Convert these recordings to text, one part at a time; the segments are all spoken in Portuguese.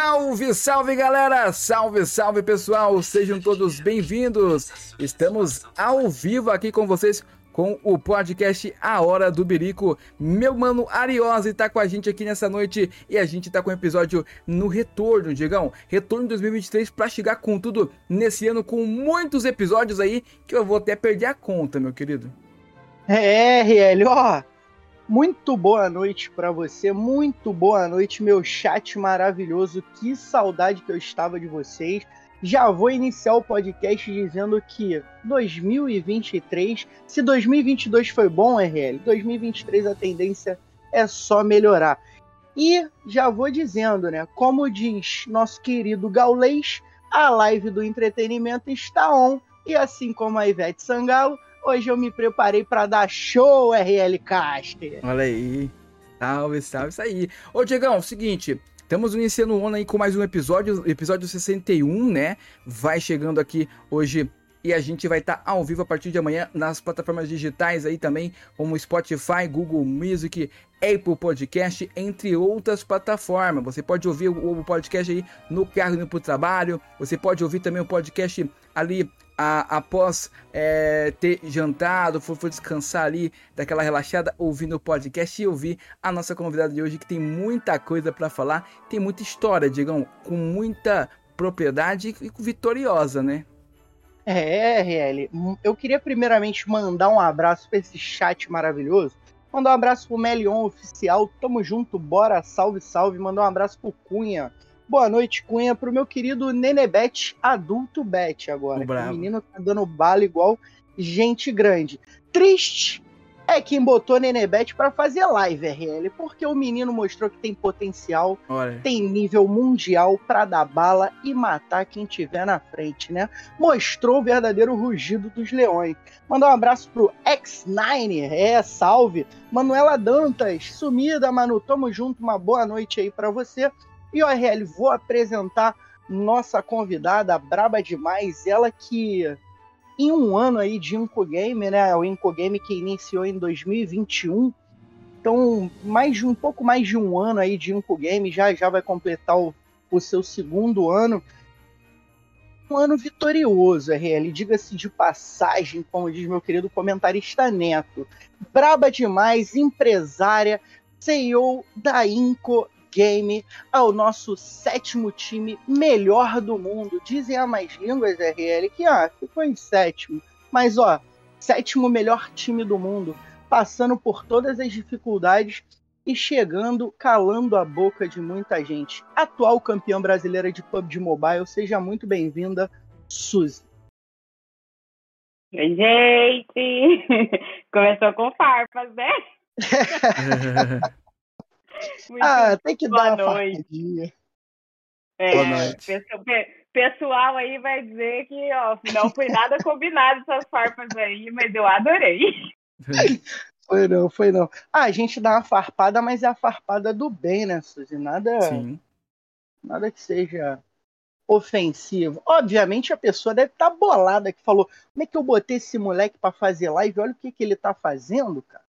Salve, salve galera! Salve, salve pessoal! Sejam todos bem-vindos! Estamos ao vivo aqui com vocês com o podcast A Hora do Birico. Meu mano Ariose tá com a gente aqui nessa noite e a gente tá com o episódio no retorno, Digão. Retorno 2023 para chegar com tudo nesse ano com muitos episódios aí que eu vou até perder a conta, meu querido. É, RL, ó. Muito boa noite para você, muito boa noite, meu chat maravilhoso. Que saudade que eu estava de vocês. Já vou iniciar o podcast dizendo que 2023, se 2022 foi bom, RL, 2023 a tendência é só melhorar. E já vou dizendo, né? Como diz nosso querido Gaulês, a live do entretenimento está on. E assim como a Ivete Sangalo, hoje eu me preparei para dar show, RL Caster. Olha aí. Salve, salve, isso aí. Ô, Diegão, seguinte, Estamos iniciando o ano aí com mais um episódio, episódio 61, né? Vai chegando aqui hoje e a gente vai estar tá ao vivo a partir de amanhã nas plataformas digitais aí também, como Spotify, Google Music, Apple Podcast, entre outras plataformas. Você pode ouvir o podcast aí no carro indo para o trabalho, você pode ouvir também o podcast ali a, após é, ter jantado, for, for, descansar ali, daquela relaxada, ouvindo o podcast e ouvir a nossa convidada de hoje, que tem muita coisa para falar, tem muita história, digam, com muita propriedade e vitoriosa, né? É, RL. Eu queria primeiramente mandar um abraço para esse chat maravilhoso. Mandar um abraço pro Melion Oficial. Tamo junto, bora, salve, salve. Mandar um abraço pro Cunha, Boa noite, Cunha, pro meu querido Nenebet, adulto Bet agora. O, o menino tá dando bala igual gente grande. Triste é quem botou Nenebet para fazer live, RL, porque o menino mostrou que tem potencial, Olha. tem nível mundial para dar bala e matar quem tiver na frente, né? Mostrou o verdadeiro rugido dos leões. Mandar um abraço pro X9, é, salve. Manuela Dantas, sumida, Manu, tamo junto, uma boa noite aí para você. E ORL, vou apresentar nossa convidada, braba demais, ela que em um ano aí de Incogame, né, o Incogame que iniciou em 2021, então mais de um pouco mais de um ano aí de Incogame, já já vai completar o, o seu segundo ano, um ano vitorioso, RL, diga-se de passagem, como diz meu querido comentarista Neto, braba demais, empresária, CEO da Inco Game ao nosso sétimo time melhor do mundo. Dizem a mais línguas RL que ah, ficou em sétimo. Mas ó, sétimo melhor time do mundo, passando por todas as dificuldades e chegando, calando a boca de muita gente. Atual campeã brasileira de PUBG Mobile, seja muito bem-vinda, Suzy. Oi, gente! Começou com farpas, né? Muito ah, tem que dar uma noite. É, Boa noite. Pessoal aí vai dizer que ó, não foi nada combinado essas farpas aí, mas eu adorei. Foi não, foi não. Ah, a gente dá uma farpada, mas é a farpada do bem, né, Suzy? Nada, Sim. nada que seja ofensivo. Obviamente a pessoa deve estar tá bolada que falou: como é que eu botei esse moleque para fazer live? Olha o que, que ele tá fazendo, cara.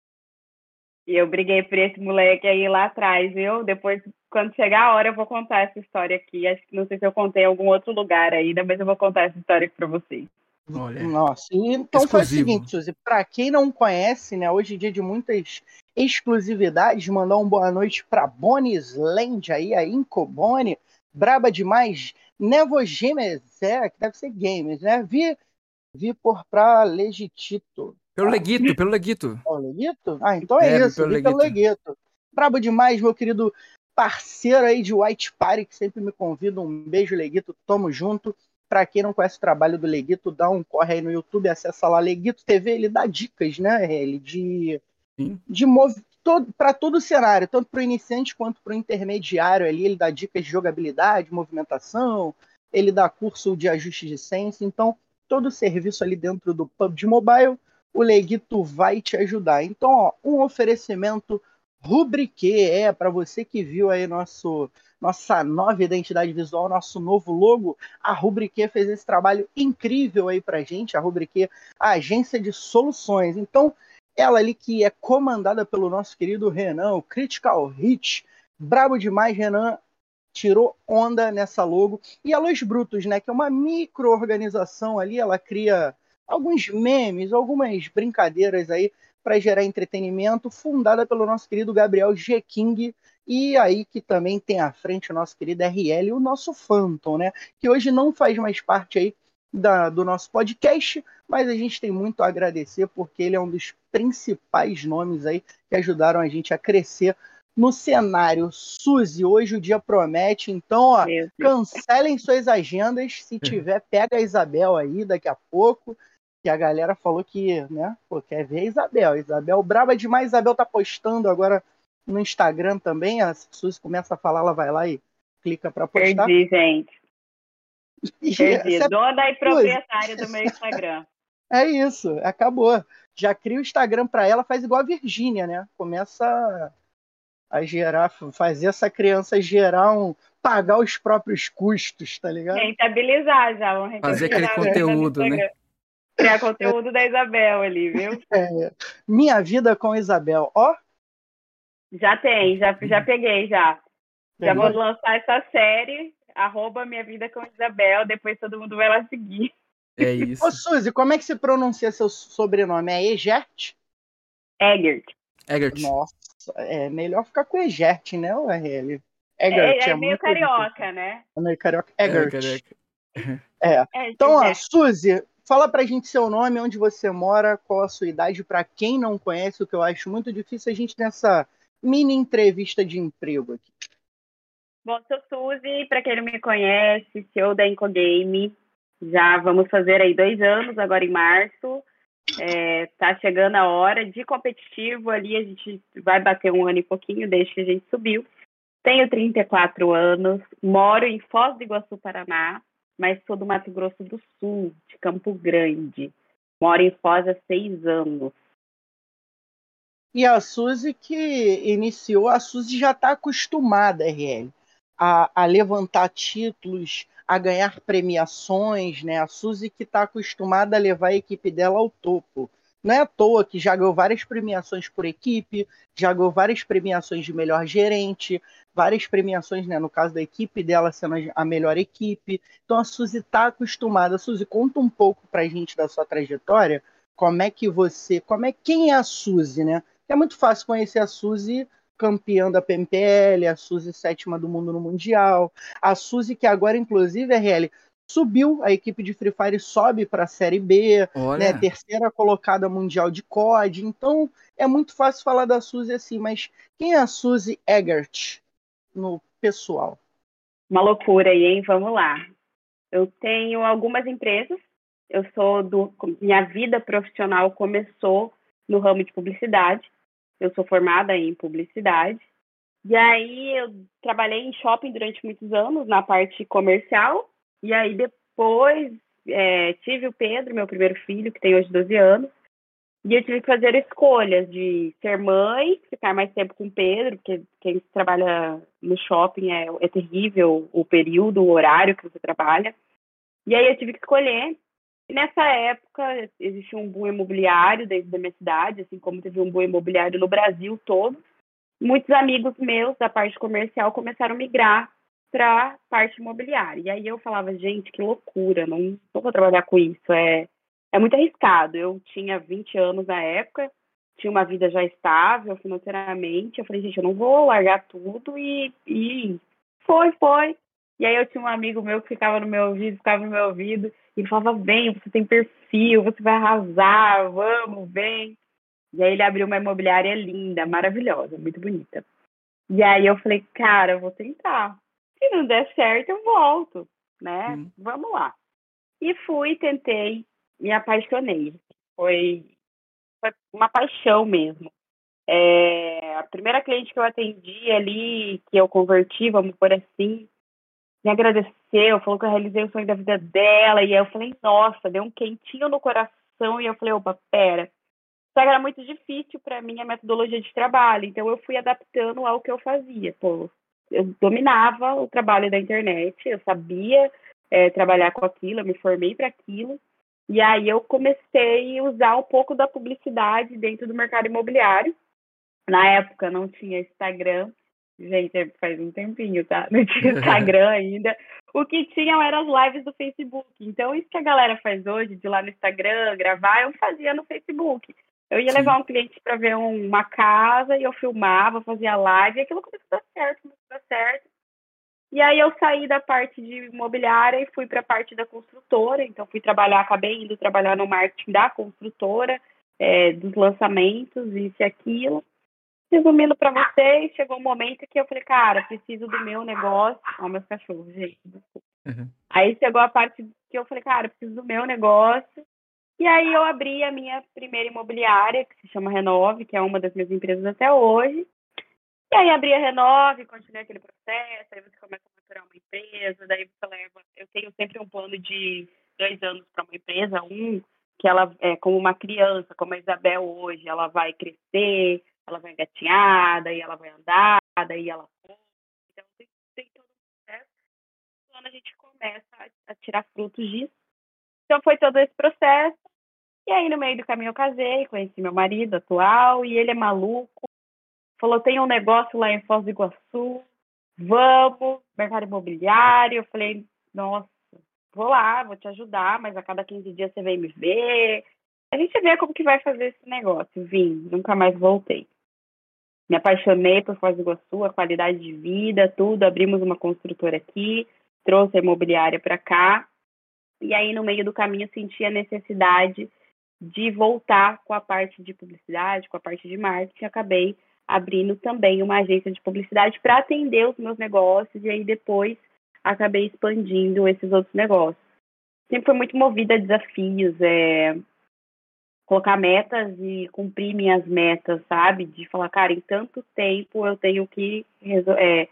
E eu briguei por esse moleque aí lá atrás, viu? Depois, quando chegar a hora, eu vou contar essa história aqui. Acho que não sei se eu contei em algum outro lugar ainda, mas eu vou contar essa história aqui pra vocês. Olha. Nossa, então foi o seguinte, Suzy, pra quem não conhece, né, hoje é dia de muitas exclusividades, mandar uma boa noite pra Bonis Land aí, a Inco Boni, braba demais, Nevo Games, é, que deve ser games, né, vi, vi por pra Legitito, pelo ah, Leguito, pelo Leguito. O Leguito? Ah, então é, é isso, pelo Leguito. pelo Leguito. Brabo demais, meu querido parceiro aí de White Party, que sempre me convida. Um beijo, Leguito, tamo junto. Pra quem não conhece o trabalho do Leguito, dá um corre aí no YouTube, acessa lá Leguito TV, ele dá dicas, né, ele de Sim. de mov... todo para todo o cenário, tanto para o iniciante quanto para o intermediário ali, ele dá dicas de jogabilidade, movimentação, ele dá curso de ajuste de sense, então todo o serviço ali dentro do PUBG Mobile o Leguito vai te ajudar. Então, ó, um oferecimento Rubrique é para você que viu aí nosso nossa nova identidade visual, nosso novo logo, a Rubrique fez esse trabalho incrível aí pra gente, a Rubrique, a agência de soluções. Então, ela ali que é comandada pelo nosso querido Renan, o Critical Hit, brabo demais, Renan, tirou onda nessa logo. E a Los Brutos, né, que é uma micro-organização ali, ela cria alguns memes, algumas brincadeiras aí para gerar entretenimento, fundada pelo nosso querido Gabriel G. King, e aí que também tem à frente o nosso querido RL e o nosso Phantom, né? Que hoje não faz mais parte aí da, do nosso podcast, mas a gente tem muito a agradecer porque ele é um dos principais nomes aí que ajudaram a gente a crescer no cenário. Suzy, hoje o dia promete, então ó, cancelem suas agendas. Se tiver, pega a Isabel aí daqui a pouco. Que a galera falou que, né, pô, quer ver a Isabel. Isabel braba demais. Isabel tá postando agora no Instagram também. A Suzy começa a falar, ela vai lá e clica para postar. Perdi, gente. Perdi. É Dona e proprietária do meu Instagram. É isso, acabou. Já cria o Instagram para ela, faz igual a Virgínia, né? Começa a gerar, fazer essa criança gerar um. pagar os próprios custos, tá ligado? Rentabilizar já, vamos Fazer aquele conteúdo, né? Criar conteúdo da Isabel ali, viu? É, minha vida com Isabel, ó. Já tem, já, já peguei, já. Já vou lançar essa série, arroba minha vida com Isabel, depois todo mundo vai lá seguir. É isso. Ô, Suzy, como é que se pronuncia seu sobrenome? É Egert? Egert. Egert. Nossa, é melhor ficar com Egert, né, o RL? Egert, é, é, meio carioca, né? É meio carioca. Egert. É, é. Então, ó, Suzy, fala pra gente seu nome, onde você mora, qual a sua idade, pra quem não conhece, o que eu acho muito difícil a gente nessa mini entrevista de emprego aqui. Bom, sou Suzy, para quem não me conhece, CEO da Incogame. Já vamos fazer aí dois anos, agora em março. É, tá chegando a hora de competitivo ali, a gente vai bater um ano e pouquinho desde que a gente subiu. Tenho 34 anos, moro em Foz do Iguaçu, Paraná, mas sou do Mato Grosso do Sul, de Campo Grande. Moro em Foz há seis anos. E a Suzy que iniciou, a Suzy já está acostumada, RL, a, a, levantar títulos, a ganhar premiações, né? A Suzy que está acostumada a levar a equipe dela ao topo. Não é à toa que já ganhou várias premiações por equipe, já ganhou várias premiações de melhor gerente, várias premiações, né, no caso da equipe dela sendo a melhor equipe. Então a Suzy está acostumada. Suzy, conta um pouco para a gente da sua trajetória, como é que você, como é quem é a Suzy, né? É muito fácil conhecer a Suzy campeã da PMPL, a Suzy sétima do mundo no Mundial, a Suzy que agora, inclusive, a RL, subiu, a equipe de Free Fire sobe para a Série B, né, terceira colocada mundial de COD, então é muito fácil falar da Suzy assim, mas quem é a Suzy Eggert no pessoal? Uma loucura aí, hein? Vamos lá. Eu tenho algumas empresas, eu sou do. Minha vida profissional começou no ramo de publicidade. Eu sou formada em publicidade. E aí eu trabalhei em shopping durante muitos anos, na parte comercial. E aí depois é, tive o Pedro, meu primeiro filho, que tem hoje 12 anos. E eu tive que fazer escolhas de ser mãe, ficar mais tempo com o Pedro, porque quem trabalha no shopping é, é terrível o período, o horário que você trabalha. E aí eu tive que escolher e nessa época existia um boom imobiliário dentro da minha cidade, assim como teve um boom imobiliário no Brasil todo. Muitos amigos meus da parte comercial começaram a migrar para parte imobiliária. E aí eu falava, gente, que loucura, não, não vou trabalhar com isso, é, é muito arriscado. Eu tinha 20 anos na época, tinha uma vida já estável financeiramente. Eu falei, gente, eu não vou largar tudo e, e foi, foi. E aí eu tinha um amigo meu que ficava no meu ouvido, ficava no meu ouvido, e ele falava, vem, você tem perfil, você vai arrasar, vamos, vem. E aí ele abriu uma imobiliária linda, maravilhosa, muito bonita. E aí eu falei, cara, eu vou tentar. Se não der certo, eu volto, né? Hum. Vamos lá. E fui, tentei, me apaixonei. Foi, foi uma paixão mesmo. É, a primeira cliente que eu atendi ali, que eu converti, vamos por assim, me agradeceu, falou que eu realizei o sonho da vida dela, e aí eu falei, nossa, deu um quentinho no coração, e eu falei, opa, pera. Só que era muito difícil para mim a metodologia de trabalho, então eu fui adaptando ao que eu fazia. Pô, eu dominava o trabalho da internet, eu sabia é, trabalhar com aquilo, eu me formei para aquilo, e aí eu comecei a usar um pouco da publicidade dentro do mercado imobiliário. Na época não tinha Instagram, Gente, faz um tempinho, tá? Não tinha Instagram ainda. O que tinham eram as lives do Facebook. Então, isso que a galera faz hoje, de ir lá no Instagram, gravar, eu fazia no Facebook. Eu ia Sim. levar um cliente para ver uma casa e eu filmava, fazia live, e aquilo começou a dar certo, começou a dar certo. E aí eu saí da parte de imobiliária e fui para a parte da construtora. Então, fui trabalhar, acabei indo trabalhar no marketing da construtora, é, dos lançamentos, isso e aquilo. Resumindo para vocês, chegou um momento que eu falei, cara, preciso do meu negócio. Ó, meus cachorros, gente. Uhum. Aí chegou a parte que eu falei, cara, preciso do meu negócio. E aí eu abri a minha primeira imobiliária, que se chama Renove, que é uma das minhas empresas até hoje. E aí abri a Renove, continuei aquele processo, aí você começa a maturar uma empresa, daí você leva. Eu tenho sempre um plano de dois anos para uma empresa, um que ela é como uma criança, como a Isabel hoje, ela vai crescer, ela vai engatinhar, daí ela vai andar, daí ela Então, tem, tem todo um processo. Quando a gente começa a, a, tirar frutos disso. Então, foi todo esse processo. E aí, no meio do caminho, eu casei, conheci meu marido atual, e ele é maluco. Falou: tem um negócio lá em Foz do Iguaçu, vamos, mercado imobiliário. Eu falei: nossa, vou lá, vou te ajudar, mas a cada 15 dias você vem me ver. A gente vê como que vai fazer esse negócio. Vim, nunca mais voltei me apaixonei por Foz do Iguaçu, a qualidade de vida, tudo. Abrimos uma construtora aqui, trouxe a imobiliária para cá. E aí, no meio do caminho, senti a necessidade de voltar com a parte de publicidade, com a parte de marketing. Acabei abrindo também uma agência de publicidade para atender os meus negócios e aí depois acabei expandindo esses outros negócios. Sempre foi muito movida a desafios, é, colocar metas e cumprir minhas metas, sabe? De falar, cara, em tanto tempo eu tenho que é,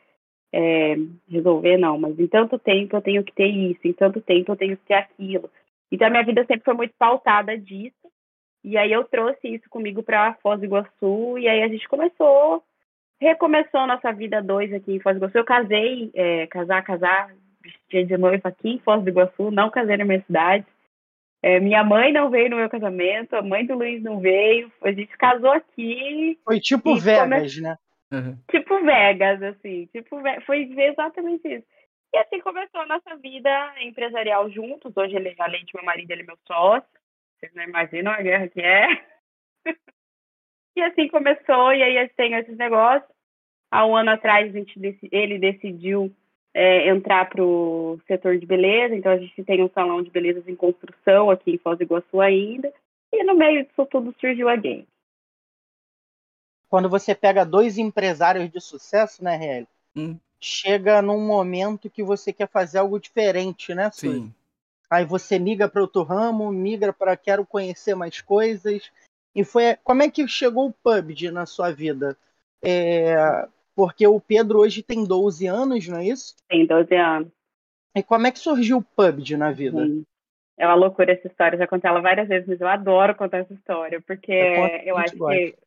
é, resolver, não, mas em tanto tempo eu tenho que ter isso, em tanto tempo eu tenho que ter aquilo. Então a minha vida sempre foi muito pautada disso. E aí eu trouxe isso comigo para Foz do Iguaçu e aí a gente começou, recomeçou a nossa vida dois aqui em Foz do Iguaçu. Eu casei, é, casar, casar, dia de noiva aqui em Foz do Iguaçu, não casei na minha cidade. É, minha mãe não veio no meu casamento, a mãe do Luiz não veio. A gente casou aqui. Foi tipo Vegas, come... né? Uhum. Tipo Vegas, assim. Tipo, foi exatamente isso. E assim começou a nossa vida empresarial juntos. Hoje, ele, além de meu marido, ele é meu sócio. Vocês não imaginam a guerra que é. e assim começou, e aí tem esses negócios. Há um ano atrás, a gente, ele decidiu é, entrar para o setor de beleza, então a gente tem um salão de belezas em construção aqui em Foz do Iguaçu ainda, e no meio disso tudo surgiu a game. Quando você pega dois empresários de sucesso, né, Riel? Hum. Chega num momento que você quer fazer algo diferente, né, Sim. Sim. Aí você migra para outro ramo, migra para quero conhecer mais coisas. E foi como é que chegou o PUBG na sua vida? É, porque o Pedro hoje tem 12 anos, não é isso? Tem 12 anos. E como é que surgiu o PUBG na vida? Sim. É uma loucura essa história, já contei ela várias vezes, mas eu adoro contar essa história, porque eu, eu acho gosta. que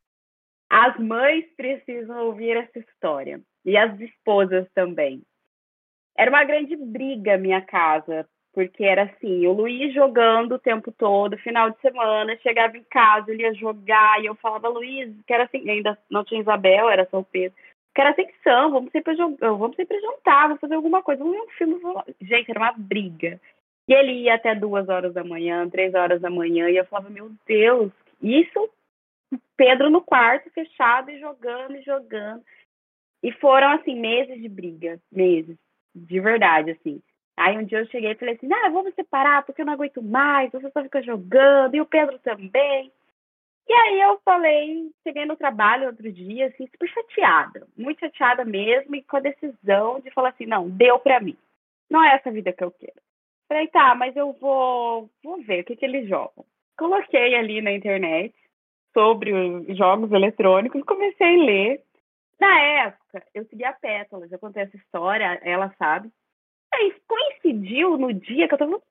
as mães precisam ouvir essa história. E as esposas também. Era uma grande briga minha casa, porque era assim, o Luiz jogando o tempo todo, final de semana, chegava em casa, ele ia jogar, e eu falava, Luiz, que era assim, ainda não tinha Isabel, era só o Pedro quero atenção, vamos sempre vamos sempre jantar, vamos fazer alguma coisa, vamos ver um filme. Gente, era uma briga. E ele ia até duas horas da manhã, três horas da manhã, e eu falava, meu Deus, isso Pedro no quarto, fechado e jogando e jogando. E foram, assim, meses de briga, meses, de verdade, assim. Aí um dia eu cheguei e falei assim, ah, vamos separar, porque eu não aguento mais, você só fica jogando, e o Pedro também. E aí eu falei, cheguei no trabalho outro dia, assim, super chateada, muito chateada mesmo, e com a decisão de falar assim, não, deu para mim. Não é essa vida que eu quero. Falei, tá, mas eu vou, vou ver o que, que eles jogam. Coloquei ali na internet sobre os jogos eletrônicos, comecei a ler. Na época, eu segui a Pétala, já contei essa história, ela sabe. Aí coincidiu no dia que eu tava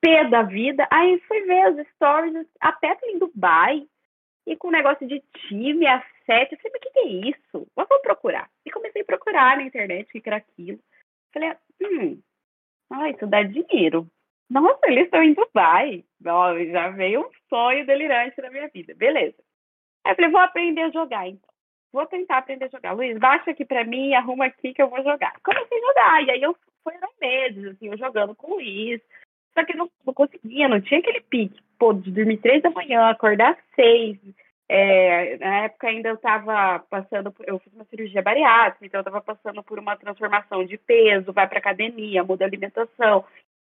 pé da vida, aí fui ver as stories, a Pétala em Dubai, e com o negócio de time, a sete, eu falei, mas o que, que é isso? Mas vou procurar. E comecei a procurar na internet o que era aquilo. Falei, hum, ah, isso dá dinheiro. Nossa, eles estão em Dubai. Ó, já veio um sonho delirante na minha vida. Beleza. Aí eu falei, vou aprender a jogar então. vou tentar aprender a jogar. Luiz, baixa aqui para mim, arruma aqui que eu vou jogar. Comecei a jogar, e aí eu foram meses, assim, eu jogando com o Luiz. Só que não, não conseguia, não tinha aquele pique, pô, de dormir três da manhã, acordar seis. É, na época ainda eu estava passando, por, eu fiz uma cirurgia bariátrica, então eu estava passando por uma transformação de peso, vai para academia, muda a alimentação.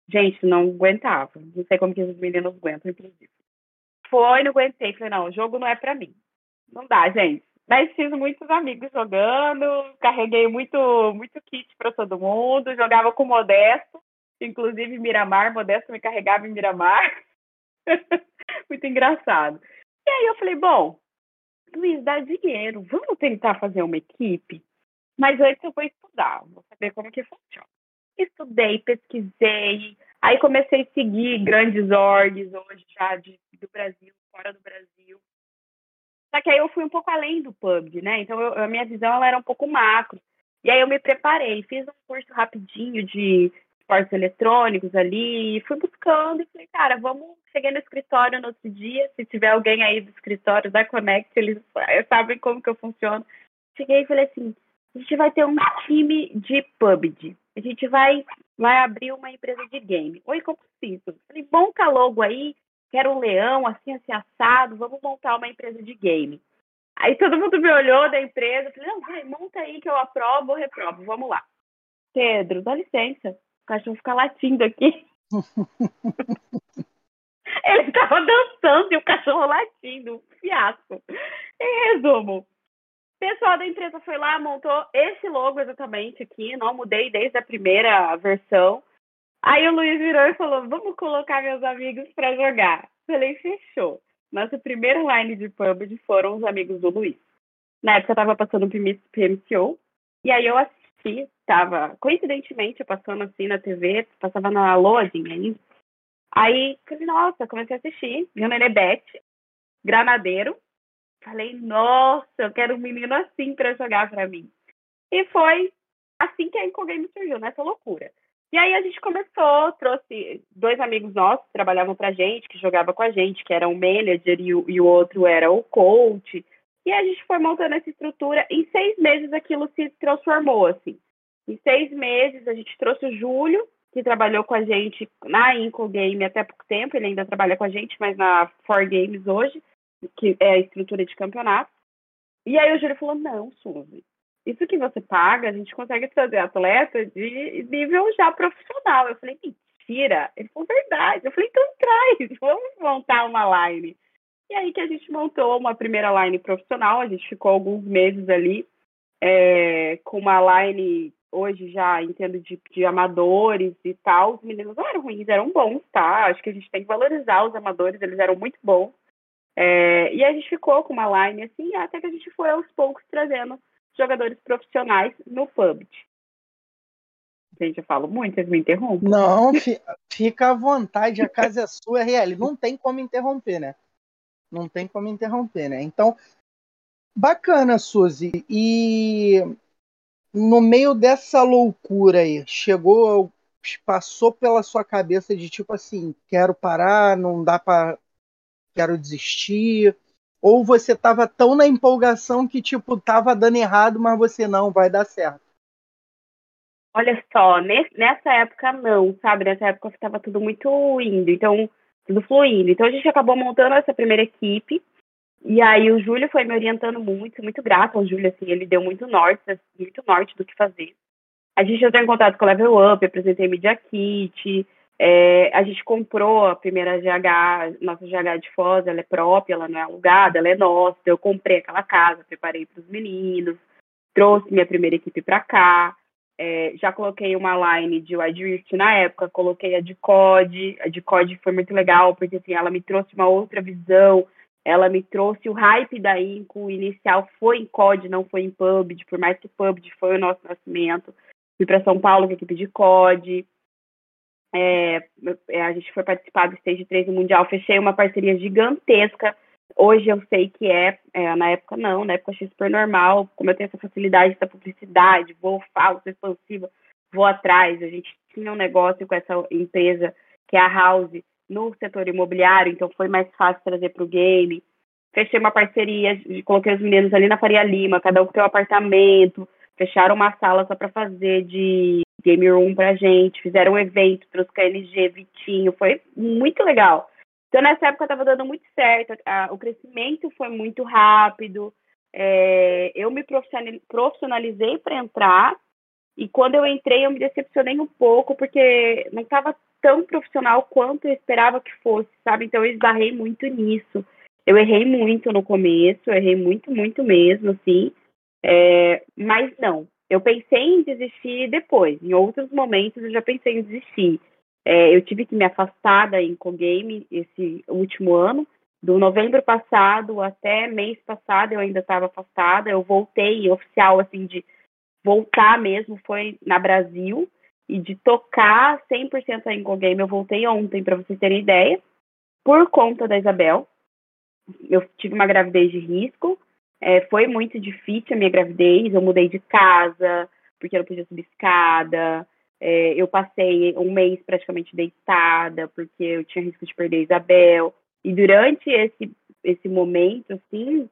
Gente, não aguentava. Não sei como que os meninos aguentam, inclusive. Foi, não aguentei. Falei, não, o jogo não é para mim. Não dá, gente. Mas fiz muitos amigos jogando, carreguei muito, muito kit para todo mundo, jogava com Modesto, inclusive Miramar, Modesto me carregava em Miramar. muito engraçado. E aí eu falei, bom, Luiz, dá dinheiro, vamos tentar fazer uma equipe? Mas antes eu vou estudar, vou saber como que funciona. Estudei, pesquisei, aí comecei a seguir grandes orgs hoje já de, do Brasil, fora do Brasil. Só que aí eu fui um pouco além do PUBG, né? Então eu, a minha visão ela era um pouco macro. E aí eu me preparei, fiz um curso rapidinho de esportes eletrônicos ali, fui buscando e falei, cara, vamos. Cheguei no escritório no outro dia, se tiver alguém aí do escritório da Connect, eles sabem como que eu funciono. Cheguei e falei assim: a gente vai ter um time de PUBG. A gente vai, vai abrir uma empresa de game. Oi, como assim? Falei, bom logo aí, quero um leão, assim, assim, assado, vamos montar uma empresa de game. Aí todo mundo me olhou da empresa, falei, não, vai, monta aí que eu aprovo ou reprovo, vamos lá. Pedro, dá licença, o cachorro fica latindo aqui. Ele estava dançando e o cachorro latindo, um fiasco. Em resumo, o pessoal da empresa foi lá, montou esse logo exatamente aqui, não mudei desde a primeira versão. Aí o Luiz virou e falou: Vamos colocar meus amigos para jogar. Falei: Fechou. Nossa primeira line de PUBG foram os amigos do Luiz. Na época eu tava passando o PMCO, e aí eu assisti, tava coincidentemente passando assim na TV, passava na loading ainda. Aí, falei, nossa, comecei a assistir, vi o Nenebete, granadeiro. Falei, nossa, eu quero um menino assim para jogar para mim. E foi assim que a Incogame surgiu, nessa loucura. E aí a gente começou, trouxe dois amigos nossos que trabalhavam pra gente, que jogavam com a gente, que era o manager e o, e o outro era o coach. E a gente foi montando essa estrutura. Em seis meses aquilo se transformou, assim. Em seis meses a gente trouxe o Júlio, que trabalhou com a gente na Inco Game até pouco tempo, ele ainda trabalha com a gente, mas na For Games hoje, que é a estrutura de campeonato. E aí o Júlio falou, não, Suzy, isso que você paga, a gente consegue trazer atleta de nível já profissional. Eu falei, mentira. Ele falou, verdade. Eu falei, então traz, vamos montar uma line. E aí que a gente montou uma primeira line profissional, a gente ficou alguns meses ali é, com uma line, hoje já entendo de, de amadores e tal. Os meninos não eram ruins, eram bons, tá? Acho que a gente tem que valorizar os amadores, eles eram muito bons. É, e a gente ficou com uma line assim, até que a gente foi aos poucos trazendo jogadores profissionais no PUBG. Gente, eu falo muito, vocês me interrompem. Não, fica à vontade, a casa é sua, RL. Não tem como interromper, né? Não tem como interromper, né? Então, bacana, Suzy. E no meio dessa loucura aí, chegou, passou pela sua cabeça de tipo assim, quero parar, não dá para quero desistir, ou você tava tão na empolgação que, tipo, tava dando errado, mas você não, vai dar certo? Olha só, nessa época não, sabe? Nessa época estava tudo muito indo, então, tudo fluindo. Então a gente acabou montando essa primeira equipe. E aí o Júlio foi me orientando muito, muito grato ao Júlio, assim, ele deu muito norte, muito norte do que fazer. A gente entrou em contato com o Level Up, apresentei Media Kit, é, a gente comprou a primeira GH, nossa GH de Foz, ela é própria, ela não é alugada, ela é nossa. Eu comprei aquela casa, preparei para os meninos, trouxe minha primeira equipe para cá. É, já coloquei uma line de Wide Rift na época, coloquei a de COD. A de COD foi muito legal, porque assim, ela me trouxe uma outra visão, ela me trouxe o hype da Inco. O inicial foi em COD, não foi em PUBG, por mais que PUBG foi o nosso nascimento. Fui para São Paulo com a equipe de COD. É, é, a gente foi participar do Stage 3 do Mundial, fechei uma parceria gigantesca. Hoje eu sei que é, é, na época não, na época achei super normal, como eu tenho essa facilidade da publicidade, vou, falo, sou expansiva, vou atrás. A gente tinha um negócio com essa empresa, que é a House, no setor imobiliário, então foi mais fácil trazer para o game. fechei uma parceria, coloquei os meninos ali na Faria Lima, cada um com seu apartamento, fecharam uma sala só para fazer de game room pra gente, fizeram um evento, trouxe KNG, Vitinho, foi muito legal. Então, nessa época, estava dando muito certo, a, o crescimento foi muito rápido, é, eu me profissionalizei para entrar, e quando eu entrei, eu me decepcionei um pouco, porque não estava tão profissional quanto eu esperava que fosse, sabe? Então, eu esbarrei muito nisso. Eu errei muito no começo, errei muito, muito mesmo, assim. É, mas não, eu pensei em desistir depois. Em outros momentos, eu já pensei em desistir. É, eu tive que me afastar da Incogame esse último ano. Do novembro passado até mês passado, eu ainda estava afastada. Eu voltei oficial, assim, de voltar mesmo, foi na Brasil. E de tocar 100% a Incogame, eu voltei ontem, para vocês terem ideia, por conta da Isabel. Eu tive uma gravidez de risco. É, foi muito difícil a minha gravidez. Eu mudei de casa, porque eu não podia subir escada. É, eu passei um mês praticamente deitada, porque eu tinha risco de perder a Isabel. E durante esse, esse momento, assim,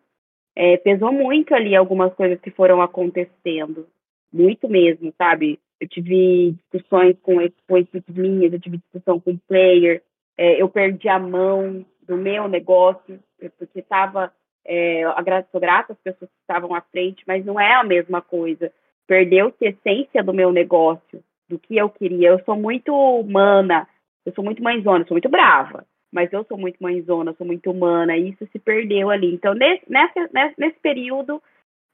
é, pesou muito ali algumas coisas que foram acontecendo. Muito mesmo, sabe? Eu tive discussões com, com equipes minhas, eu tive discussão com o player, é, eu perdi a mão do meu negócio, porque estava. É, sou grata às pessoas que estavam à frente, mas não é a mesma coisa. Perdeu-se a essência do meu negócio do que eu queria. Eu sou muito humana, eu sou muito mãezona, sou muito brava, mas eu sou muito mãezona, sou muito humana, e isso se perdeu ali. Então, nesse, nessa, nesse período,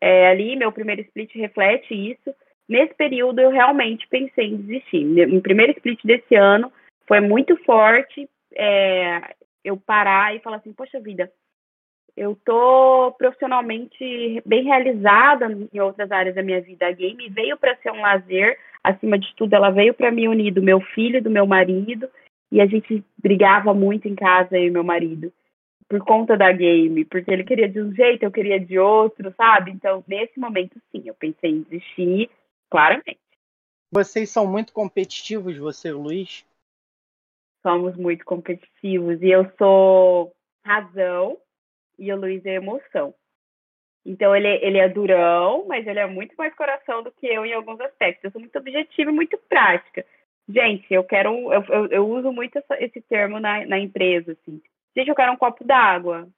é, ali, meu primeiro split reflete isso. Nesse período, eu realmente pensei em desistir. Meu primeiro split desse ano foi muito forte. É, eu parar e falar assim, poxa vida, eu tô profissionalmente bem realizada em outras áreas da minha vida. A game veio para ser um lazer, acima de tudo, ela veio para me unir do meu filho e do meu marido, e a gente brigava muito em casa, eu e meu marido, por conta da game, porque ele queria de um jeito, eu queria de outro, sabe? Então, nesse momento, sim, eu pensei em desistir, claramente. Vocês são muito competitivos, você e o Luiz? Somos muito competitivos, e eu sou razão, e o Luiz é emoção. Então ele, ele é durão, mas ele é muito mais coração do que eu em alguns aspectos. Eu sou muito objetiva e muito prática. Gente, eu quero. Eu, eu, eu uso muito essa, esse termo na, na empresa, assim. Gente, eu quero um copo d'água.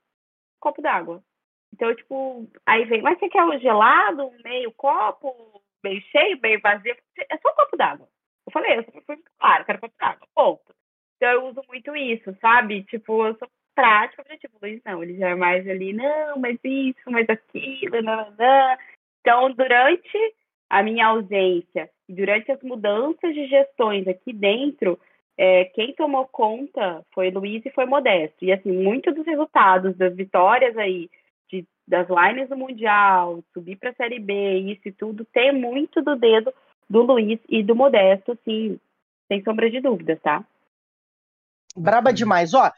copo d'água. Então, tipo, aí vem, mas você quer um gelado, meio copo, meio cheio, meio vazio? É só um copo d'água. Eu falei, eu fui claro, quero copo d'água, ponto. Então eu uso muito isso, sabe? Tipo, eu sou prática, objetivo. Luiz não, ele já é mais ali, não, mas isso, mas aquilo, não, não. Então, durante a minha ausência e durante as mudanças de gestões aqui dentro, é, quem tomou conta foi Luiz e foi Modesto. E, assim, muitos dos resultados das vitórias aí, de, das lines do Mundial, subir para a Série B, isso e tudo, tem muito do dedo do Luiz e do Modesto, assim, sem sombra de dúvidas, tá? Braba demais. Ó,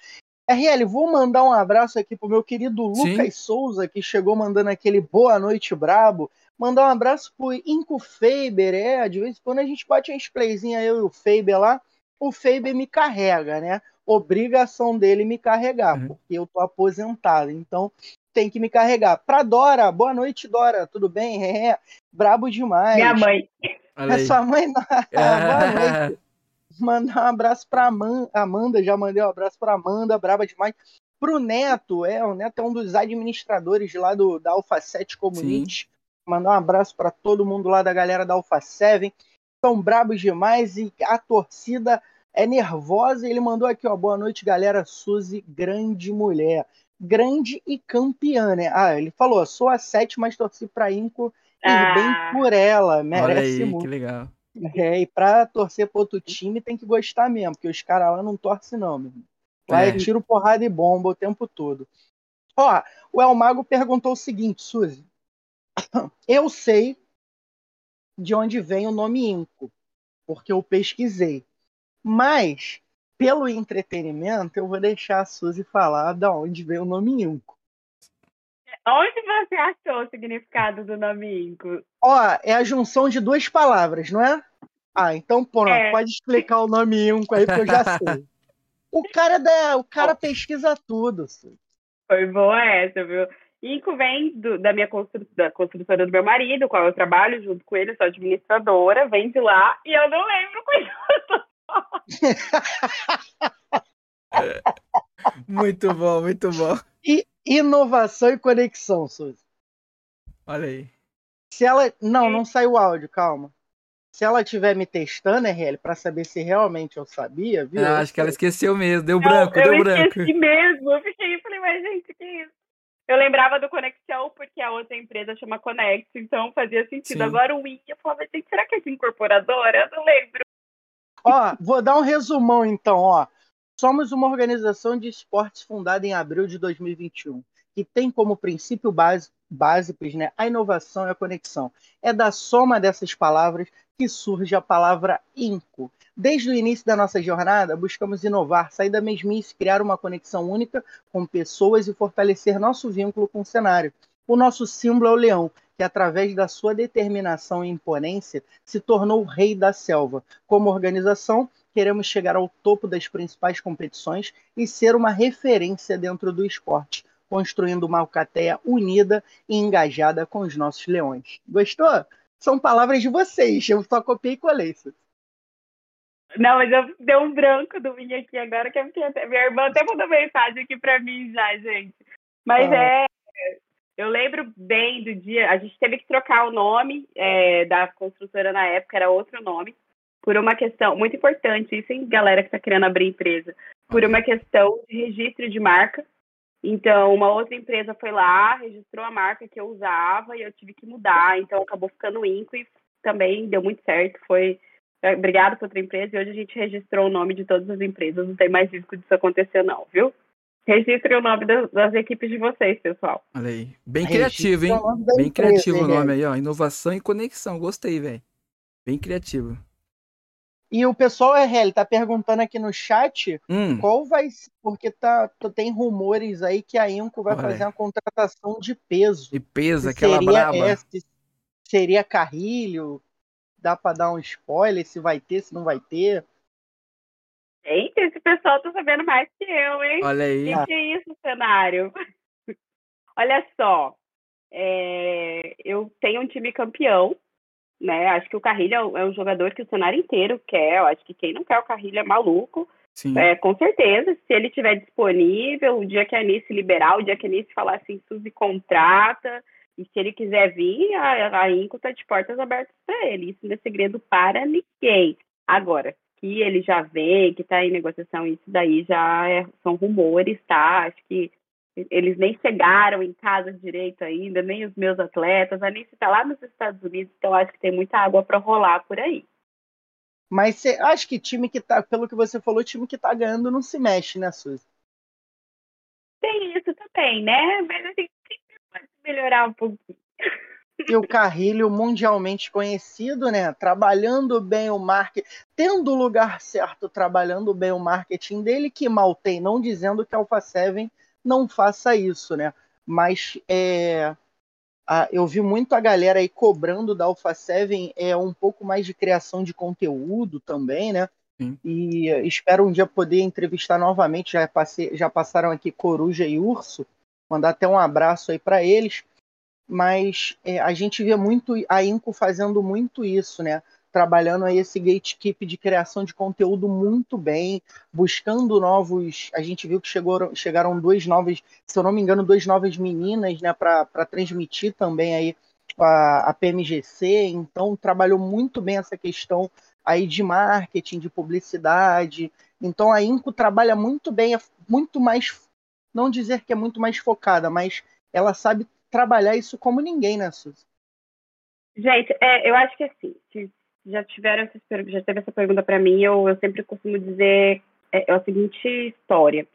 RL, vou mandar um abraço aqui pro meu querido Lucas Sim. Souza, que chegou mandando aquele boa noite brabo. Mandar um abraço pro Inco Faber, é, de vez em quando a gente bate uma playzinha eu e o Faber lá, o Faber me carrega, né? Obrigação dele me carregar, uhum. porque eu tô aposentado, então tem que me carregar. Pra Dora, boa noite, Dora, tudo bem? É, brabo demais. Minha mãe. É sua mãe? boa noite. Mandar um abraço pra Amanda, já mandei um abraço pra Amanda, braba demais. Pro Neto, é, o Neto é um dos administradores lá do, da Alpha 7 Community. Sim. Mandar um abraço para todo mundo lá da galera da Alpha 7. São brabos demais e a torcida é nervosa. Ele mandou aqui, ó, boa noite, galera. Suzy, grande mulher. Grande e campeã, né? Ah, ele falou, sou a 7, mas torci pra Inco e ah. bem por ela. Merece aí, muito. Que legal. É, e pra torcer pro outro time tem que gostar mesmo, porque os caras lá não torcem, não, meu. Lá é. é tiro, porrada e bomba o tempo todo. Ó, o El Mago perguntou o seguinte, Suzy. Eu sei de onde vem o nome Inco, porque eu pesquisei. Mas, pelo entretenimento, eu vou deixar a Suzy falar de onde vem o nome Inco. Onde você achou o significado do nome Inco? Ó, é a junção de duas palavras, não é? Ah, então pronto, é. pode explicar o nome Inco aí que eu já sei. O cara, da, o cara pesquisa tudo. Foi boa essa, viu? Inco vem do, da minha constru, da construtora do meu marido, qual eu trabalho junto com ele, sou administradora, vem de lá e eu não lembro é. Muito bom, muito bom. E inovação e conexão, Suzy. Olha aí. Se ela. Não, não saiu o áudio, calma. Se ela estiver me testando, RL, para saber se realmente eu sabia, viu? Ah, acho que ela esqueceu mesmo, deu não, branco, deu branco. Eu esqueci mesmo, eu fiquei falei, mas gente, que isso? Eu lembrava do Conexão porque a outra empresa chama Conex, então fazia sentido. Sim. Agora o Wiki, eu falava, gente, será que é de incorporadora? Eu não lembro. Ó, vou dar um resumão então, ó. Somos uma organização de esportes fundada em abril de 2021, que tem como princípio base, básicos né, a inovação e a conexão. É da soma dessas palavras que surge a palavra INCO. Desde o início da nossa jornada, buscamos inovar, sair da mesmice, criar uma conexão única com pessoas e fortalecer nosso vínculo com o cenário. O nosso símbolo é o leão, que através da sua determinação e imponência se tornou o rei da selva. Como organização, queremos chegar ao topo das principais competições e ser uma referência dentro do esporte, construindo uma alcateia unida e engajada com os nossos leões. Gostou? são palavras de vocês. Eu só copiei e colei isso. Não, mas eu dei um branco do mim aqui agora, que até, minha irmã até mandou mensagem aqui para mim já, gente. Mas ah. é. Eu lembro bem do dia. A gente teve que trocar o nome é, da construtora na época, era outro nome, por uma questão muito importante, isso em galera que está querendo abrir empresa, por uma questão de registro de marca. Então, uma outra empresa foi lá, registrou a marca que eu usava e eu tive que mudar. Então, acabou ficando Inco e também deu muito certo. Foi é, obrigado para outra empresa e hoje a gente registrou o nome de todas as empresas. Não tem mais risco disso acontecer, não, viu? Registre o nome das, das equipes de vocês, pessoal. Olha aí. Bem criativo, hein? Bem criativo o nome aí, ó. Inovação e conexão. Gostei, velho. Bem criativo. E o pessoal RL tá perguntando aqui no chat hum. qual vai porque tá tem rumores aí que a Inco vai Olha. fazer uma contratação de peso. De peso, aquela seria braba. Esse, seria Carrilho? Dá para dar um spoiler se vai ter, se não vai ter? Eita, esse pessoal tá sabendo mais que eu, hein? Olha aí. O que, que é isso, cenário? Olha só, é, eu tenho um time campeão né? Acho que o Carrilho é, é um jogador que o cenário inteiro quer. Eu acho que quem não quer o Carrilho é maluco. Sim. É, com certeza, se ele estiver disponível, o dia que a Anice liberar, o dia que a Anice falar assim, Suzy contrata, e se ele quiser vir, a, a Inco está de portas abertas para ele. Isso não é segredo para ninguém. Agora, que ele já vem, que está em negociação, isso daí já é, são rumores, tá? Acho que eles nem chegaram em casa direito ainda, nem os meus atletas. A Alice está lá nos Estados Unidos, então acho que tem muita água para rolar por aí. Mas você acha que time que tá, pelo que você falou, time que tá ganhando não se mexe, né, Suzy? Tem isso também, né? Mas assim, pode melhorar um pouquinho. E o Carrilho, mundialmente conhecido, né? Trabalhando bem o marketing, tendo o lugar certo, trabalhando bem o marketing dele, que mal tem, não dizendo que a Alpha 7 não faça isso, né? Mas é, a, eu vi muito a galera aí cobrando da Alpha 7 é, um pouco mais de criação de conteúdo também, né? Sim. E espero um dia poder entrevistar novamente. Já, passei, já passaram aqui Coruja e Urso. Mandar até um abraço aí para eles. Mas é, a gente vê muito a Inco fazendo muito isso, né? Trabalhando aí esse gatekeep de criação de conteúdo muito bem, buscando novos. A gente viu que chegou, chegaram duas novas, se eu não me engano, duas novas meninas, né, para transmitir também aí a, a PMGC. Então trabalhou muito bem essa questão aí de marketing, de publicidade. Então a Inco trabalha muito bem, é muito mais, não dizer que é muito mais focada, mas ela sabe trabalhar isso como ninguém, né, Suzy? Gente, é, eu acho que assim, já tiveram essas, já teve essa pergunta para mim, eu, eu sempre costumo dizer é, é a seguinte história.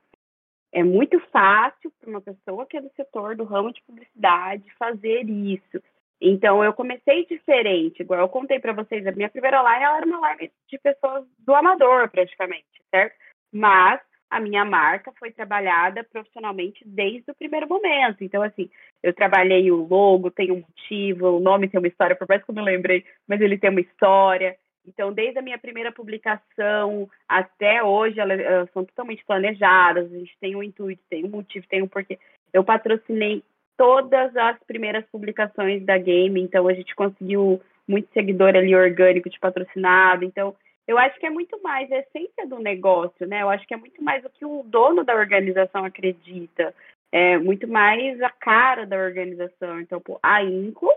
É muito fácil para uma pessoa que é do setor do ramo de publicidade fazer isso. Então eu comecei diferente, igual eu contei para vocês, a minha primeira live ela era uma live de pessoas do amador praticamente, certo? Mas a minha marca foi trabalhada profissionalmente desde o primeiro momento. Então, assim, eu trabalhei o logo, tem um motivo, o nome tem uma história, por mais que eu não lembrei, mas ele tem uma história. Então, desde a minha primeira publicação até hoje, elas, são totalmente planejadas, a gente tem um intuito, tem um motivo, tem um porquê. eu patrocinei todas as primeiras publicações da game, então a gente conseguiu muito seguidor ali orgânico de patrocinado. Então, eu acho que é muito mais a essência do negócio, né? Eu acho que é muito mais o que o dono da organização acredita, é muito mais a cara da organização. Então, a Inco,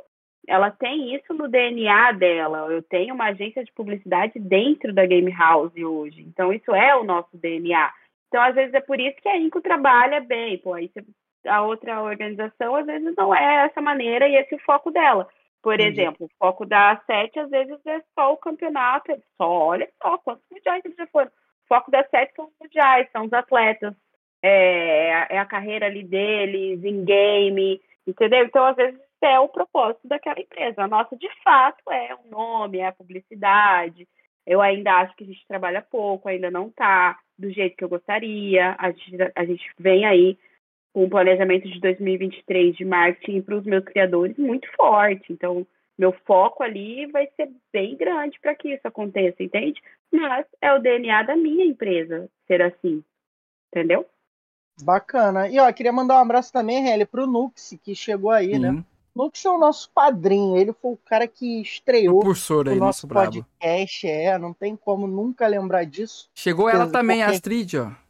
ela tem isso no DNA dela. Eu tenho uma agência de publicidade dentro da Game House hoje. Então, isso é o nosso DNA. Então, às vezes, é por isso que a Inco trabalha bem. Pô, aí a outra organização, às vezes, não é essa maneira e esse é o foco dela. Por Entendi. exemplo, o foco da Sete, às vezes, é só o campeonato. É só, olha só, quantos mundiais eles já foram. O foco da Sete são os mundiais, são os atletas. É, é a carreira ali deles, em game, entendeu? Então, às vezes, é o propósito daquela empresa. A nossa, de fato, é o nome, é a publicidade. Eu ainda acho que a gente trabalha pouco, ainda não está do jeito que eu gostaria. A gente, a gente vem aí com um planejamento de 2023 de marketing para os meus criadores muito forte. Então, meu foco ali vai ser bem grande para que isso aconteça, entende? Mas é o DNA da minha empresa ser assim, entendeu? Bacana. E ó, queria mandar um abraço também, Helly, para o Nux, que chegou aí, né? uhum. né? Nux é o nosso padrinho, ele foi o cara que estreou o, cursor aí, o nosso, nosso podcast, é, não tem como nunca lembrar disso. Chegou ela também, porque... a Astrid, ó.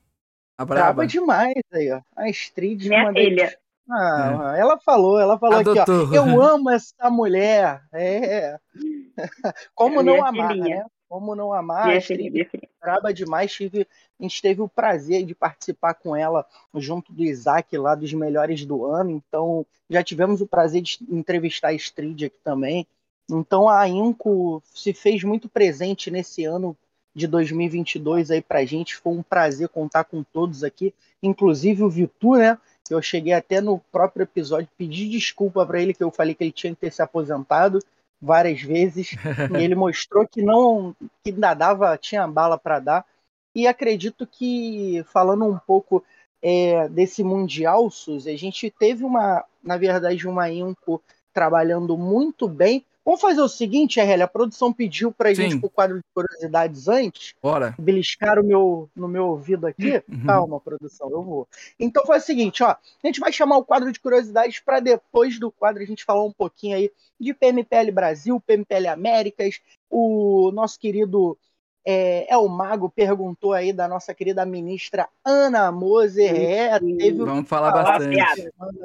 A braba. braba demais aí, ó. A Astrid, Minha filha. Ah, é. ela falou, ela falou aqui, ó. Eu amo essa mulher. É. Como não amar, filhinha. né? Como não amar? Minha filha, minha filha. Braba demais. Tive, a gente teve o prazer de participar com ela junto do Isaac lá dos melhores do ano. Então, já tivemos o prazer de entrevistar a Astrid aqui também. Então, a Inco se fez muito presente nesse ano de 2022 aí pra gente. Foi um prazer contar com todos aqui, inclusive o Vitu, né? Eu cheguei até no próprio episódio pedir desculpa para ele que eu falei que ele tinha que ter se aposentado várias vezes e ele mostrou que não que ainda dava tinha bala para dar e acredito que falando um pouco é, desse mundial Suzy, a gente teve uma na verdade uma Inco trabalhando muito bem Vamos fazer o seguinte, RL, a produção pediu pra Sim. gente pro quadro de curiosidades antes. Bora. Beliscar o meu, no meu ouvido aqui. Uhum. Calma, produção, eu vou. Então faz o seguinte, ó. A gente vai chamar o quadro de curiosidades para depois do quadro a gente falar um pouquinho aí de PMPL Brasil, PMPL Américas, o nosso querido é, é, o Mago perguntou aí da nossa querida ministra Ana Moser. É, teve Vamos falar bastante.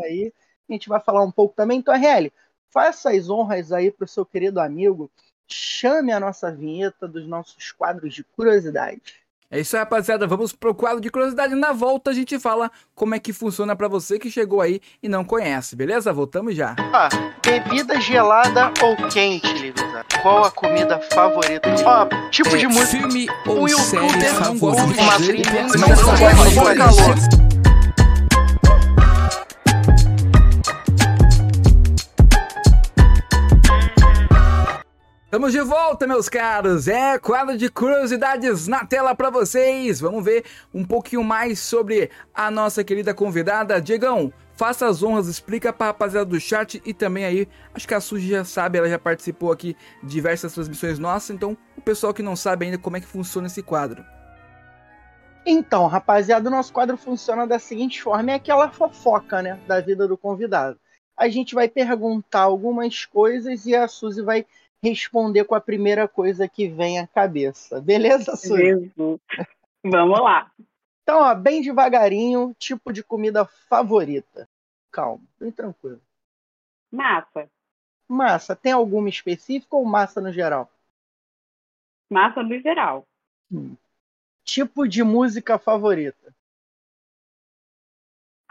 Aí. A gente vai falar um pouco também. Então, RL, faça as honras aí para o seu querido amigo, chame a nossa vinheta dos nossos quadros de curiosidade. É isso aí, rapaziada. Vamos pro quadro de curiosidade. Na volta a gente fala como é que funciona para você que chegou aí e não conhece, beleza? Voltamos já. Ah, bebida gelada ou quente, Livisa? Qual a comida favorita? Ó, tipo é, de música. Filme ou o série favorita. Uma trilha, não gosta de calor. Estamos de volta, meus caros. É quadro de curiosidades na tela para vocês. Vamos ver um pouquinho mais sobre a nossa querida convidada. Diegão, faça as honras, explica para a rapaziada do chat e também aí, acho que a Suji já sabe, ela já participou aqui de diversas transmissões nossas, então o pessoal que não sabe ainda como é que funciona esse quadro. Então, rapaziada, o nosso quadro funciona da seguinte forma: é aquela fofoca, né, da vida do convidado. A gente vai perguntar algumas coisas e a Suzy vai responder com a primeira coisa que vem à cabeça. Beleza, Suzy? Vamos lá. Então, ó, bem devagarinho, tipo de comida favorita. Calma, bem tranquilo. Massa. Massa. Tem alguma específica ou massa no geral? Massa no geral. Hum. Tipo de música favorita?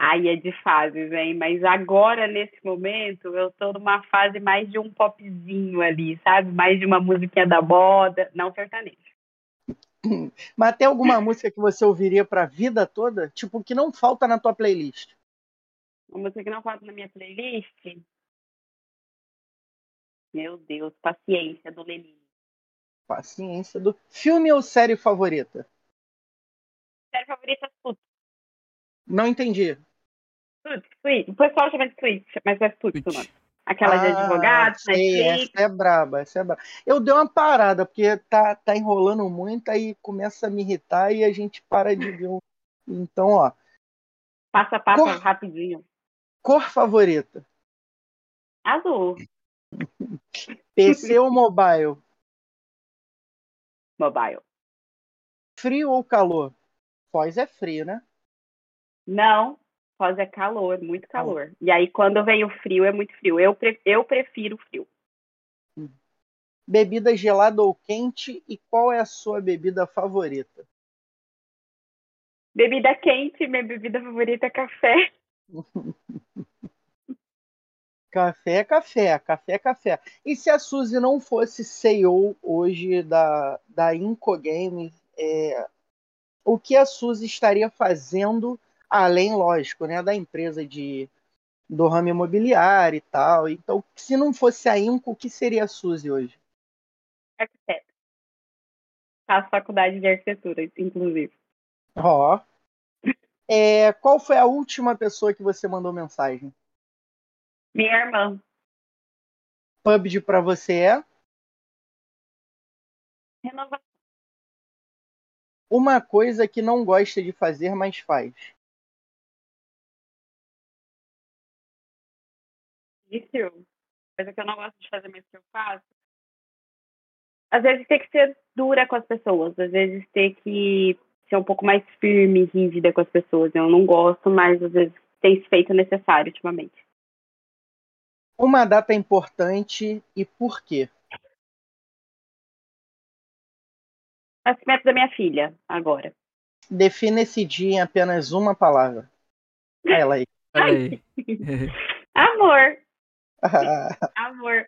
Aí é de fases, hein? Mas agora, nesse momento, eu tô numa fase mais de um popzinho ali, sabe? Mais de uma musiquinha da moda, não sertanejo. Mas tem alguma música que você ouviria pra vida toda? Tipo, que não falta na tua playlist? Uma música que não falta na minha playlist? Meu Deus, Paciência, do Lenine. Paciência do... Filme ou série favorita? Série favorita, tudo. Não entendi. Suits, O pessoal chama de Suits, mas é Suits o nome. Aquela ah, de advogado, sei, Essa é braba, essa é braba. Eu dei uma parada, porque tá, tá enrolando muito, aí começa a me irritar e a gente para de ver. Então, ó. Passa, passa Cor... rapidinho. Cor favorita? Azul. PC ou mobile? Mobile. Frio ou calor? Foz é frio, né? Não, Foz é calor, muito calor. E aí, quando vem o frio, é muito frio. Eu, pre eu prefiro frio. Bebida gelada ou quente? E qual é a sua bebida favorita? Bebida quente, minha bebida favorita é café. Café é café, café é café. E se a Suzy não fosse CEO hoje da, da Inco Games, é, o que a Suzy estaria fazendo, além, lógico, né, da empresa de, do ramo imobiliário e tal. Então, se não fosse a Inco, o que seria a Suzy hoje? Arquiteto. Faço faculdade de arquitetura, inclusive. Ó. Oh. É, qual foi a última pessoa que você mandou mensagem? Minha irmã. PUBG para você é? Renovação. Uma coisa que não gosta de fazer, mas faz. Vício. Coisa que eu não gosto de fazer, mas que eu faço. Às vezes ter que ser dura com as pessoas. Às vezes ter que ser um pouco mais firme, rígida com as pessoas. Eu não gosto, mas às vezes tem se feito necessário ultimamente. Uma data importante e por quê? Nascimento da minha filha, agora. Defina esse dia em apenas uma palavra. Ela aí. aí. Amor. Amor.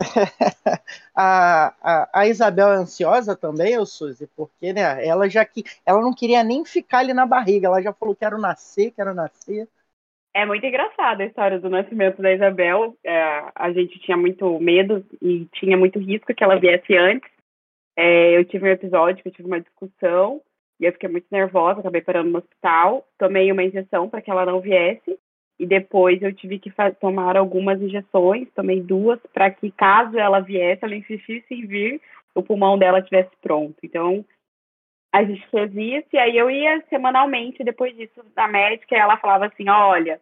a, a, a, Isabel é ansiosa também, eu Suzy, porque né, ela já que ela não queria nem ficar ali na barriga, ela já falou quero nascer, quero nascer. É muito engraçada a história do nascimento da Isabel. É, a gente tinha muito medo e tinha muito risco que ela viesse antes. É, eu tive um episódio que eu tive uma discussão e eu fiquei muito nervosa, acabei parando no hospital, tomei uma injeção para que ela não viesse e depois eu tive que tomar algumas injeções, tomei duas, para que caso ela viesse, ela insistisse em vir, o pulmão dela estivesse pronto. Então, a gente fez isso, e aí eu ia semanalmente, depois disso, na médica, e ela falava assim, olha,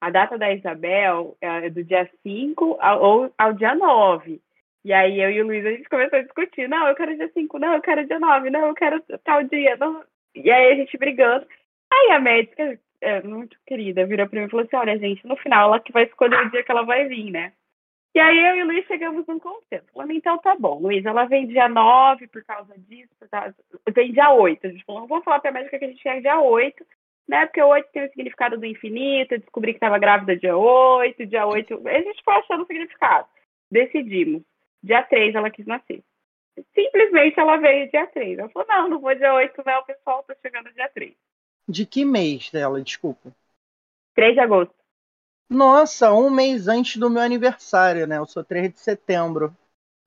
a data da Isabel é do dia 5 ao, ou ao dia 9. E aí eu e o Luiz, a gente começou a discutir, não, eu quero dia 5, não, eu quero dia 9, não, eu quero tal dia. Não. E aí a gente brigando. Aí a médica é, muito querida, virou pra mim e falou assim: olha, gente, no final ela que vai escolher o dia que ela vai vir, né? E aí eu e o Luiz chegamos num consenso. Falamos, então tá bom, Luiz, ela vem dia 9 por causa disso, por causa... vem dia 8. A gente falou, vamos falar pra médica que a gente quer dia 8, né? Porque o 8 tem o significado do infinito, descobri que estava grávida dia 8, dia 8. A gente foi achando o significado. Decidimos. Dia 3 ela quis nascer. Simplesmente ela veio dia 3. Ela falou, não, não vou dia 8, não, o pessoal tá chegando dia 3. De que mês dela, desculpa? 3 de agosto. Nossa, um mês antes do meu aniversário, né? Eu sou 3 de setembro.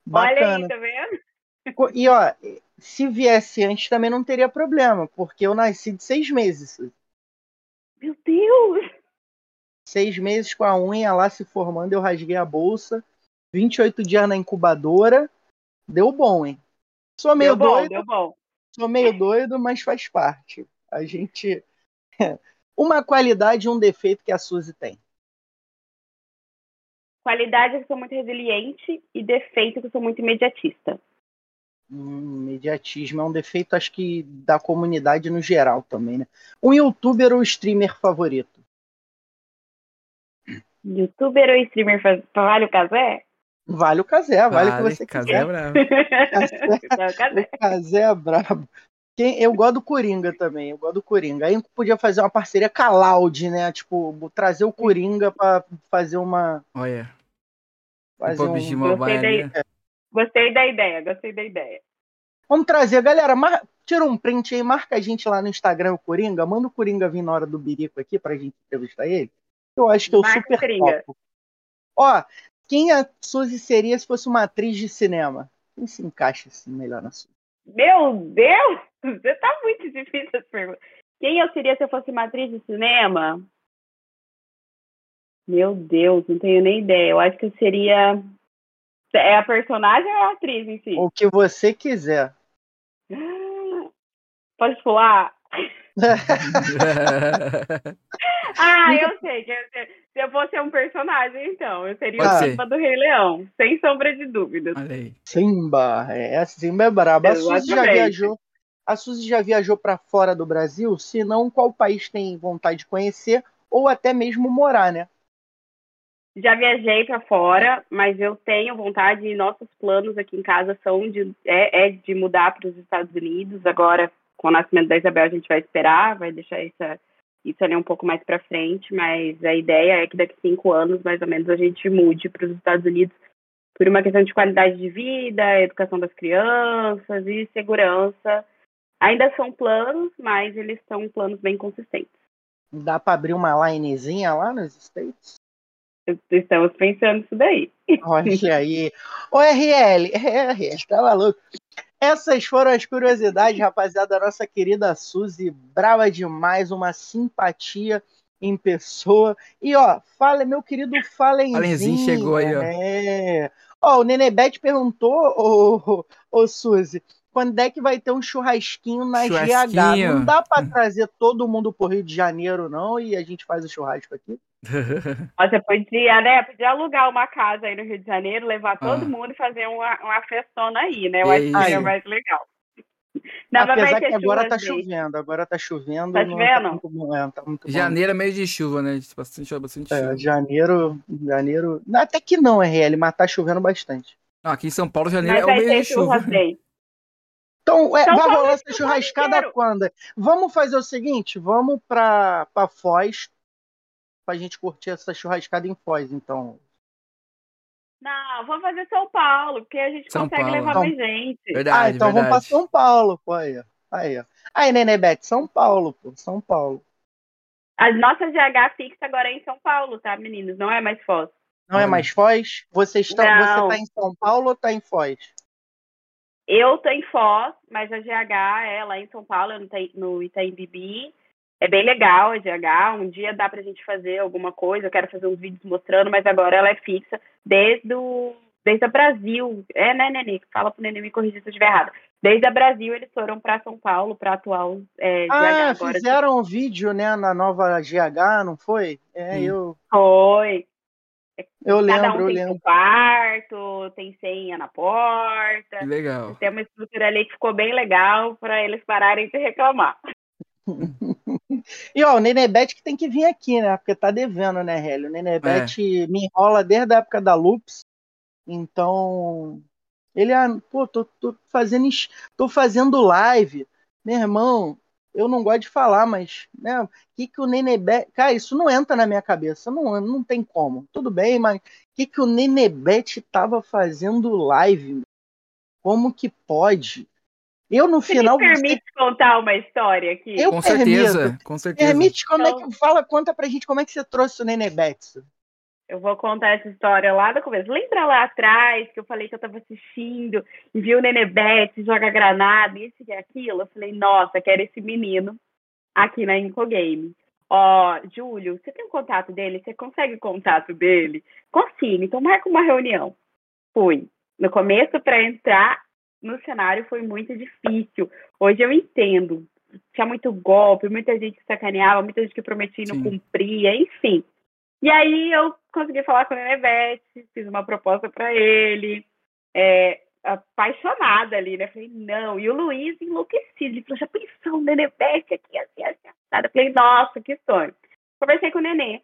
Bacana. Olha aí, tá vendo? E ó, se viesse antes também não teria problema, porque eu nasci de seis meses. Meu Deus! Seis meses com a unha lá se formando, eu rasguei a bolsa. 28 dias na incubadora. Deu bom, hein? Sou meio deu bom, doido. Deu bom. Sou meio doido, mas faz parte. A gente. Uma qualidade e um defeito que a Suzy tem. Qualidade é que eu sou muito resiliente e defeito é que eu sou muito imediatista. Hum, imediatismo é um defeito, acho que da comunidade no geral também, né? Um youtuber ou streamer favorito? Youtuber ou streamer favorito? Vale o casé? Vale o casé, vale, o que você casé quiser. É bravo. Casé, o casé é brabo. Quem, eu gosto do Coringa também, eu gosto do Coringa. Aí podia fazer uma parceria com a Loud, né? Tipo, trazer o Coringa pra fazer uma. Olha. Fazer um... gostei, da, né? gostei da ideia, gostei da ideia. Vamos trazer, galera, mar... tira um print aí, marca a gente lá no Instagram, o Coringa, manda o Coringa vir na hora do birico aqui pra gente entrevistar ele. Eu acho que eu Marca o super Coringa. topo. Ó, quem a Suzy seria se fosse uma atriz de cinema? Quem se encaixa assim melhor na Suzy? Meu Deus! Você tá muito difícil essa pergunta. Quem eu seria se eu fosse uma atriz de cinema? Meu Deus, não tenho nem ideia. Eu acho que eu seria. É a personagem ou a atriz em si? O que você quiser. Pode pular? ah, eu sei, eu sei. Se eu fosse um personagem, então, eu seria Pode o ser. Simba do Rei Leão, sem sombra de dúvidas. Simba, é, Simba é braba. A Suzy já viajou. A Suzy já viajou para fora do Brasil? Se não, qual país tem vontade de conhecer ou até mesmo morar, né? Já viajei para fora, mas eu tenho vontade e nossos planos aqui em casa são de é, é de mudar para os Estados Unidos. Agora, com o nascimento da Isabel, a gente vai esperar, vai deixar essa, isso ali um pouco mais para frente, mas a ideia é que daqui a cinco anos, mais ou menos, a gente mude para os Estados Unidos por uma questão de qualidade de vida, educação das crianças e segurança. Ainda são planos, mas eles são planos bem consistentes. Dá para abrir uma linezinha lá nos States? Estamos pensando nisso daí. Olha aí. Ô, RL, RL, tá maluco? Essas foram as curiosidades, rapaziada, da nossa querida Suzy. Brava demais, uma simpatia em pessoa. E, ó, fala, meu querido Falenzinho. Falenzinho chegou aí, ó. É. Ó, o Nenebete perguntou, ô, ô, Suzy, quando é que vai ter um churrasquinho na GH? Churrasquinho. Não dá pra trazer todo mundo pro Rio de Janeiro, não, e a gente faz o churrasco aqui? Você podia, né? Podia alugar uma casa aí no Rio de Janeiro, levar todo Ah. mundo e fazer uma, uma festona aí, né? Eu Que acho que seria mais legal. Não, Apesar que agora tá chovendo, agora tá chovendo. Tá não chovendo? é, tá muito bom. Janeiro é mês de chuva, né? Bastante, bastante É, chuva. janeiro, janeiro. não, Até que não, RL, mas tá chovendo bastante. Não, aqui em São Paulo, janeiro Mas é o ter de chuva. Então, é, vai rolar é essa churrascada quando? Vamos fazer o seguinte, vamos pra, pra Foz, pra gente curtir essa churrascada em Foz, então. Não, vamos fazer São Paulo, porque a gente São consegue Paulo. levar mais gente. Verdade, ah, então vamos pra verdade. São Paulo, pô, aí, ó. Aí, ó. Aí, Nenebete, São Paulo, pô, São Paulo. A nossa GH fixa agora é em São Paulo, tá, meninos? Não é mais Foz. Não é mais Foz? Você, está, Não. você tá em São Paulo ou tá em Foz? Eu tô em Foz, mas a GH é lá em São Paulo, no no Itaim Bibi. É bem legal a GH. Um dia dá pra gente fazer alguma coisa. Eu quero fazer uns vídeos mostrando, mas agora ela é fixa desde o desde a Brasil. É, né, Nenê? Fala pro Nenê me corrigir se eu estiver errado. Desde a Brasil eles foram pra São Paulo, pra atual é, GH Ah, agora. fizeram um vídeo, né, na nova GH, não foi? É, Sim. eu, Foi. eu Cada lembro, um eu tem lembro. quarto, tem senha na porta. Que legal. Tem uma estrutura ali que ficou bem legal pra eles pararem de reclamar. E ó, o Nenebete que tem que vir aqui, né? Porque tá devendo, né, Hélio? O Nenebete me enrola desde a época da Loops. Então, ele, ah, pô, tô, tô fazendo, tô fazendo live. Meu irmão, eu não gosto de falar, mas, né, o que que o Nenebete... Cara, isso não entra na minha cabeça, não, não tem como. Tudo bem, mas o que que o Nenebete tava fazendo live? Como que pode? Eu, no Você final... me permite contar uma história aqui? Eu Com permito. certeza, com certeza. Permite como é Então- que fala, conta pra gente como é que você trouxe o Nenebete. Eu vou contar essa história lá do começo. Lembra lá atrás que eu falei que eu tava assistindo e vi o Nenebete joga granada, isso e aquilo? Eu falei, nossa, quero esse menino aqui na Incogame. Ó, Júlio, você tem o contato dele? Você consegue o contato dele? Consigo, então marca uma reunião. Fui. No começo, para entrar no cenário, foi muito difícil. Hoje eu entendo. Tinha muito golpe, muita gente que sacaneava, muita gente que prometia e não Sim. cumpria, enfim. E aí eu consegui falar com o Nenevete, fiz uma proposta para ele, é, apaixonada ali, né? Falei, não. E o Luiz enlouquecido, ele falou, já pensou o Nenevete aqui, assim, assim, assado. Eu falei, nossa, que sonho. Conversei com o Nenê.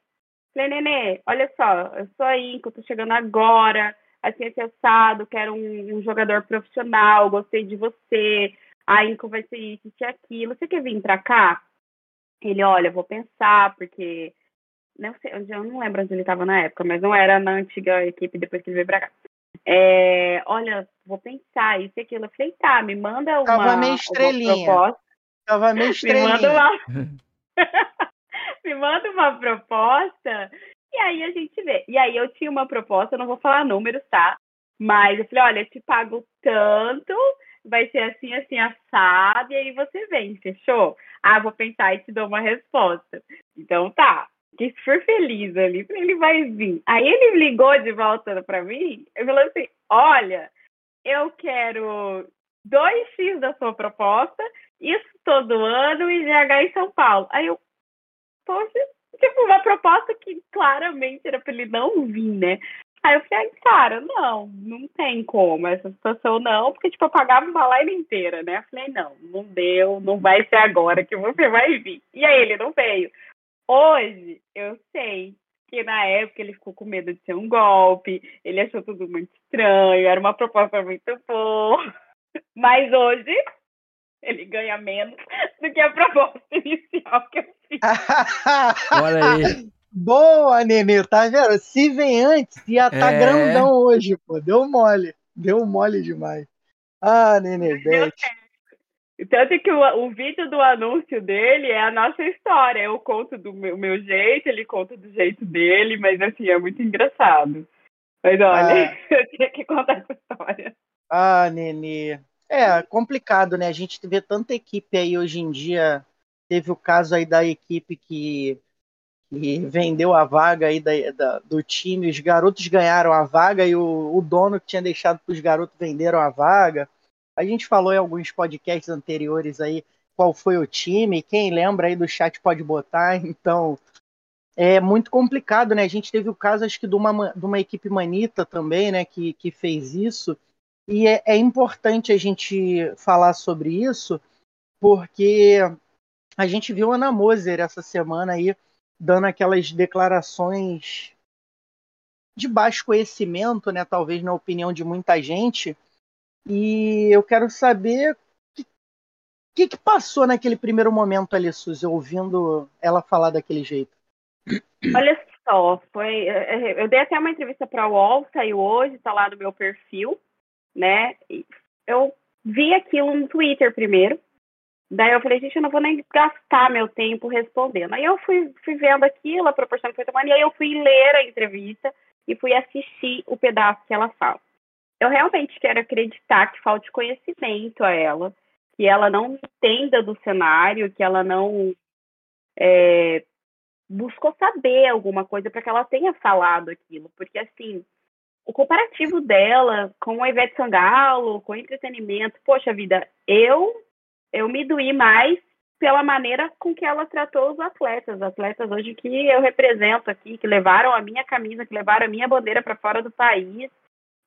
Falei, Nenê, olha só, eu sou a Inco, tô chegando agora, assim, assim, assado, quero um, um jogador profissional, gostei de você, a Inco vai ser isso, isso e aquilo. Você quer vir pra cá? Ele, olha, vou pensar, porque não sei, eu não lembro onde ele estava na época, mas não era na antiga equipe depois que ele veio pra cá. É, olha, vou pensar isso e aquilo. Eu falei, tá, me manda uma, Tava meio estrelinha. proposta. Tava meio Me estrelinha. manda uma. me manda uma proposta e aí a gente vê. E aí eu tinha uma proposta, eu não vou falar números, tá? Mas eu falei, olha, eu te pago tanto, vai ser assim, assim, assado, e aí você vem, fechou? Ah, vou pensar e te dou uma resposta. Então tá. Fiquei super feliz ali, ele vai vir. Aí ele ligou de volta pra mim e falou assim: olha, eu quero 2x da sua proposta isso todo ano e GH em São Paulo. Aí eu, poxa, tipo, uma proposta que claramente era para ele não vir, né? Aí eu falei, cara, não, não tem como essa situação não, porque tipo, eu pagava uma live inteira, né? Eu falei, não, não deu, não vai ser agora que você vai vir. E aí ele não veio. Hoje, eu sei que na época ele ficou com medo de ser um golpe, ele achou tudo muito estranho, era uma proposta muito boa. Mas hoje, ele ganha menos do que a proposta inicial que eu fiz. Olha aí. Boa, Nenê, tá vendo? Se vem antes, ia estar tá é... grandão hoje, pô. Deu mole. Deu mole demais. Ah, Nenê, Beth. Tanto que o, o vídeo do anúncio dele é a nossa história. Eu conto do meu, meu jeito, ele conta do jeito dele, mas assim, é muito engraçado. Mas olha, ah. eu tinha que contar essa história. Ah, Nenê. É, complicado, né? A gente vê tanta equipe aí hoje em dia. Teve o caso aí da equipe que, que vendeu a vaga aí da, da, do time. Os garotos ganharam a vaga e o, o dono que tinha deixado para os garotos venderam a vaga. A gente falou em alguns podcasts anteriores aí qual foi o time. Quem lembra aí do chat pode botar. Então, é muito complicado, né? A gente teve o caso, acho que, de uma, de uma equipe manita também, né? Que, que fez isso. E é, é importante a gente falar sobre isso, porque a gente viu a Ana Moser essa semana aí dando aquelas declarações de baixo conhecimento, né, talvez na opinião de muita gente. E eu quero saber o que, que, passou naquele primeiro momento ali, Suzy, ouvindo ela falar daquele jeito. Olha só, foi, eu dei até uma entrevista para a UOL, saiu hoje, está lá no meu perfil né? Eu vi aquilo no Twitter primeiro. Daí eu falei, gente, eu não vou nem gastar meu tempo respondendo. Aí eu fui, fui vendo aquilo, a proporção que foi tomando, e aí eu fui ler a entrevista e fui assistir o pedaço que ela fala. Eu realmente quero acreditar que falte conhecimento a ela, que ela não entenda do cenário, que ela não é, buscou saber alguma coisa para que ela tenha falado aquilo. Porque, assim, o comparativo dela com a Ivete Sangalo, com o entretenimento, poxa vida, eu eu me doí mais pela maneira com que ela tratou os atletas, atletas hoje que eu represento aqui, que levaram a minha camisa, que levaram a minha bandeira para fora do país,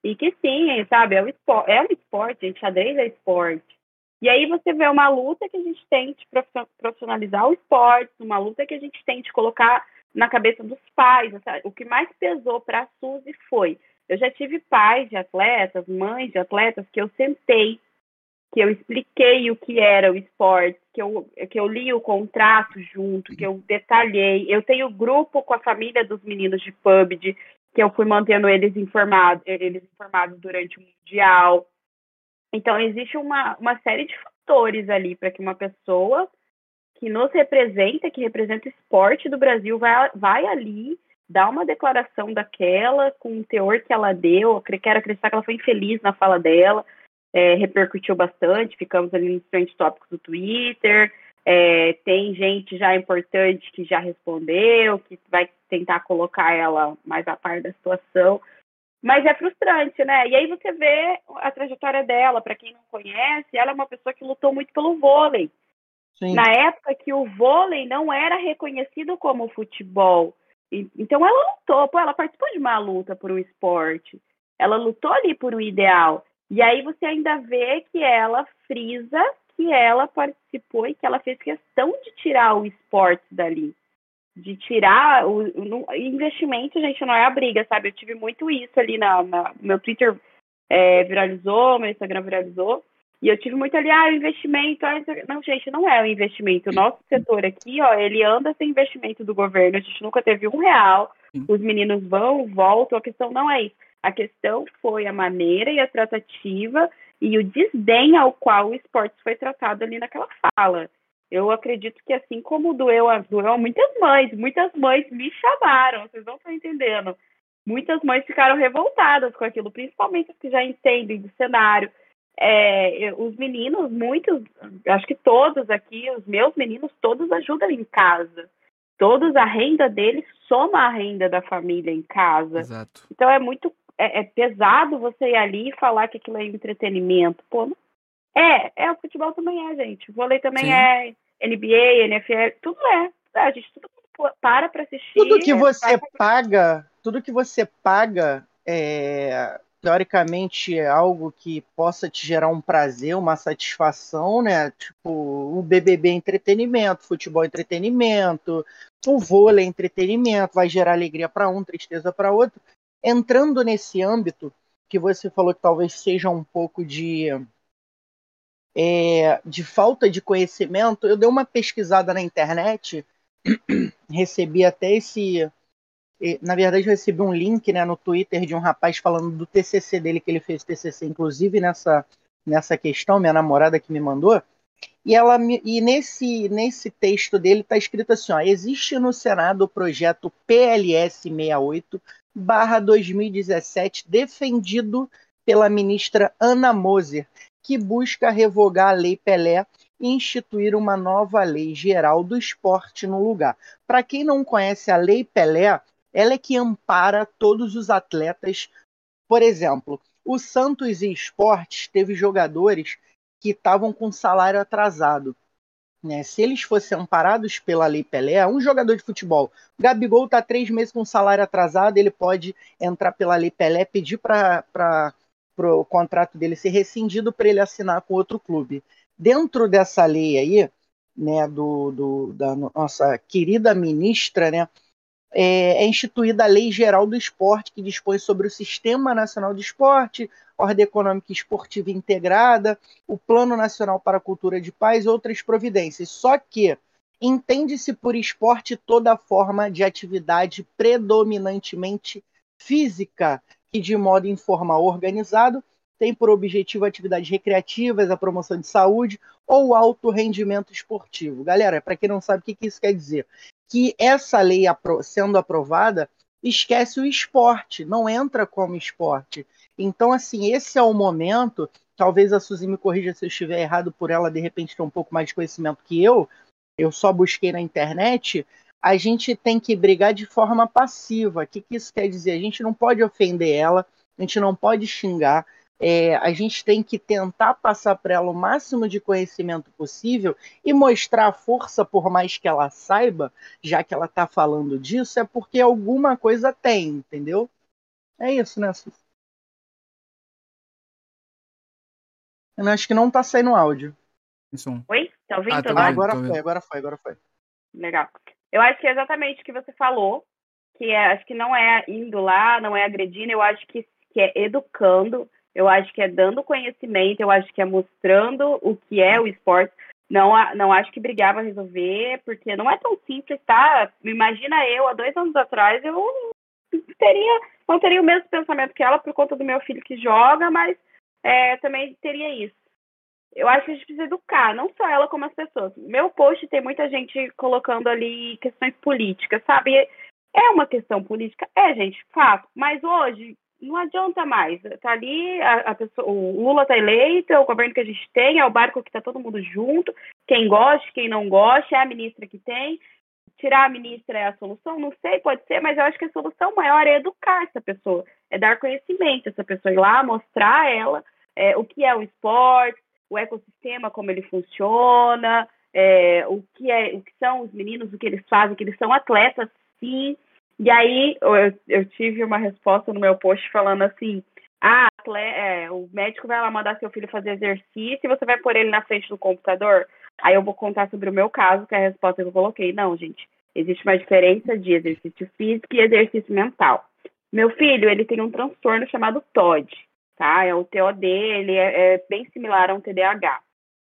e que sim, sabe, é, o esporte, é um esporte, gente, xadrez é esporte. E aí você vê uma luta que a gente tem de profissionalizar o esporte, uma luta que a gente tem de colocar na cabeça dos pais. O que mais pesou para a Suzy foi eu já tive pais de atletas, mães de atletas que eu sentei, que eu expliquei o que era o esporte, que eu, que eu li o contrato junto, que eu detalhei. Eu tenho grupo com a família dos meninos de PUBG, que eu fui mantendo eles informados, eles informados durante o Mundial. Então, existe uma, uma série de fatores ali para que uma pessoa que nos representa, que representa o esporte do Brasil, vai, vai ali dar uma declaração daquela com o teor que ela deu. Eu quero acreditar que ela foi infeliz na fala dela, é, repercutiu bastante, ficamos ali nos trend tópicos do Twitter. É, tem gente já importante que já respondeu, que vai tentar colocar ela mais a par da situação. Mas é frustrante, né? E aí você vê a trajetória dela, para quem não conhece, ela é uma pessoa que lutou muito pelo vôlei. Sim. Na época que o vôlei não era reconhecido como futebol. Então ela lutou, pô, ela participou de uma luta por um esporte. Ela lutou ali por um ideal. E aí você ainda vê que ela frisa que ela participou e que ela fez questão de tirar o esporte dali. De tirar o, o investimento, gente, não é a briga, sabe? Eu tive muito isso ali na, na meu Twitter é, viralizou, meu Instagram viralizou. E eu tive muito ali, ah, o investimento. Ah, não, gente, não é o investimento. O nosso setor aqui, ó, ele anda sem investimento do governo. A gente nunca teve um real. Os meninos vão, voltam. A questão não é isso. A questão foi a maneira e a tratativa e o desdém ao qual o esporte foi tratado ali naquela fala. Eu acredito que assim como doeu a, doeu muitas mães, muitas mães me chamaram, vocês não estão entendendo. Muitas mães ficaram revoltadas com aquilo, principalmente as que já entendem do cenário, é, os meninos, muitos, acho que todos aqui, os meus meninos, todos ajudam em casa. Todos, a renda deles soma a renda da família em casa. Exato. Então é muito é, é pesado você ir ali e falar que aquilo é entretenimento. Pô, não, É, é, o futebol também é, gente. O vôlei também Sim. é NBA, NFL, tudo é. A gente tudo para para assistir. Tudo que você paga, tudo que você paga é, teoricamente é algo que possa te gerar um prazer, uma satisfação, né? Tipo, o BBB é entretenimento, futebol é entretenimento, o vôlei é entretenimento, vai gerar alegria para um, tristeza para outro. Entrando nesse âmbito que você falou que talvez seja um pouco de é, de falta de conhecimento, eu dei uma pesquisada na internet, recebi até esse na verdade, eu recebi um link né, no Twitter de um rapaz falando do TCC dele, que ele fez TCC, inclusive nessa, nessa questão, minha namorada que me mandou. E, ela, e nesse, nesse texto dele está escrito assim: ó, existe no Senado o projeto PLS 68 2017, defendido pela ministra Ana Moser, que busca revogar a Lei Pelé e instituir uma nova lei geral do esporte no lugar. Para quem não conhece a Lei Pelé, ela é que ampara todos os atletas. Por exemplo, o Santos e Esportes teve jogadores que estavam com salário atrasado. Né? Se eles fossem amparados pela Lei Pelé, um jogador de futebol, Gabigol está três meses com salário atrasado, ele pode entrar pela Lei Pelé, pedir para o contrato dele ser rescindido para ele assinar com outro clube. Dentro dessa lei aí, né, do, do, da nossa querida ministra, né, é, é, instituída a Lei Geral do Esporte, que dispõe sobre o Sistema Nacional de Esporte, Ordem Econômica e Esportiva Integrada, o Plano Nacional para a Cultura de Paz e outras providências. Só que entende-se por esporte toda forma de atividade predominantemente física, que de modo informal organizado tem por objetivo atividades recreativas, a promoção de saúde ou alto rendimento esportivo. Galera, para quem não sabe o que isso quer dizer, que essa lei sendo aprovada esquece o esporte, não entra como esporte. Então, assim, esse é o momento. Talvez a Suzy me corrija se eu estiver errado por ela, de repente, ter um pouco mais de conhecimento que eu. Eu só busquei na internet. A gente tem que brigar de forma passiva. O que, que isso quer dizer? A gente não pode ofender ela, a gente não pode xingar, é, a gente tem que tentar passar para ela o máximo de conhecimento possível e mostrar a força, por mais que ela saiba, já que ela está falando disso, é porque alguma coisa tem, entendeu? É isso, né? Eu acho que não está saindo áudio. Oi? Tá ouvindo? Ah, ah, agora foi, agora foi, agora foi. Legal. Eu acho que é exatamente o que você falou, que é, acho que não é indo lá, não é agredindo, eu acho que, que é educando, eu acho que é dando conhecimento, eu acho que é mostrando o que é o esporte. Não, não acho que brigar vai resolver, porque não é tão simples, tá? Imagina eu, há dois anos atrás, eu teria, não teria o mesmo pensamento que ela por conta do meu filho que joga, mas é, também teria isso. Eu acho que a gente precisa educar, não só ela como as pessoas. Meu post tem muita gente colocando ali questões políticas, sabe? É uma questão política? É, gente, fato. Mas hoje, não adianta mais. Tá ali, a, a pessoa, o Lula tá eleito, é o governo que a gente tem, é o barco que tá todo mundo junto. Quem gosta, quem não gosta, é a ministra que tem. Tirar a ministra é a solução? Não sei, pode ser, mas eu acho que a solução maior é educar essa pessoa, é dar conhecimento a essa pessoa, ir lá, mostrar a ela é, o que é o esporte, o ecossistema, como ele funciona, é, o, que é, o que são os meninos, o que eles fazem, que eles são atletas, sim, e aí eu, eu tive uma resposta no meu post falando assim: ah, é, o médico vai lá mandar seu filho fazer exercício e você vai pôr ele na frente do computador. Aí eu vou contar sobre o meu caso, que é a resposta que eu coloquei. Não, gente, existe uma diferença de exercício físico e exercício mental. Meu filho, ele tem um transtorno chamado TOD, tá? É o TOD, ele é, é bem similar a um TDAH.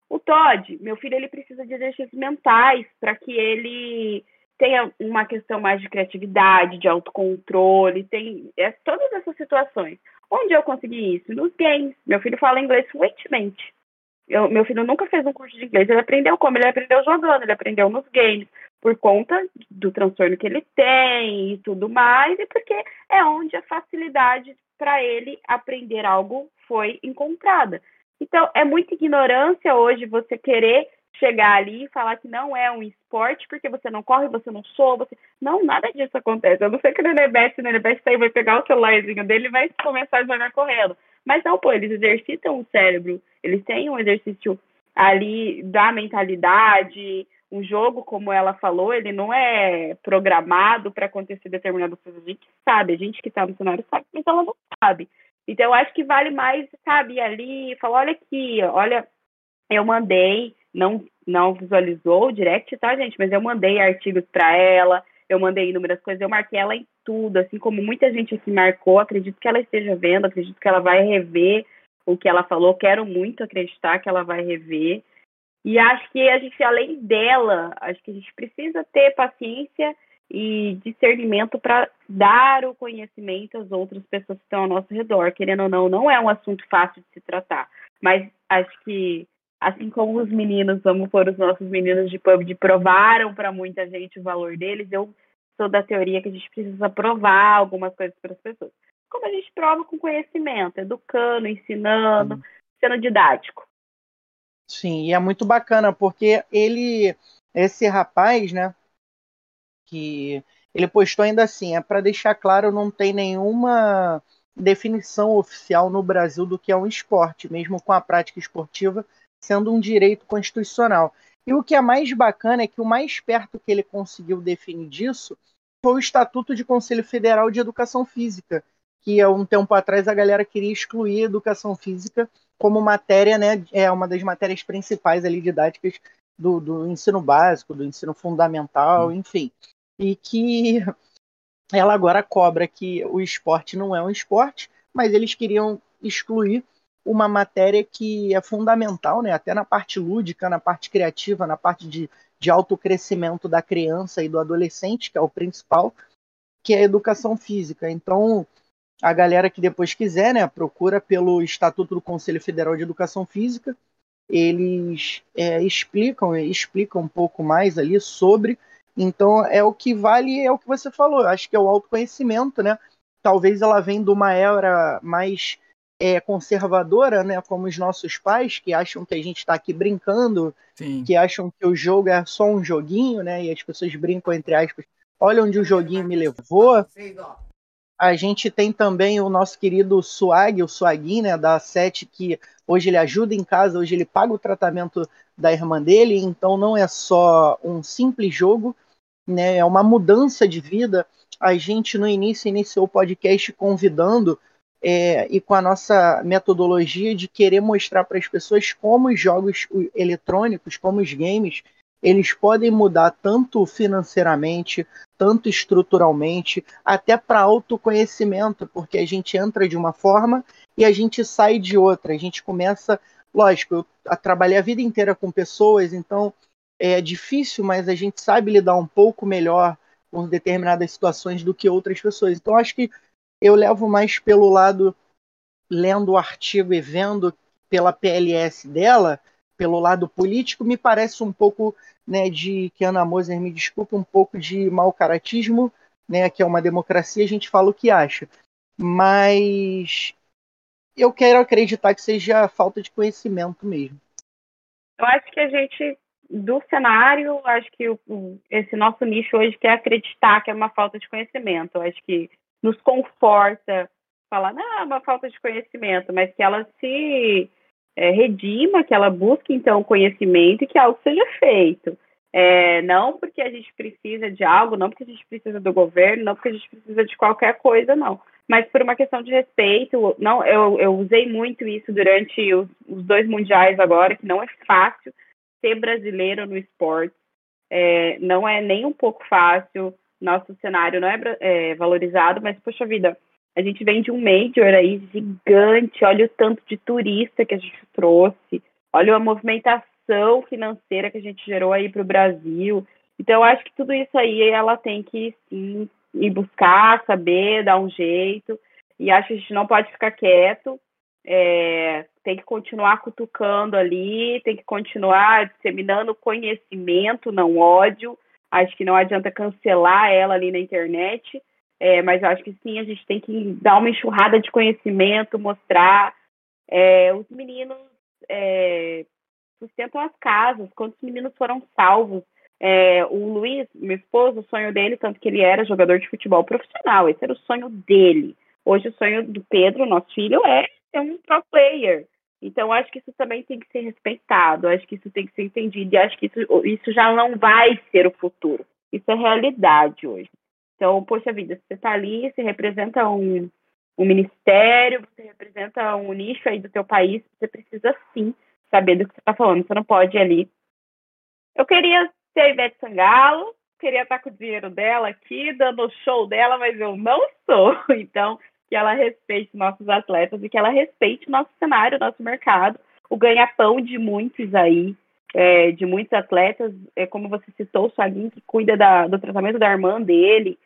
O TOD, meu filho, ele precisa de exercícios mentais para que ele tem uma questão mais de criatividade, de autocontrole, tem é, todas essas situações. Onde eu consegui isso? Nos games. Meu filho fala inglês fluentemente. Eu, meu filho nunca fez um curso de inglês, ele aprendeu como? Ele aprendeu jogando, ele aprendeu nos games, por conta do transtorno que ele tem e tudo mais, e porque é onde a facilidade para ele aprender algo foi encontrada. Então, é muita ignorância hoje você querer chegar ali e falar que não é um esporte porque você não corre, você não soa, você... Não, nada disso acontece. Eu não sei que o Nenebete, o Nenebete tá vai pegar o celularzinho dele e vai começar a jogar correndo. Mas não, pô, eles exercitam o cérebro, eles têm um exercício ali da mentalidade, um jogo, como ela falou, ele não é programado para acontecer determinada coisa. A gente sabe, a gente que está no cenário sabe, mas ela não sabe. Então, eu acho que vale mais, sabe, ali falar, olha aqui, olha, eu mandei, não, não visualizou direct, tá, gente? Mas eu mandei artigos para ela, eu mandei inúmeras coisas, eu marquei ela em tudo, assim como muita gente aqui marcou, acredito que ela esteja vendo, acredito que ela vai rever o que ela falou, quero muito acreditar que ela vai rever. E acho que a gente, além dela, acho que a gente precisa ter paciência e discernimento para dar o conhecimento às outras pessoas que estão ao nosso redor. Querendo ou não, não é um assunto fácil de se tratar. Mas acho que, assim como os meninos, vamos pôr os nossos meninos de PUBG, provaram para muita gente o valor deles, eu sou da teoria que a gente precisa provar algumas coisas para as pessoas. Como a gente prova com conhecimento, educando, ensinando, sendo didático. Sim, e é muito bacana, porque ele, esse rapaz, né, que ele postou ainda assim, é para deixar claro, não tem nenhuma definição oficial no Brasil do que é um esporte, mesmo com a prática esportiva sendo um direito constitucional. E o que é mais bacana é que o mais perto que ele conseguiu definir disso foi o Estatuto de Conselho Federal de Educação Física, que há um tempo atrás a galera queria excluir a educação física como matéria, né? É uma das matérias principais ali didáticas do, do ensino básico, do ensino fundamental, hum. enfim e que ela agora cobra que o esporte não é um esporte, mas eles queriam excluir uma matéria que é fundamental, né, até na parte lúdica, na parte criativa, na parte de, de autocrescimento da criança e do adolescente, que é o principal, que é a educação física. Então, a galera que depois quiser, né, procura pelo Estatuto do Conselho Federal de Educação Física, eles é, explicam, explicam um pouco mais ali sobre então é o que vale, é o que você falou. Acho que é o autoconhecimento, né? Talvez ela venha de uma era mais é, conservadora, né? Como os nossos pais que acham que a gente está aqui brincando, Sim. que acham que o jogo é só um joguinho, né? E as pessoas brincam entre aspas. Olha onde o joguinho me levou. A gente tem também o nosso querido Swag, o Swaguin, né, da Sete, que hoje ele ajuda em casa, hoje ele paga o tratamento da irmã dele, então não é só um simples jogo, né, é uma mudança de vida. A gente no início iniciou o podcast convidando é, e com a nossa metodologia de querer mostrar para as pessoas como os jogos eletrônicos, como os games, eles podem mudar tanto financeiramente, tanto estruturalmente, até para autoconhecimento, porque a gente entra de uma forma e a gente sai de outra. A gente começa, lógico, a trabalhar a vida inteira com pessoas, então é difícil, mas a gente sabe lidar um pouco melhor com determinadas situações do que outras pessoas. Então acho que eu levo mais pelo lado lendo o artigo e vendo pela PLS dela, pelo lado político, me parece um pouco né, de que Ana Moser me desculpe, um pouco de mau caratismo, né, que é uma democracia, a gente fala o que acha. Mas eu quero acreditar que seja falta de conhecimento mesmo. Eu acho que a gente, do cenário, acho que esse nosso nicho hoje quer acreditar que é uma falta de conhecimento. Eu acho que nos conforta falar, não, é uma falta de conhecimento, mas que ela se é, redima, que ela busque então conhecimento e que algo seja feito. É, não porque a gente precisa de algo, não porque a gente precisa do governo, não porque a gente precisa de qualquer coisa, não. Mas por uma questão de respeito, não, eu, eu usei muito isso durante os, os dois mundiais agora, que não é fácil ser brasileiro no esporte. É, não é nem um pouco fácil, nosso cenário não é, é valorizado, mas, poxa vida, a gente vem de um major aí gigante, olha o tanto de turista que a gente trouxe, olha a movimentação financeira que a gente gerou aí para o Brasil. Então, eu acho que tudo isso aí ela tem que sim ir buscar, saber, dar um jeito. E acho que a gente não pode ficar quieto, é, tem que continuar cutucando ali, tem que continuar disseminando conhecimento, não ódio. Acho que não adianta cancelar ela ali na internet é, mas acho que sim, a gente tem que dar uma enxurrada de conhecimento, mostrar. É, os meninos é, sustentam as casas, quantos meninos foram salvos. É, o Luiz, meu esposo, o sonho dele, tanto que ele era jogador de futebol profissional, esse era o sonho dele. Hoje o sonho do Pedro, nosso filho, é é um pro player. Então, acho que isso também tem que ser respeitado, acho que isso tem que ser entendido, e acho que isso, isso já não vai ser o futuro. Isso é realidade hoje. Então, poxa vida, você está ali, você representa um, um ministério, você representa um nicho aí do teu país, você precisa sim saber do que você está falando. Você não pode ir ali. Eu queria ser a Ivete Sangalo, queria estar com o dinheiro dela aqui, dando o show dela, mas eu não sou. Então, que ela respeite nossos atletas e que ela respeite nosso cenário, nosso mercado, o ganha-pão de muitos aí, é, de muitos atletas, é como você citou, o Saguin, que cuida da, do tratamento da irmã dele,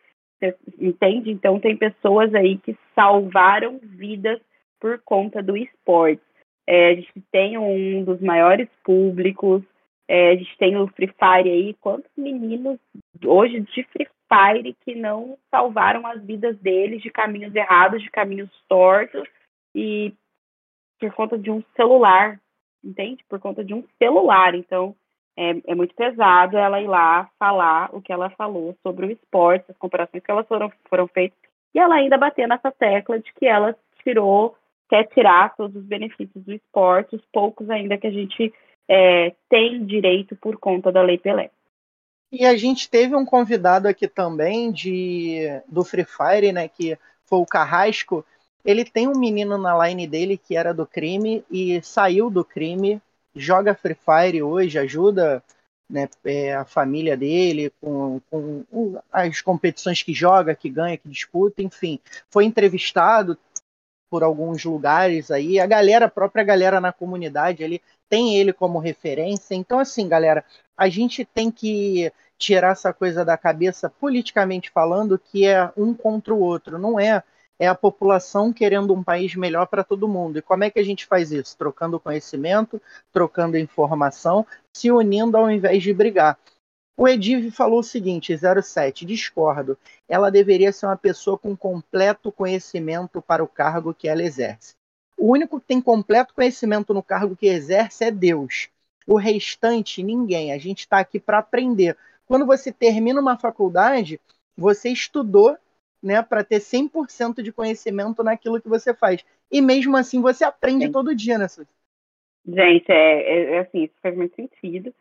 entende? Então, tem pessoas aí que salvaram vidas por conta do esporte. É, a gente tem um dos maiores públicos, é, a gente tem o Free Fire aí. Quantos meninos hoje de Free Fire que não salvaram as vidas deles de caminhos errados, de caminhos tortos e por conta de um celular, entende? Por conta de um celular. Então, é, é, muito pesado ela ir lá falar o que ela falou sobre o esporte, as comparações que elas foram, foram feitas, e ela ainda bater nessa tecla de que ela tirou, quer tirar todos os benefícios do esporte, os poucos ainda que a gente é, tem direito por conta da Lei Pelé. E a gente teve um convidado aqui também de do Free Fire, né, que foi o Carrasco. Ele tem um menino na line dele que era do crime e saiu do crime joga Free Fire hoje, ajuda né, é, a família dele com, com, as competições que joga, que ganha, que disputa, enfim. Foi entrevistado por alguns lugares aí, a galera, a própria galera na comunidade ali tem ele como referência. Então, assim, galera, a gente tem que tirar essa coisa da cabeça, politicamente falando, que é um contra o outro. Não é é a população querendo um país melhor para todo mundo. E como é que a gente faz isso? Trocando conhecimento, trocando informação, se unindo ao invés de brigar. O Ediv falou o seguinte, 07, discordo. Ela deveria ser uma pessoa com completo conhecimento para o cargo que ela exerce. O único que tem completo conhecimento no cargo que exerce é Deus. O restante, ninguém. A gente está aqui para aprender. Quando você termina uma faculdade, você estudou né, para ter 100% de conhecimento naquilo que você faz. E mesmo assim você aprende Sim. todo dia, né, Suzy? Gente, é, é, é, assim, isso faz muito sentido.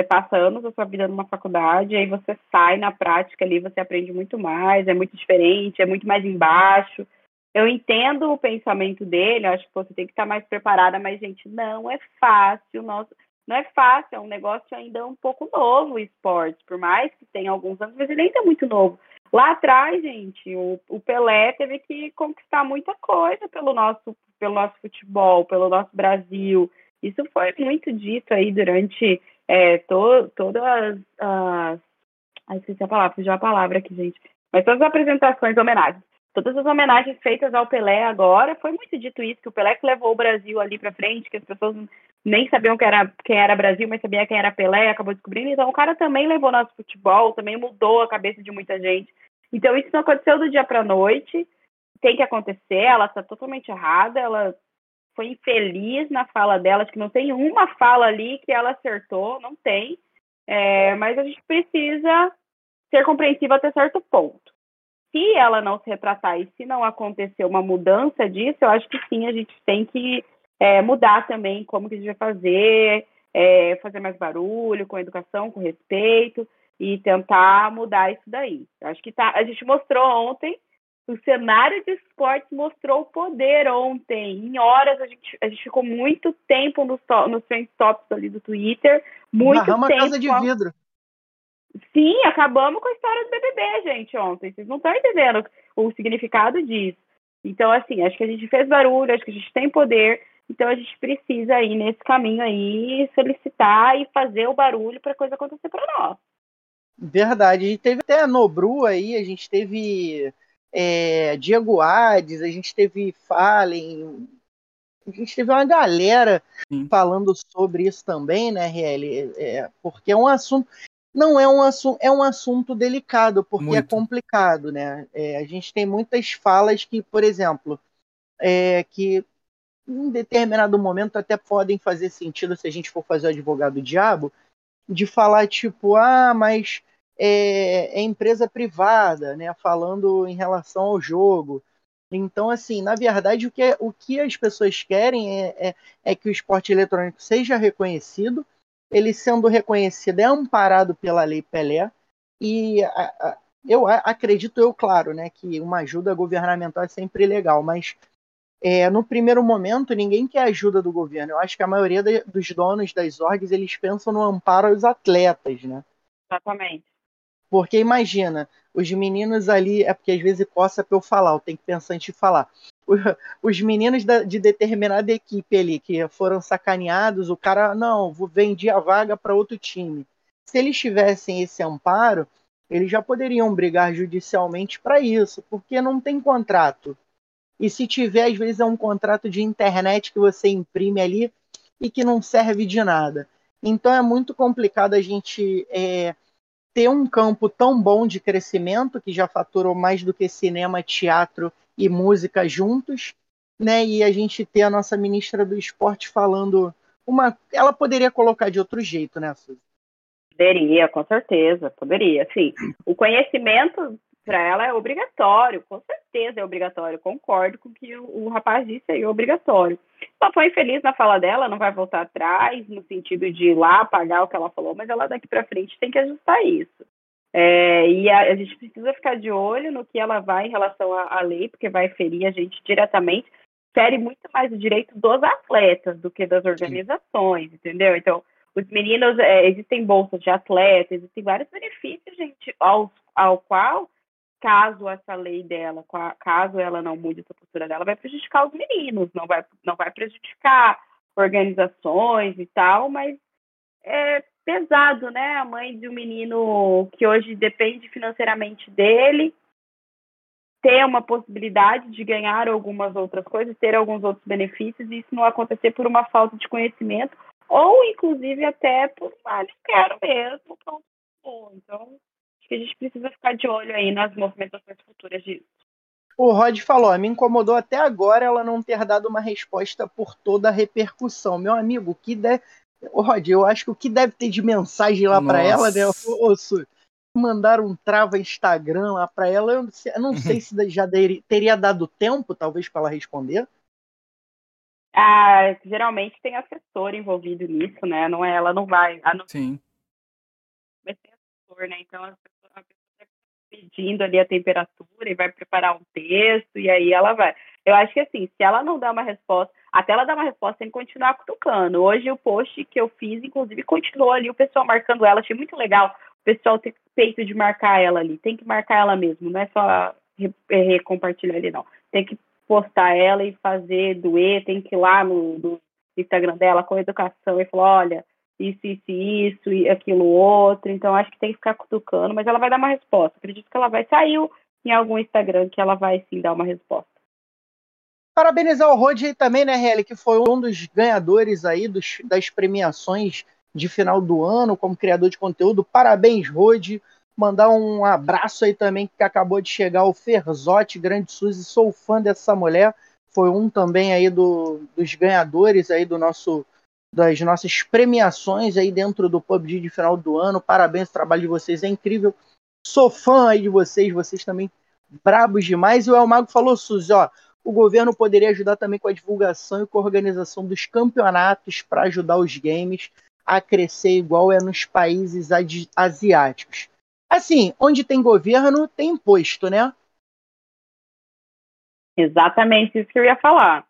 Você passa anos da sua vida numa faculdade, aí você sai na prática ali, você aprende muito mais, é muito diferente, é muito mais embaixo. Eu entendo o pensamento dele, acho que você tem que estar mais preparada, mas, gente, não é fácil. Nosso, não é fácil, é um negócio ainda um pouco novo o esporte, por mais que tenha alguns anos, mas ele ainda é muito novo. Lá atrás, gente, o, o Pelé teve que conquistar muita coisa pelo nosso, pelo nosso futebol, pelo nosso Brasil. Isso foi muito dito aí durante é, to, todas as. as ai, esqueci a palavra, fugiu a palavra aqui, gente. Mas todas as apresentações, homenagens. Todas as homenagens feitas ao Pelé agora, foi muito dito isso, que o Pelé que levou o Brasil ali para frente, que as pessoas nem sabiam que era, quem era Brasil, mas sabia quem era Pelé, acabou descobrindo. Então, o cara também levou nosso futebol, também mudou a cabeça de muita gente. Então, isso não aconteceu do dia para noite. Tem que acontecer, ela está totalmente errada, ela foi infeliz na fala dela, acho que não tem uma fala ali que ela acertou, não tem. É, mas a gente precisa ser compreensiva até certo ponto. Se ela não se retratar e se não acontecer uma mudança disso, eu acho que sim, a gente tem que é, mudar também como que a gente vai fazer, é, fazer mais barulho, com educação, com respeito, e tentar mudar isso daí. Eu acho que tá, a gente mostrou ontem, o cenário de esportes mostrou o poder ontem. Em horas, a gente, a gente ficou muito tempo nos, to, nos trend tops ali do Twitter. Muito Barramos tempo. casa de vidro. Sim, acabamos com a história do BBB, gente, ontem. Vocês não estão entendendo o significado disso. Então, assim, acho que a gente fez barulho, acho que a gente tem poder, então a gente precisa ir nesse caminho aí, solicitar e fazer o barulho para a coisa acontecer para nós. Verdade. A gente teve até a Nobru aí, a gente teve é, Diego Ades, a gente teve Fallen, a gente teve uma galera Sim. falando sobre isso também, né, Riel? É, porque é um assunto. Não é um assunto, é um assunto delicado, porque é Muito. é complicado, né? É, a gente tem muitas falas que, por exemplo, é, que em determinado momento até podem fazer sentido se a gente for fazer o advogado diabo, de falar tipo, ah, mas é, é empresa privada, né? Falando em relação ao jogo. Então, assim, na verdade, o que, o que as pessoas querem é, é, é que o esporte eletrônico seja reconhecido. Ele sendo reconhecido é amparado pela Lei Pelé. E a, a, eu acredito, eu, claro, né, que uma ajuda governamental é sempre legal, mas é, no primeiro momento ninguém quer ajuda do governo. Eu acho que a maioria de, dos donos das orgs eles pensam no amparo aos atletas, né? Exatamente. Porque imagina, os meninos ali, é porque às vezes coça para eu falar, eu tenho que pensar antes de falar. Os meninos de determinada equipe ali que foram sacaneados, o cara, não, vendi a vaga para outro time. Se eles tivessem esse amparo, eles já poderiam brigar judicialmente para isso, porque não tem contrato. E se tiver, às vezes é um contrato de internet que você imprime ali e que não serve de nada. Então é muito complicado a gente é, ter um campo tão bom de crescimento, que já faturou mais do que cinema, teatro e música juntos, né? E a gente ter a nossa ministra do esporte falando uma. Ela poderia colocar de outro jeito, né, Suzy? Poderia, com certeza, poderia. Sim, o conhecimento para ela é obrigatório, com certeza é obrigatório. Concordo com o que o, o rapaz disse aí, é obrigatório. Ela foi infeliz na fala dela, não vai voltar atrás, no sentido de ir lá pagar o que ela falou, mas ela daqui para frente tem que ajustar isso. É, e a, a, gente precisa ficar de olho no que ela vai em relação à, à lei, porque vai ferir a gente diretamente, fere muito mais o direito dos atletas do que das organizações, Sim. entendeu? Então, os meninos, é, existem bolsas de atleta, existem vários benefícios, gente, ao, ao qual caso essa lei dela, caso ela não mude essa postura dela, vai prejudicar os meninos, não vai, não vai prejudicar organizações e tal, mas é pesado, né? A mãe de um menino que hoje depende financeiramente dele ter uma possibilidade de ganhar algumas outras coisas, ter alguns outros benefícios, e isso não acontecer por uma falta de conhecimento, ou inclusive até por, ah, não quero mesmo, pronto. Então, que a gente precisa ficar de olho aí nas movimentações futuras disso. O Rod falou, me incomodou até agora ela não ter dado uma resposta por toda a repercussão. Meu amigo, o que deve. Rod, eu acho que o que deve ter de mensagem lá para ela, né? Ô, Su, mandar um trava Instagram lá para ela, eu não sei se já teria dado tempo, talvez, para ela responder. Ah, geralmente tem assessor envolvido nisso, né? Não é, ela não vai. Não... Sim. Mas tem assessor, né? Então a pedindo ali a temperatura e vai preparar um texto e aí ela vai. Eu acho que assim, se ela não dá uma resposta, até ela dar uma resposta, tem que continuar cutucando. Hoje o post que eu fiz, inclusive, continuou ali o pessoal marcando ela. Achei muito legal o pessoal ter feito de marcar ela ali. Tem que marcar ela mesmo, não é só recompartilhar ali, não. Tem que postar ela e fazer doer, tem que ir lá no, no Instagram dela com educação e falar, olha, isso, isso, isso e aquilo outro. Então acho que tem que ficar cutucando, mas ela vai dar uma resposta. Acredito que ela vai sair em algum Instagram que ela vai sim dar uma resposta. Parabenizar o Rod também, né, Helly, que foi um dos ganhadores aí dos, das premiações de final do ano como criador de conteúdo. Parabéns, Rod. Mandar um abraço aí também que acabou de chegar o Ferzotti, grande Suzy, sou fã dessa mulher. Foi um também aí do, dos ganhadores aí do nosso das nossas premiações aí dentro do PUBG de final do ano. Parabéns, o trabalho de vocês é incrível. Sou fã aí de vocês, vocês também brabos demais. E o El Mago falou, Suzy, ó, o governo poderia ajudar também com a divulgação e com a organização dos campeonatos para ajudar os games a crescer igual é nos países asiáticos. Assim, onde tem governo, tem imposto, né? Exatamente isso que eu ia falar.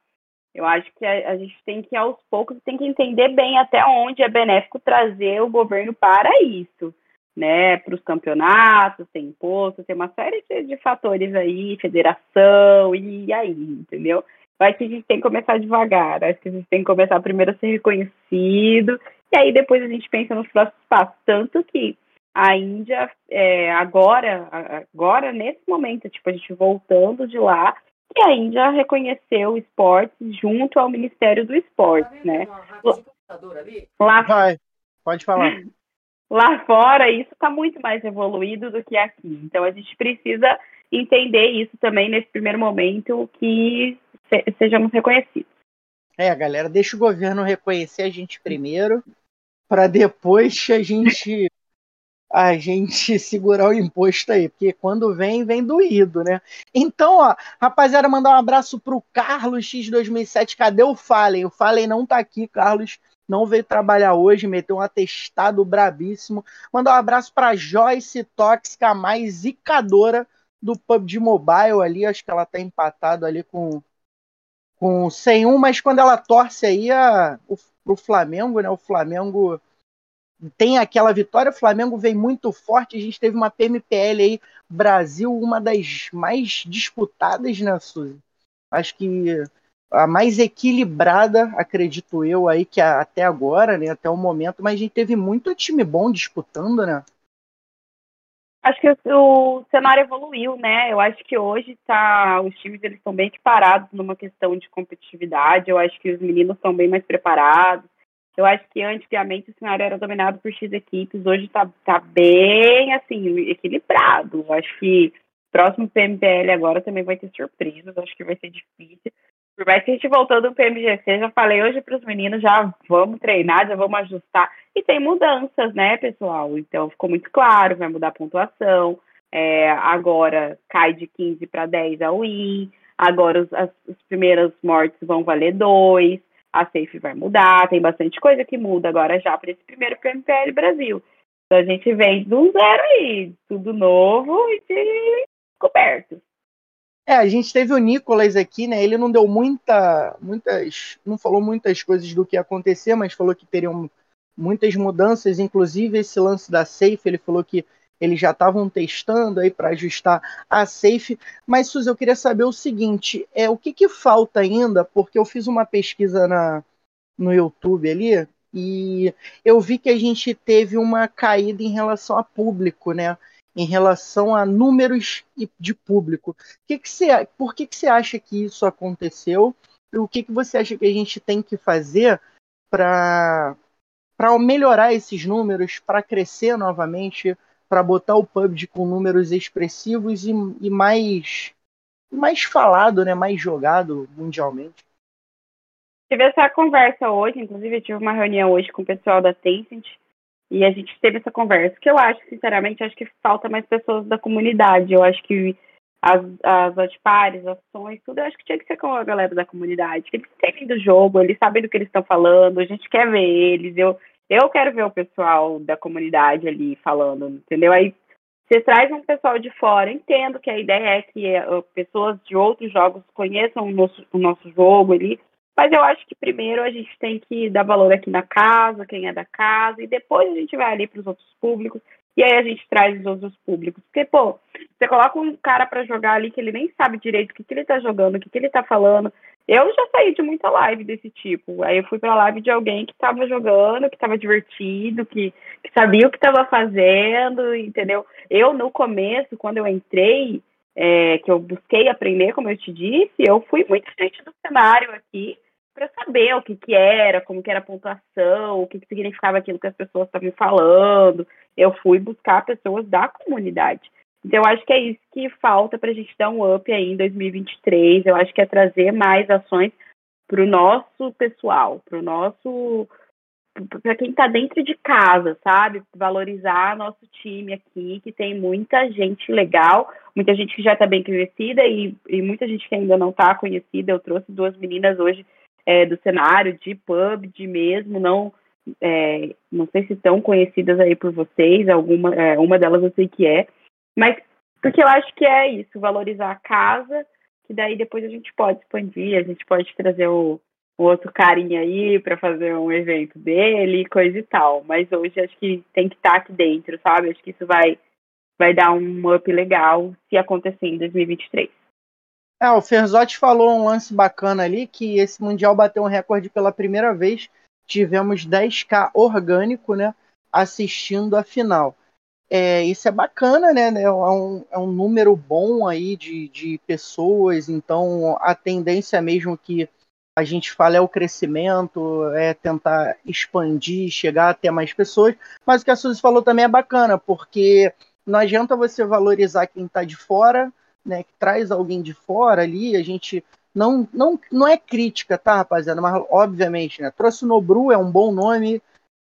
Eu acho que a, a, gente tem que, aos poucos, tem que entender bem até onde é benéfico trazer o governo para isso, né? Para os campeonatos, tem imposto, tem uma série de, de, fatores aí, federação, e aí, entendeu? Acho que a gente tem que começar devagar, acho que a gente tem que começar primeiro a ser reconhecido, e aí depois a gente pensa nos próximos passos. Tanto que a Índia, é, agora, agora, nesse momento, tipo, a gente voltando de lá, e a Índia reconheceu o esporte junto ao Ministério do Esporte, tá né? Lá, Vai, pode falar. Lá fora, isso está muito mais evoluído do que aqui. Então, a gente precisa entender isso também nesse primeiro momento, que se, sejamos reconhecidos. É, galera, deixa o governo reconhecer a gente primeiro, para depois a gente a gente segurar o imposto aí, porque quando vem, vem doído, né? Então, ó, rapaziada, mandar um abraço pro Carlos X 2007. Cadê o Fallen? O Fallen não tá aqui, Carlos não veio trabalhar hoje, meteu um atestado brabíssimo. Mandar um abraço pra Joyce Tóxica, mais zicadora do PUBG Mobile ali, acho que ela tá empatada ali com com 101, mas quando ela torce aí a, o, pro Flamengo, né? O Flamengo tem aquela vitória, o Flamengo vem muito forte, a gente teve uma PMPL aí, Brasil, uma das mais disputadas, né, Suzy? Acho que a mais equilibrada, acredito eu, aí, que até agora, né, até o momento, mas a gente teve muito time bom disputando, né? Acho que o, cenário evoluiu, né? Eu acho que hoje tá, os times eles estão bem equiparados numa questão de competitividade. Eu acho que os meninos estão bem mais preparados. Eu acho que antigamente o cenário era dominado por X equipes, hoje está tá bem assim, equilibrado. Eu acho que próximo PMPL agora também vai ter surpresas, acho que vai ser difícil. Por mais que a gente voltou do PMGC, já falei hoje para os meninos, já vamos treinar, já vamos ajustar. E tem mudanças, né, pessoal? Então ficou muito claro, vai mudar a pontuação. É, agora cai de 15 para 10 a win. Agora os, as, as primeiras mortes vão valer 2 a safe vai mudar, tem bastante coisa que muda agora já para esse primeiro PMPL Brasil. Então a gente vem do zero aí, tudo novo e de coberto. É, a gente teve o Nicolas aqui, né? Ele não deu muita, muitas, não falou muitas coisas do que ia acontecer, mas falou que teriam muitas mudanças, inclusive esse lance da safe, ele falou que eles já estavam testando aí para ajustar a safe. Mas, Suzy, eu queria saber o seguinte: é o que, que falta ainda? Porque eu fiz uma pesquisa na, no YouTube ali e eu vi que a gente teve uma caída em relação a público, né? Em relação a números de público. Que que você, por que, que você acha que isso aconteceu? E o que, que você acha que a gente tem que fazer para melhorar esses números, para crescer novamente? Para botar o PUBG com números expressivos e, e mais mais falado, né, mais jogado mundialmente. Tive essa conversa hoje, inclusive eu tive uma reunião hoje com o pessoal da Tencent e a gente teve essa conversa, que eu acho, sinceramente, acho que falta mais pessoas da comunidade. Eu acho que as, as outpares, ações, tudo, eu acho que tinha que ser com a galera da comunidade. Eles entendem do jogo, eles sabem do que eles estão falando, a gente quer ver eles. Eu, eu quero ver o pessoal da comunidade ali falando, entendeu? Aí você traz um pessoal de fora, entendo que a ideia é que uh, pessoas de outros jogos conheçam o nosso, o nosso jogo ali, mas eu acho que primeiro a gente tem que dar valor aqui na casa, quem é da casa, e depois a gente vai ali para os outros públicos, e aí a gente traz os outros públicos. Porque, pô, você coloca um cara para jogar ali que ele nem sabe direito o que, que ele tá jogando, o que, que ele tá falando, eu já saí de muita live desse tipo. Aí eu fui pra live de alguém que tava jogando, que tava divertido, que, que sabia o que tava fazendo, entendeu? Eu, no começo, quando eu entrei, é, que eu busquei aprender, como eu te disse, eu fui muito frente do cenário aqui para saber o que que era, como que era a pontuação, o que, que significava aquilo que as pessoas estavam falando. Eu fui buscar pessoas da comunidade. Então, eu acho que é isso que falta para a gente dar um up aí em 2023. Eu acho que é trazer mais ações para o nosso pessoal, para o nosso. para quem está dentro de casa, sabe? Valorizar nosso time aqui, que tem muita gente legal, muita gente que já está bem conhecida e, e muita gente que ainda não está conhecida. Eu trouxe duas meninas hoje é, do cenário de pub, de mesmo, não. É, não sei se estão conhecidas aí por vocês, alguma, é, uma delas eu sei que é, mas porque eu acho que é isso, valorizar a casa, que daí depois a gente pode expandir, a gente pode trazer o, o outro carinha aí para fazer um evento dele, coisa e tal. Mas hoje acho que tem que estar aqui dentro, sabe? Acho que isso vai, vai dar um up legal se acontecer em 2023. É, o Ferzotti falou um lance bacana ali, que esse Mundial bateu um recorde pela primeira vez. Tivemos 10k orgânico, né? Assistindo a final. É, isso é bacana, né? É um, é um número bom aí de, de pessoas, então a tendência mesmo que a gente fala é o crescimento, é tentar expandir, chegar até mais pessoas. Mas o que a Suzy falou também é bacana, porque não adianta você valorizar quem está de fora, né? Que traz alguém de fora ali, a gente não, não, não é crítica, tá, rapaziada? Mas obviamente, né? Trouxe o Nobru, é um bom nome,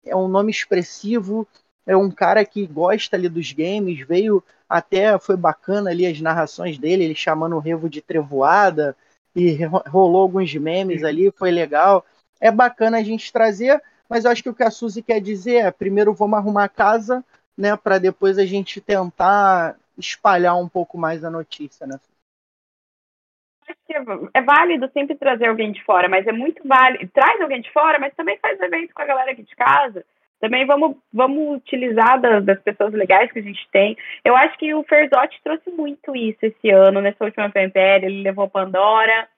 é um nome expressivo é um cara que gosta ali dos games, veio até, foi bacana ali as narrações dele, ele chamando o Revo de trevoada, e rolou alguns memes ali, foi legal. É bacana a gente trazer, mas eu acho que o que a Suzy quer dizer é, primeiro vamos arrumar a casa, né, para depois a gente tentar espalhar um pouco mais a notícia, né? Acho que é válido sempre trazer alguém de fora, mas é muito válido. Traz alguém de fora, mas também faz evento com a galera aqui de casa também vamos, vamos utilizar das, das, pessoas legais que a gente tem. Eu acho que o Ferzotti trouxe muito isso esse ano, nessa última PMPL. Ele levou Pandora,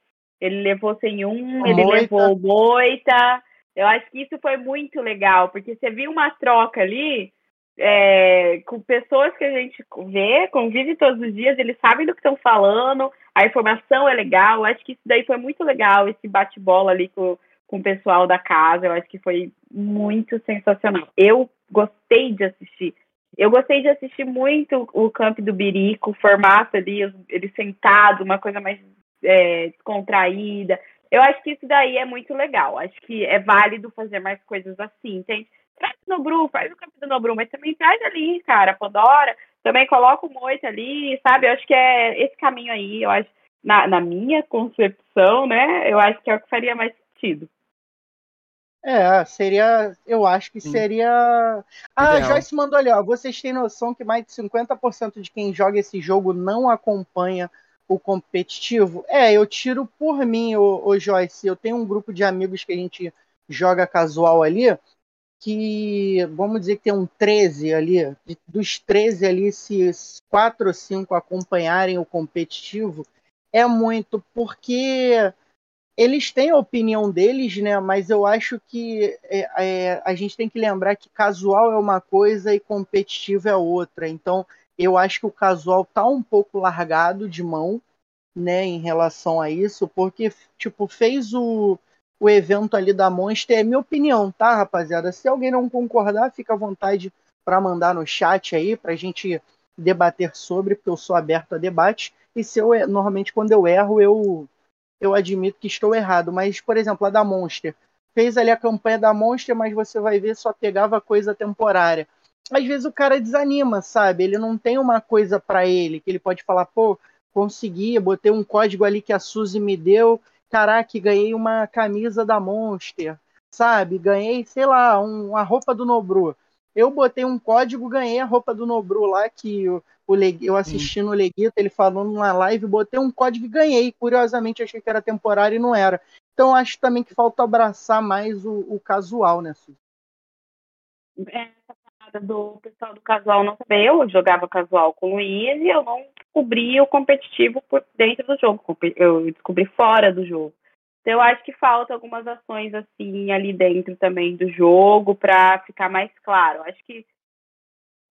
ele levou Sem Um, ele Moita. levou Moita. Eu acho que isso foi muito legal, porque você viu uma troca ali é, com pessoas que a gente vê, convive todos os dias, eles sabem do que estão falando, a informação é legal. Eu acho que isso daí foi muito legal, esse bate-bola ali com com o pessoal da casa. Eu acho que foi muito sensacional. Eu gostei de assistir. Eu gostei de assistir muito o Camp do Birico, o formato ali, ele sentado, uma coisa mais é, descontraída. Eu acho que isso daí é muito legal. Acho que é válido fazer mais coisas assim, entende? Traz o Nobru, faz o Camp do Nobru, mas também traz ali, cara, Pandora, também coloca o Moita ali, sabe? Eu acho que é esse caminho aí, eu acho, na, na minha concepção, né? Eu acho que é o que faria mais sentido. É, seria. Eu acho que seria. Ah, Ideal. Joyce mandou ali, ó. Vocês têm noção que mais de 50% de quem joga esse jogo não acompanha o competitivo? É, eu tiro por mim, ô, ô Joyce. Eu tenho um grupo de amigos que a gente joga casual ali, que vamos dizer que tem um 13 ali. Dos 13 ali, se 4 ou 5 acompanharem o competitivo, é muito, porque eles têm a opinião deles, né? Mas eu acho que é, é, a gente tem que lembrar que casual é uma coisa e competitivo é outra. Então, eu acho que o casual tá um pouco largado de mão, né, em relação a isso, porque, tipo, fez o, o evento ali da Monster, é minha opinião, tá, rapaziada? Se alguém não concordar, fica à vontade para mandar no chat aí, pra gente debater sobre, porque eu sou aberto a debate. E se eu, normalmente, quando eu erro, eu eu admito que estou errado. Mas, por exemplo, a da Monster. Fez ali a campanha da Monster, mas você vai ver só pegava coisa temporária. Às vezes o cara desanima, sabe? Ele não tem uma coisa para ele que ele pode falar, pô, consegui, botei um código ali que a Suzy me deu, caraca, ganhei uma camisa da Monster, sabe? Ganhei, sei lá, um, uma roupa do Nobru. Eu botei um código, ganhei a roupa do Nobru lá, que o, o eu assisti Sim. no Leguito, ele falando numa live, botei um código e ganhei. Curiosamente, achei que era temporário e não era. Então, acho também que falta abraçar mais o, o casual, né, Su? É, essa parada do pessoal do casual não saber. Eu jogava casual com o Luiz e eu não descobri o competitivo por dentro do jogo. Eu descobri fora do jogo. Então, eu acho que falta algumas ações assim ali dentro também do jogo para ficar mais claro. Acho que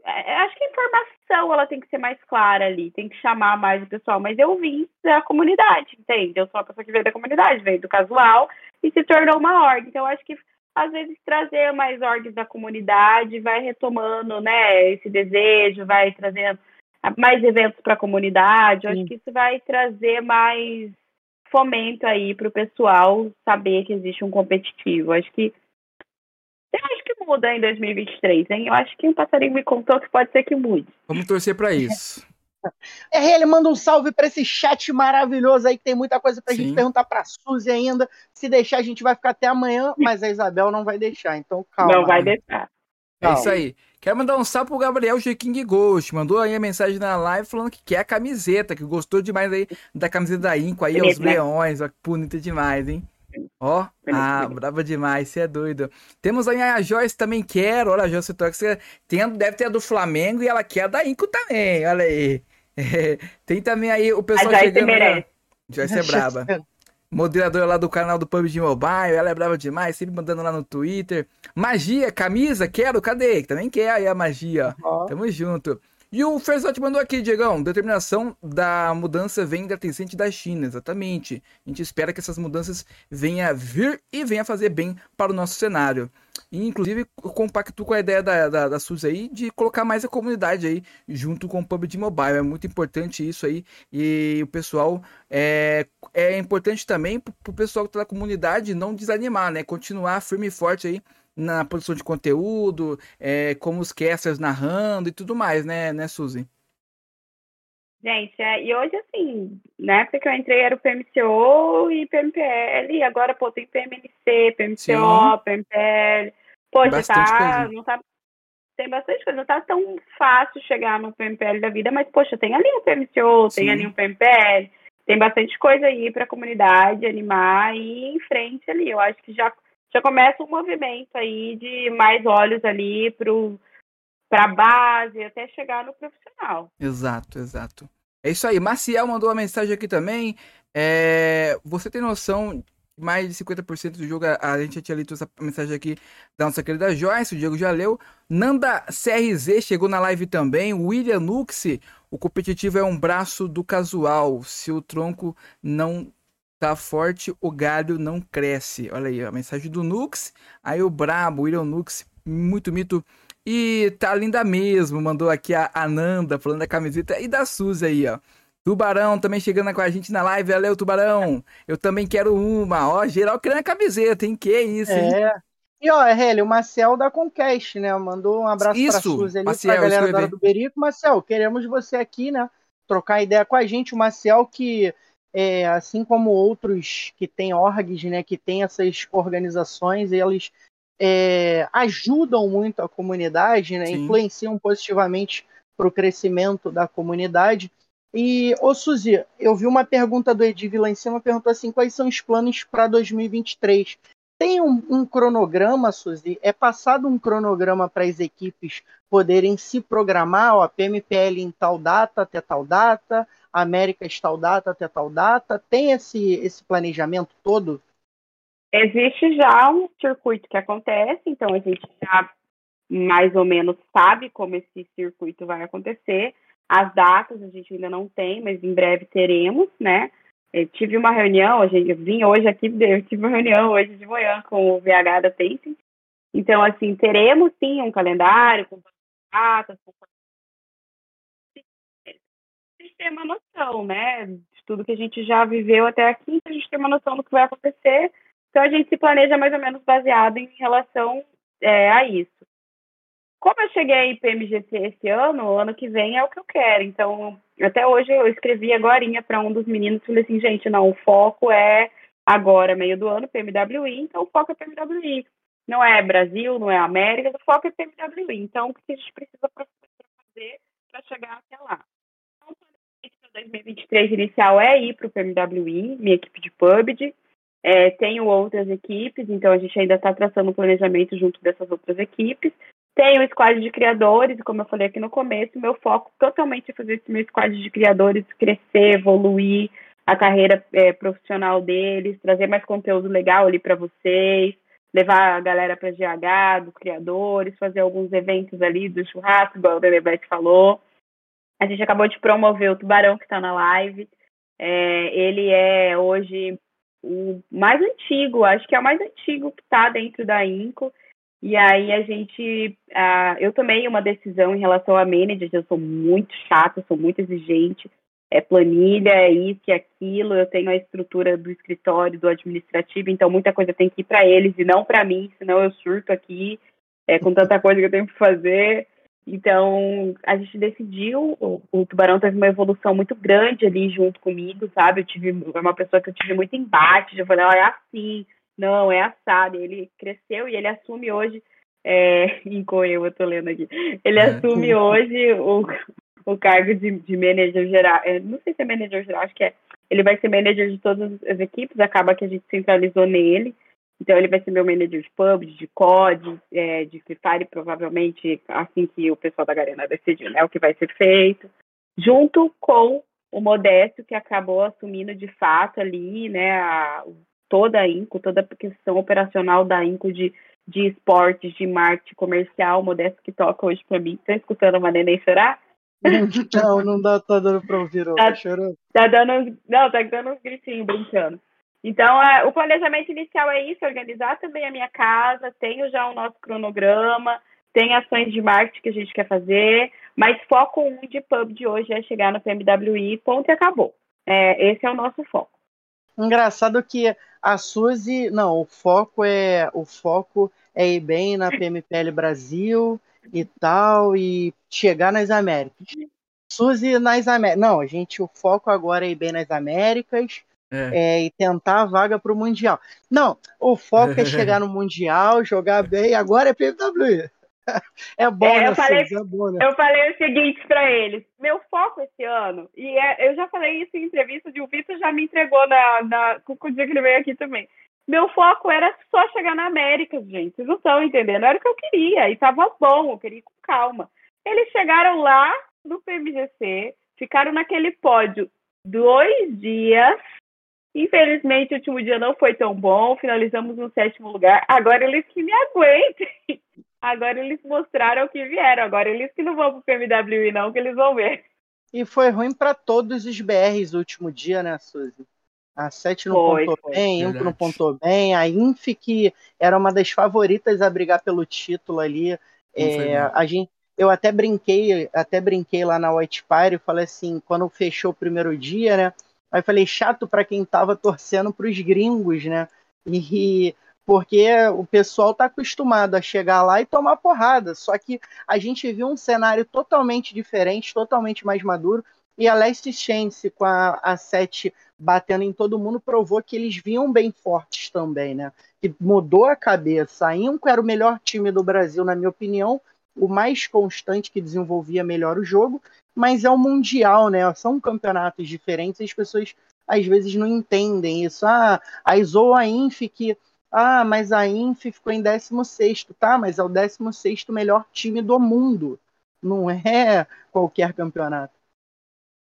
acho que a informação ela tem que ser mais clara ali, tem que chamar mais o pessoal. Mas eu vim da comunidade, entende? Eu sou uma pessoa que veio da comunidade, veio do casual e se tornou uma org. Então, acho que às vezes trazer mais orgs da comunidade vai retomando, né, esse desejo, vai trazendo mais eventos para a comunidade. Eu acho que isso vai trazer mais fomento aí para o pessoal saber que existe um competitivo. Acho que eu acho que muda em 2023, hein? Eu acho que um passarinho me contou que pode ser que mude. Vamos torcer para isso. É, ele manda um salve para esse chat maravilhoso aí, que tem muita coisa pra Sim. gente perguntar pra Suzy ainda. Se deixar, a gente vai ficar até amanhã, mas a Isabel não vai deixar, então calma. Não vai deixar. É isso aí. Quero mandar um salve pro Gabriel G. King Ghost. Mandou aí a mensagem na live falando que quer a camiseta, que gostou demais aí da camiseta da Inco aí, aos né? leões. Ó, que bonita demais, hein? Ó, ah, brava demais, você é doido. Temos aí a Joyce também quer, olha a Joyce Tóxica, tem, deve ter a do Flamengo e ela quer a da Inco também, olha aí. É, tem também aí o pessoal a Joyce chegando. Merece. Joyce é braba. Moderadora lá do canal do PUBG Mobile, ela é brava demais, sempre mandando lá no Twitter. Magia, camisa, quero, cadê? Também quer aí a magia, ó. Tamo junto. E o Ferzotti mandou aqui, Diegão, determinação da mudança vem da Tencent da China, exatamente. A gente espera que essas mudanças venham vir e venham fazer bem para o nosso cenário. E, inclusive, compacto com a ideia da, da, da SUS aí de colocar mais a comunidade aí junto com o PUBG Mobile. É muito importante isso aí. E o pessoal é, é importante também para o pessoal que está na comunidade não desanimar, né? Continuar firme e forte aí na produção de conteúdo, é, como os casters narrando e tudo mais, né, né, Suzy? Gente, é, e hoje, assim, na época que eu entrei era o PMCO e PMPL, e agora, pô, tem PMNC, PMCO, Sim. PMPL. Poxa, tá, não tá, tem bastante coisa. Não tá tão fácil chegar no PMPL da vida, mas, poxa, tem ali o PMCO, Sim. tem ali o PMPL, tem bastante coisa aí para a comunidade animar e ir em frente ali. Eu acho que já, já começa um movimento aí de mais olhos ali para a base até chegar no profissional. Exato, exato. É isso aí. Maciel mandou uma mensagem aqui também. É... Você tem noção mais de 50% do jogo, a gente já tinha lido essa mensagem aqui da nossa querida Joyce, o Diego já leu. Nanda CRZ chegou na live também. William Nuxi, o competitivo é um braço do casual. Se o tronco não tá forte, o galho não cresce. Olha aí, a mensagem do Nux. Aí o brabo, William Nux, muito mito. E tá linda mesmo, mandou aqui a Ananda falando da camiseta e da Suzy aí, ó. Tubarão também chegando com a gente na live. Valeu, Tubarão. Eu também quero uma. Ó, geral querendo a camiseta, hein? Que isso, hein? É. E ó, Hélio, o Marcel da Conquest, né? Mandou um abraço Isso, pra Suzy ali, Marcel, pra galera da do Berico. Marcel, queremos você aqui, né? Trocar ideia com a gente. O Marcel que, é, assim como outros que têm orgs, né? Que tem essas organizações, eles é, ajudam muito a comunidade, né? Sim. Influenciam positivamente para o crescimento da comunidade. E, ô Suzy, eu vi uma pergunta do em cima, perguntou assim, quais são os planos para 2023? Tem um, um, cronograma, Suzy? É passado um cronograma para as equipes poderem se programar, ó, PMPL em tal data até tal data, Américas tal data até tal data? Tem esse, esse planejamento todo? Existe já um circuito que acontece, então a gente já mais ou menos sabe como esse circuito vai acontecer. As datas a gente ainda não tem, mas em breve teremos, né? Eu tive uma reunião, eu vim hoje aqui, eu tive uma reunião hoje de manhã com o VH da Tencent. Então, assim, teremos sim um calendário com datas, com a gente tem uma noção, né, de tudo que a gente já viveu até aqui, então a gente tem uma noção do que vai acontecer. Então a gente se planeja mais ou menos baseado em relação é, a isso. Como eu cheguei em PMGC esse ano, ano que vem é o que eu quero. Então, até hoje eu escrevi agora para um dos meninos falei assim, gente, não, o foco é agora, meio do ano, PMWI, então o foco é PMWI. Não é Brasil, não é América, o foco é PMWI. Então, o que a gente precisa fazer para chegar até lá? Então, o 2023 inicial é ir para o PMWI, minha equipe de PUBG. É, tenho outras equipes, então a gente ainda está traçando o planejamento junto dessas outras equipes. Tenho o squad de criadores, como eu falei aqui no começo, meu foco totalmente é fazer esse meu squad de criadores crescer, evoluir a carreira é, profissional deles, trazer mais conteúdo legal ali para vocês, levar a galera para GH, dos criadores, fazer alguns eventos ali do churrasco, igual o Delebete falou. A gente acabou de promover o Tubarão, que está na live. É, ele é hoje o mais antigo, acho que é o mais antigo que está dentro da INCO. E aí a gente, uh, eu tomei uma decisão em relação a managers, eu sou muito chata, sou muito exigente, é planilha, é isso e aquilo, eu tenho a estrutura do escritório, do administrativo, então muita coisa tem que ir para eles e não para mim, senão eu surto aqui é, com tanta coisa que eu tenho que fazer. Então, a gente decidiu, o, o, Tubarão teve uma evolução muito grande ali junto comigo, sabe? Eu tive uma pessoa que eu tive muito embate, eu falei, olha, é assim, não, é assado. Ele cresceu e ele assume hoje, é, em Coeu, eu tô lendo aqui, ele é. assume hoje o, o cargo de, de manager geral. É, não sei se é manager geral, acho que é. Ele vai ser manager de todas as equipes, acaba que a gente centralizou nele. Então ele vai ser meu manager de pub, de COD, é, de Free Fire, provavelmente assim que o pessoal da Garena decidir, né, o que vai ser feito, junto com o Modesto, que acabou assumindo de fato ali, né, a, toda a INCO, toda a questão operacional da INCO de, de esportes, de marketing comercial, modesto que toca hoje para mim. Tá escutando a Neném chorar? Não, não dá, tá dando para ouvir, ó, tá, tá chorando. Tá dando, não, tá dando uns gritinhos, brincando. Então, é, o planejamento inicial é isso, organizar também a minha casa, tenho já o nosso cronograma, tem ações de marketing que a gente quer fazer, mas foco 1 um de pub de hoje é chegar no PMWI, ponto e acabou. É, esse é o nosso foco. Engraçado que a Suzy, não, o foco é o foco é ir bem na PMPL Brasil e tal e chegar nas Américas. Suzy nas Américas. Não, gente, o foco agora é ir bem nas Américas é. É, e tentar a vaga para o Mundial. Não, o foco é chegar no Mundial, jogar bem, agora é PMW. É bom, é, eu, falei, é bom, né? eu falei o seguinte para eles: meu foco esse ano, e é, eu já falei isso em entrevista, de o Vitor já me entregou na, na, com o dia que ele veio aqui também. Meu foco era só chegar na América, gente. Vocês não estão entendendo. Era o que eu queria. E tava bom, eu queria ir com calma. Eles chegaram lá no PMGC, ficaram naquele pódio dois dias. Infelizmente, o último dia não foi tão bom. Finalizamos no sétimo lugar. Agora eles que me aguentem. Agora eles mostraram que vieram. Agora eles que não vão pro PMWI, não, que eles vão ver. E foi ruim para todos os BRs o último dia, né, Suzy? A 7 não foi, pontou foi. bem, Impo não pontou bem. A Inf, que era uma das favoritas a brigar pelo título ali. É, a gente, eu até brinquei, até brinquei lá na White Fire, falei assim, quando fechou o primeiro dia, né? Aí falei, chato para quem tava torcendo pros gringos, né? E porque o pessoal tá acostumado a chegar lá e tomar porrada. Só que a gente viu um cenário totalmente diferente, totalmente mais maduro. E a Last Chance com a, a 7 batendo em todo mundo provou que eles vinham bem fortes também, né? Que mudou a cabeça. A Inco era o melhor time do Brasil, na minha opinião, o mais constante que desenvolvia melhor o jogo, mas é um mundial, né? São campeonatos diferentes e as pessoas às vezes não entendem isso. Ah, aí zoa a Inf que. Ah, mas a Inf ficou em 16, tá? Mas é o 16 melhor time do mundo. Não é qualquer campeonato.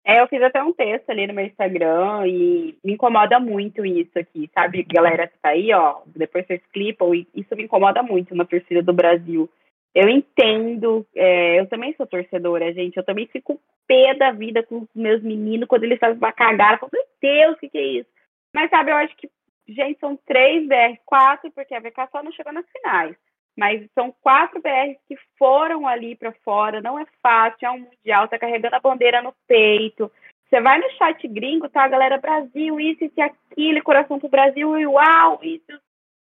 É, eu fiz até um texto ali no meu Instagram e me incomoda muito isso aqui, sabe? Galera que tá aí, ó, depois vocês clipam, e isso me incomoda muito na torcida do Brasil. Eu entendo, é, eu também sou torcedora, gente, eu também fico pé da vida com os meus meninos quando eles fazem uma cagada, eu falo, meu Deus, o que, que é isso? Mas sabe, eu acho que, gente, são três BR, quatro, porque a VK só não chegou nas finais mas são quatro BRs que foram ali para fora, não é fácil, é um mundial, tá carregando a bandeira no peito. Você vai no chat gringo, tá, galera, Brasil, isso, isso e aquilo, coração pro Brasil, e uau, isso.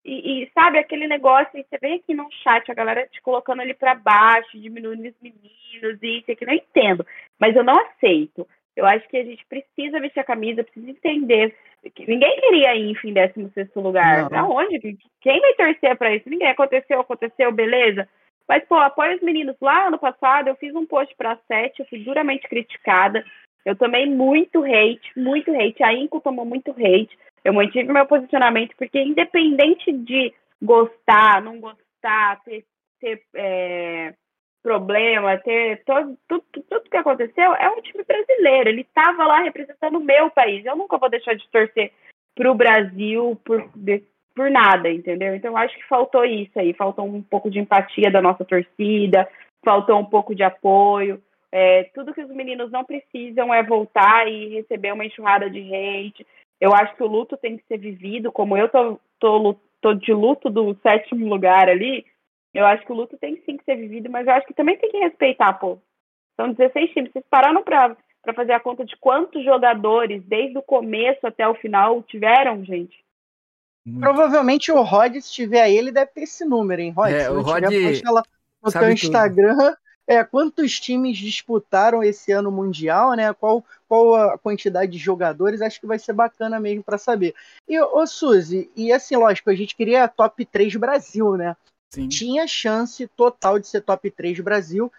E, e, sabe, aquele negócio, você vem aqui no chat, a galera te colocando ali para baixo, diminuindo os meninos, isso e aquilo, eu entendo, mas eu não aceito. Eu acho que a gente precisa vestir a camisa, precisa entender. Ninguém queria ir em 16 lugar. Não. Aonde? Quem vai torcer para isso? Ninguém. Aconteceu, aconteceu, beleza. Mas, pô, apoia os meninos. Lá ano passado, eu fiz um post para sete, eu fui duramente criticada. Eu tomei muito hate, muito hate. A Inco tomou muito hate. Eu mantive meu posicionamento, porque independente de gostar, não gostar, ter, ter é, problema, ter todo, tudo, tudo que aconteceu, é um time brasileiro. Ele estava lá representando o meu país. Eu nunca vou deixar de torcer para o Brasil por, por nada, entendeu? Então acho que faltou isso aí, faltou um pouco de empatia da nossa torcida, faltou um pouco de apoio. É, tudo que os meninos não precisam é voltar e receber uma enxurrada de hate. Eu acho que o luto tem que ser vivido, como eu tô, tô, tô de luto do sétimo lugar ali, eu acho que o luto tem sim que ser vivido, mas eu acho que também tem que respeitar, pô. São 16 times. Vocês pararam para fazer a conta de quantos jogadores, desde o começo até o final, tiveram, gente? Muito. Provavelmente o Rod, se tiver aí, ele deve ter esse número, hein, Rod? É, se o Rod posta lá no teu Instagram. É, quantos times disputaram esse ano mundial, né? Qual, qual a quantidade de jogadores? Acho que vai ser bacana mesmo para saber. E, ô Suzy, e assim, lógico, a gente queria a top 3 Brasil, né? Sim. tinha chance total de ser top 3 Brasil,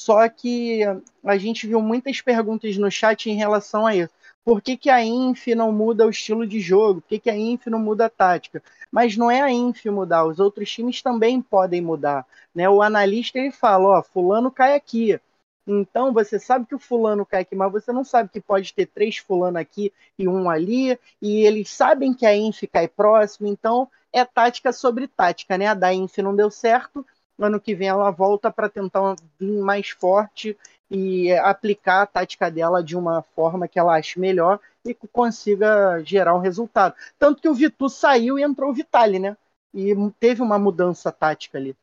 só que a gente viu muitas perguntas no chat em relação a isso. Por que, que a Inf não muda o estilo de jogo? Por que, que a Inf não muda a tática? Mas não é a Inf mudar, os outros times também podem mudar. Né? O analista ele fala, ó, fulano cai aqui. Então você sabe que o fulano cai aqui, mas você não sabe que pode ter três fulano aqui e um ali, e eles sabem que a Inf cai próximo, então é tática sobre tática, né? A da Inf não deu certo, ano que vem ela volta para tentar vir mais forte e aplicar a tática dela de uma forma que ela ache melhor e consiga gerar um resultado. Tanto que o Vitu saiu e entrou o Vitali, né? E teve uma mudança tática ali.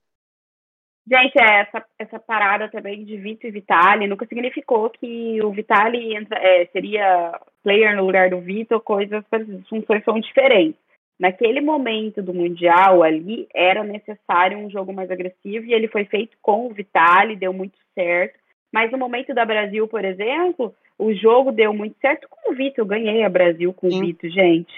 Gente, é, essa, essa parada também de Vitor e Vitali nunca significou que o Vitali entra, é, seria player no lugar do Vitor, coisas, funções são diferentes. Naquele momento do Mundial ali, era necessário um jogo mais agressivo e ele foi feito com o Vitali, deu muito certo. Mas no momento da Brasil, por exemplo, o jogo deu muito certo com o Vitor. Eu ganhei a Brasil com Sim. o Vitor, gente.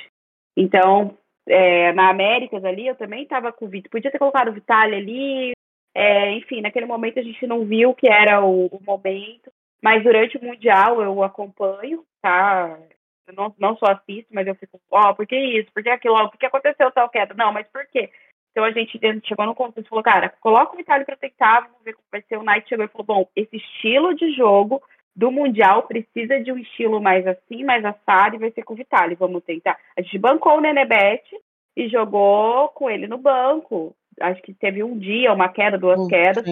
Então, é, na Américas ali, eu também estava com o Vitor. Podia ter colocado o Vitali ali. É, enfim, naquele momento a gente não viu que era o, o momento. Mas durante o Mundial eu acompanho, tá? Eu não, não só assisto, mas eu fico, ó, oh, por que isso? Por que aquilo? Por que aconteceu tal queda? Não, mas por quê? Então a gente chegou no consenso e falou, cara, coloca o Itália para tentar, vamos ver como vai ser. O Knight chegou e falou, bom, esse estilo de jogo do Mundial precisa de um estilo mais assim, mais assado, e vai ser com o Vitali. Vamos tentar. A gente bancou o Nenebete e jogou com ele no banco. Acho que teve um dia, uma queda, duas hum, quedas,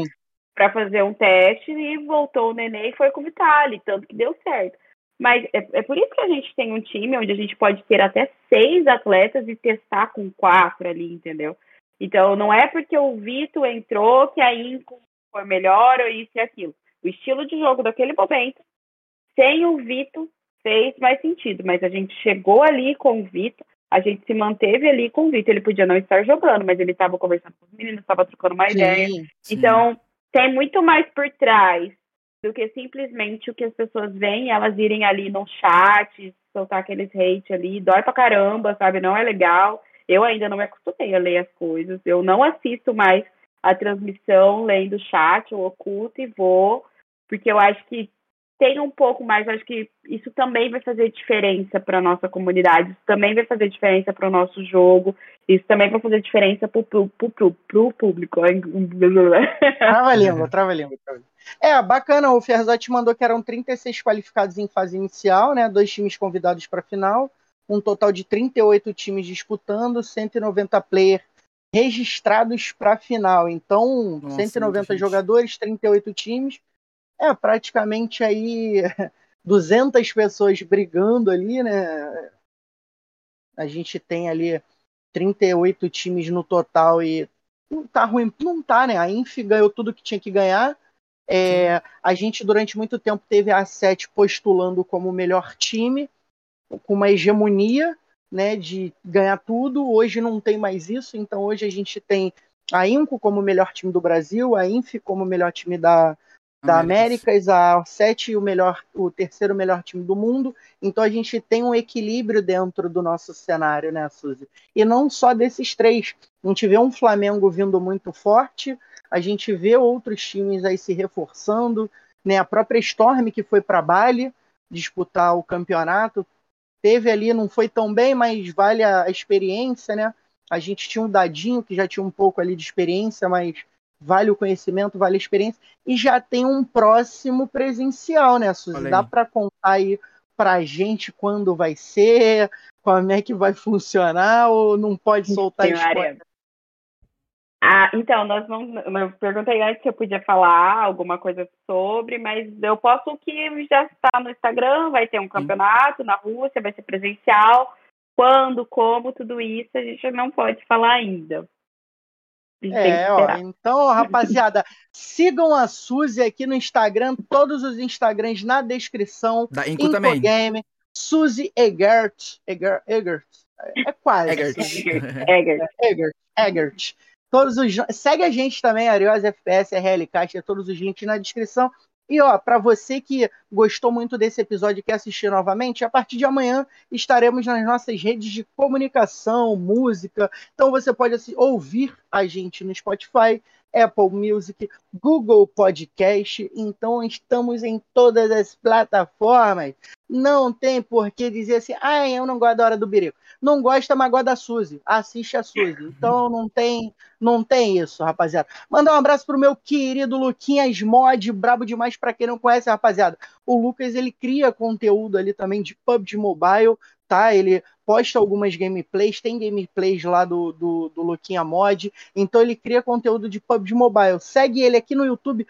para fazer um teste e voltou o Nenê e foi com o Vitali, tanto que deu certo. Mas é, é, por isso que a gente tem um time onde a gente pode ter até seis atletas e testar com quatro ali, entendeu? Então, não é porque o Vitor entrou que a Inco foi melhor ou isso e aquilo. O estilo de jogo daquele momento, sem o Vitor, fez mais sentido. Mas a gente chegou ali com o Vitor, a gente se manteve ali com o Vitor. Ele podia não estar jogando, mas ele estava conversando com os meninos, estava trocando uma sim, ideia. Sim. Então, tem muito mais por trás do que simplesmente o que as pessoas veem, elas irem ali no chat, soltar aqueles hate ali, dói pra caramba, sabe? Não é legal. Eu ainda não me acostumei a ler as coisas. Eu não assisto mais a transmissão lendo o chat, eu oculto e vou, porque eu acho que tem um pouco mais, acho que isso também vai fazer diferença para nossa comunidade, isso também vai fazer diferença para o nosso jogo, isso também vai fazer diferença para o público. Trava a língua, trava a língua. É, bacana, o Ferzotti mandou que eram 36 qualificados em fase inicial, né? Dois times convidados para a final, um total de 38 times disputando, 190 players registrados para a final. Então, Nossa, 190 jogadores, 38 times. É praticamente aí 200 pessoas brigando ali, né? A gente tem ali 38 times no total e não tá ruim, não tá, né? A Inf ganhou tudo que tinha que ganhar. É, a gente durante muito tempo teve a 7 postulando como o melhor time, com uma hegemonia, né, de ganhar tudo. Hoje não tem mais isso, então hoje a gente tem a Inco como o melhor time do Brasil, a Inf como o melhor time da, da Américas, a 7 o melhor, o terceiro melhor time do mundo. Então a gente tem um equilíbrio dentro do nosso cenário, né, Suzy? E não só desses três. A gente vê um Flamengo vindo muito forte, a gente vê outros times aí se reforçando, né? A própria Storm que foi para Bali disputar o campeonato, teve ali, não foi tão bem, mas vale a, experiência, né? A gente tinha um dadinho que já tinha um pouco ali de experiência, mas vale o conhecimento, vale a experiência, e já tem um próximo presencial, né, Suzy? Dá para contar aí pra gente quando vai ser, como é que vai funcionar, ou não pode soltar spoiler? Ah, então, nós não. Eu perguntei antes se eu podia falar alguma coisa sobre, mas eu posso que já está no Instagram, vai ter um campeonato na Rússia, vai ser presencial. Quando, como, tudo isso, a gente não pode falar ainda. É, ó, então, rapaziada, sigam a Suzy aqui no Instagram, todos os Instagrams na descrição. Da Inco também. Game, Suzy Egert, Egert, Egert, é quase. Egert. Egert. Egert. Egert. Todos os segue a gente também, Ariose FPS, RLCast, todos os links na descrição. E ó, para você que gostou muito desse episódio e quer assistir novamente, a partir de amanhã estaremos nas nossas redes de comunicação, música. Então você pode assim, ouvir a gente no Spotify, Apple Music, Google Podcast. Então estamos em todas as plataformas. Não tem por que dizer assim, ah, eu não gosto da hora do birico não gosta, mas gosta da Suzy. Assiste a Suzy. Então não tem, não tem isso, rapaziada. Mandar um abraço pro meu querido Luquinhas Mod, brabo demais para quem não conhece, rapaziada. O Lucas, ele cria conteúdo ali também de PUBG Mobile, tá? Ele posta algumas gameplays, tem gameplays lá do, do, do Luquinha Mod, então ele cria conteúdo de PUBG Mobile. Segue ele aqui no YouTube,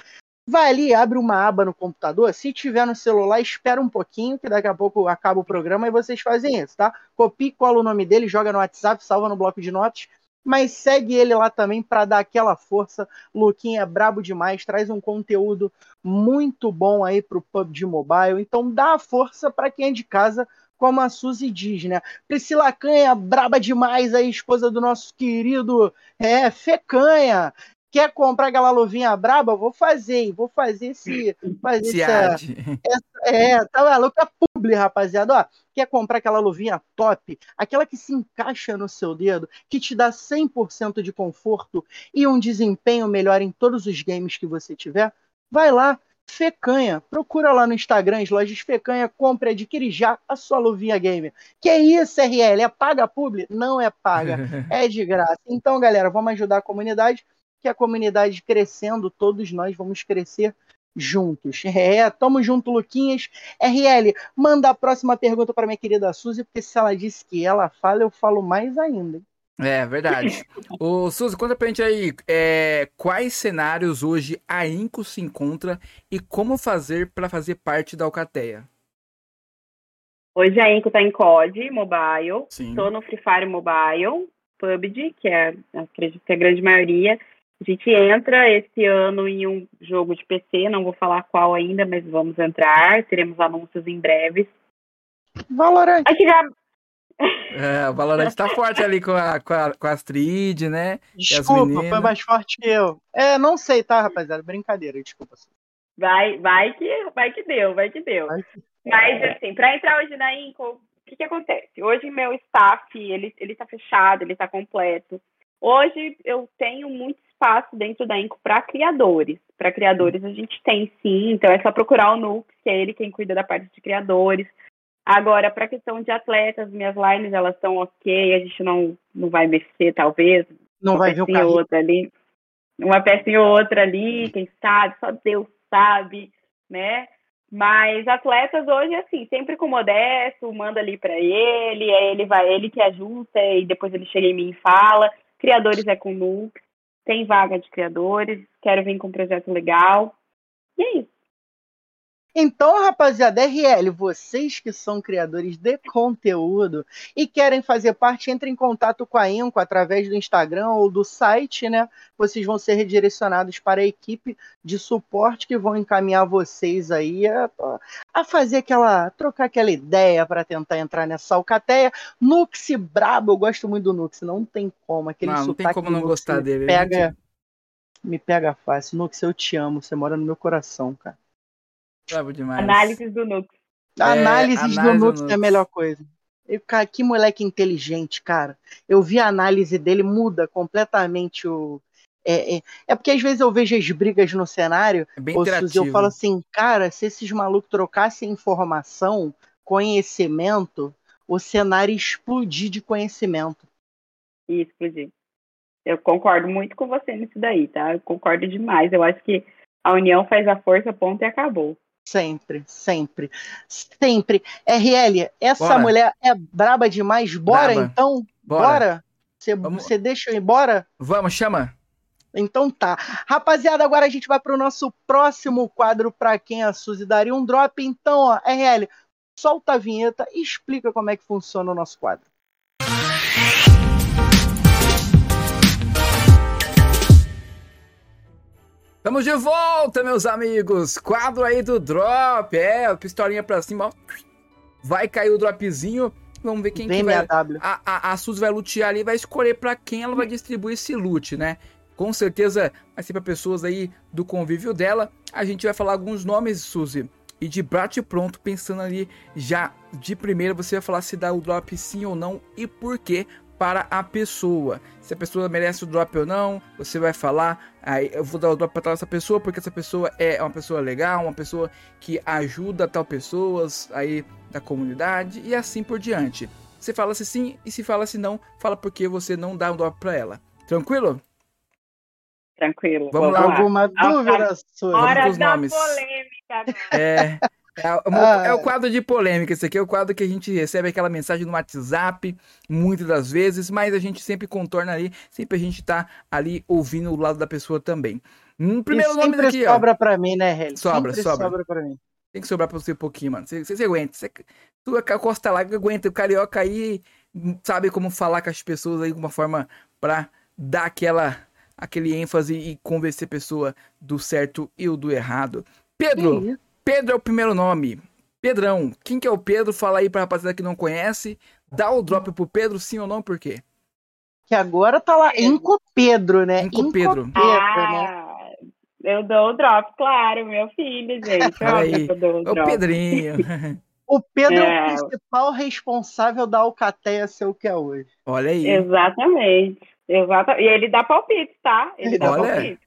Vai ali, abre uma aba no computador. Se tiver no celular, espera um pouquinho, que daqui a pouco acaba o programa e vocês fazem isso, tá? Copie, cola o nome dele, joga no WhatsApp, salva no bloco de notas. Mas segue ele lá também para dar aquela força. Luquinha é brabo demais, traz um conteúdo muito bom aí pro PUBG Mobile. Então dá a força para quem é de casa como a Suzy diz, né? Priscila Canha, braba demais, a esposa do nosso querido é, Fecanha. Quer comprar aquela luvinha braba? Vou fazer, vou fazer esse. Fazer essa, essa, é, tá maluco? É publi, rapaziada. Ó, quer comprar aquela luvinha top? Aquela que se encaixa no seu dedo, que te dá 100% de conforto e um desempenho melhor em todos os games que você tiver? Vai lá, Fecanha. Procura lá no Instagram, as lojas Fecanha, compre, adquire já a sua luvinha gamer. Que é isso, RL? É paga publi? Não é paga, é de graça. Então, galera, vamos ajudar a comunidade, que a comunidade crescendo, todos nós vamos crescer juntos. É, tamo junto, Luquinhas. RL, manda a próxima pergunta para minha querida Suzy, porque se ela disse que ela fala, eu falo mais ainda. É, verdade. Ô, Suzy, conta pra gente aí, é, quais cenários hoje a Inco se encontra e como fazer para fazer parte da Alcateia? Hoje a Inco tá em COD Mobile, Sim. tô no Free Fire Mobile, PUBG, que é, acredito que é a grande maioria. A gente entra esse ano em um jogo de PC, não vou falar qual ainda, mas vamos entrar, teremos anúncios em breves. Valorant. Acho que já, é, o Valorant tá forte ali com a, com a, com a Astrid, né? Desculpa, foi mais forte que eu. É, não sei, tá, rapaziada? Brincadeira, desculpa. Vai, vai que, vai que deu, vai que deu. Vai que... Mas, assim, para entrar hoje na Inco, o que, que acontece? Hoje meu staff, ele, ele tá fechado, ele tá completo. Hoje eu tenho muito espaço dentro da Inco para criadores. Para criadores a gente tem sim, então é só procurar o Nux, que é ele quem cuida da parte de criadores. Agora, para a questão de atletas, minhas lines elas estão ok, a gente não, não vai mexer, talvez. Não vai ver o carrinho. outra ali. Uma pecinha ou outra ali, quem sabe, só Deus sabe, né? Mas atletas hoje, assim, sempre com o Modesto, manda ali para ele, aí ele vai, ele que ajusta, e depois ele chega em mim e fala. Criadores é com Nux, tem vaga de criadores, quero vir com um projeto legal. E é isso. Então, rapaziada, RL, vocês que são criadores de conteúdo e querem fazer parte, entre em contato com a Inco através do Instagram ou do site, né? Vocês vão ser redirecionados para a equipe de suporte que vão encaminhar vocês aí a, a fazer aquela, trocar aquela ideia para tentar entrar nessa alcateia. Nux brabo, eu gosto muito do Nux, não tem como. Aquele não, não tem como não gostar dele. Pega, me pega fácil. Nux, eu te amo, você mora no meu coração, cara. Bravo demais. Análises do Nux. É, análises do Nux é a melhor coisa. Eu, cara, que moleque inteligente, cara. Eu vi a análise dele, muda completamente o. É, é, é porque às vezes eu vejo as brigas no cenário, é bem Suzy, eu falo assim, cara, se esses malucos trocassem informação, conhecimento, o cenário ia explodir de conhecimento. Explodir. Eu concordo muito com você nisso daí, tá? Eu concordo demais. Eu acho que a união faz a força, ponto e acabou. Sempre, sempre, sempre. RL, essa Bora. mulher é braba demais. Bora braba. então? Bora? Você, deixa eu ir embora? Vamos, chama. Então tá. Rapaziada, agora a gente vai pro nosso próximo quadro para quem a Suzy daria um drop. Então, ó, RL, solta a vinheta e explica como é que funciona o nosso quadro. Estamos de volta, meus amigos. Quadro aí do drop. É, pistolinha pra cima, ó. Vai cair o dropzinho. Vamos ver quem Vem que vai. A, a, a Suzy vai lutear ali vai escolher para quem ela vai distribuir esse loot, né? Com certeza vai ser para pessoas aí do convívio dela. A gente vai falar alguns nomes, Suzy. E de bate pronto, pensando ali já de primeira, você vai falar se dá o drop sim ou não e por quê para a pessoa. Se a pessoa merece o drop ou não, você vai falar, aí eu vou dar o drop para essa pessoa porque essa pessoa é uma pessoa legal, uma pessoa que ajuda tal pessoas aí da comunidade e assim por diante. Você fala se sim e se fala se não, fala porque você não dá o drop para ela. Tranquilo? Tranquilo. Vamos, Vamos lá. Alguma dúvida sua? Hora da nomes. polêmica. É, é, ah. é, o quadro de polêmica. Esse aqui é o quadro que a gente recebe aquela mensagem no WhatsApp, muitas das vezes, mas a gente sempre contorna ali, sempre a gente tá ali ouvindo o lado da pessoa também. Um primeiro e nome daqui, sobra ó. pra mim, né, Heli? Sobra, sempre sobra. sobra pra mim. Tem que sobrar pra você um pouquinho, mano. Você, você, você aguenta. Você, tu, a Costa lá, aguenta. O carioca aí sabe como falar com as pessoas aí de uma forma pra dar aquela aquele ênfase e convencer a pessoa do certo e do errado. Pedro, Pedro é o primeiro nome. Pedrão. Quem que é o Pedro? Fala aí pra rapaziada que não conhece. Dá o drop pro Pedro, sim ou não, por quê? Que agora tá lá, Inco Pedro, né? Inco Pedro. né? Ah, eu dou o drop, claro, meu filho, gente. Aí. que eu dou o É o drop. Pedrinho. O Pedro é, É. o principal responsável da Alcateia ser o que é hoje. Olha aí. Exatamente. Exata... E ele dá palpite, tá? Ele dá Olha. palpite.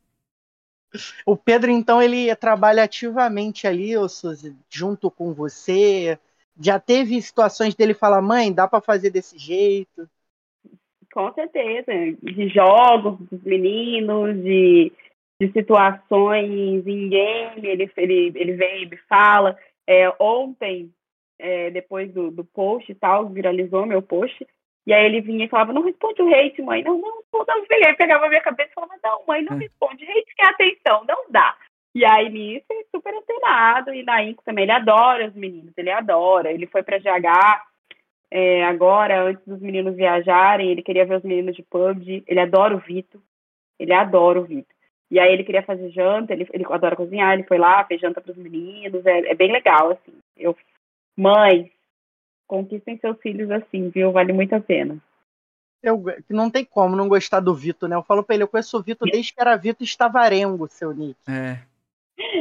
O Pedro, então, ele trabalha ativamente ali, ô Suzy, junto com você. Já teve situações dele falar, mãe, dá pra fazer desse jeito. Com certeza. De jogos dos meninos, de, de situações em game, ele, ele, ele vem e me fala. É, ontem, é, depois do, do post e tal, viralizou meu post. E aí ele vinha e falava, não responde o hate, mãe. Não, não, não, não. Aí pegava a minha cabeça e falava, não, mãe, não Hum. responde. Hate quer atenção, não dá. E aí nisso, ele é super antenado. E na Inco também, ele adora os meninos, ele adora. Ele foi pra GH é, agora, antes dos meninos viajarem, ele queria ver os meninos de PUBG. Ele adora o Vitor. Ele adora o Vitor. E aí ele queria fazer janta, ele, ele adora cozinhar, ele foi lá, fez janta pros meninos. É, é bem legal, assim. Eu, mães, conquistem seus filhos assim, viu? Vale muito a pena. Eu, não tem como não gostar do Vitor, né? Eu falo pra ele, eu conheço o Vitor desde que era Vitor Estavarengo, seu Nick. É.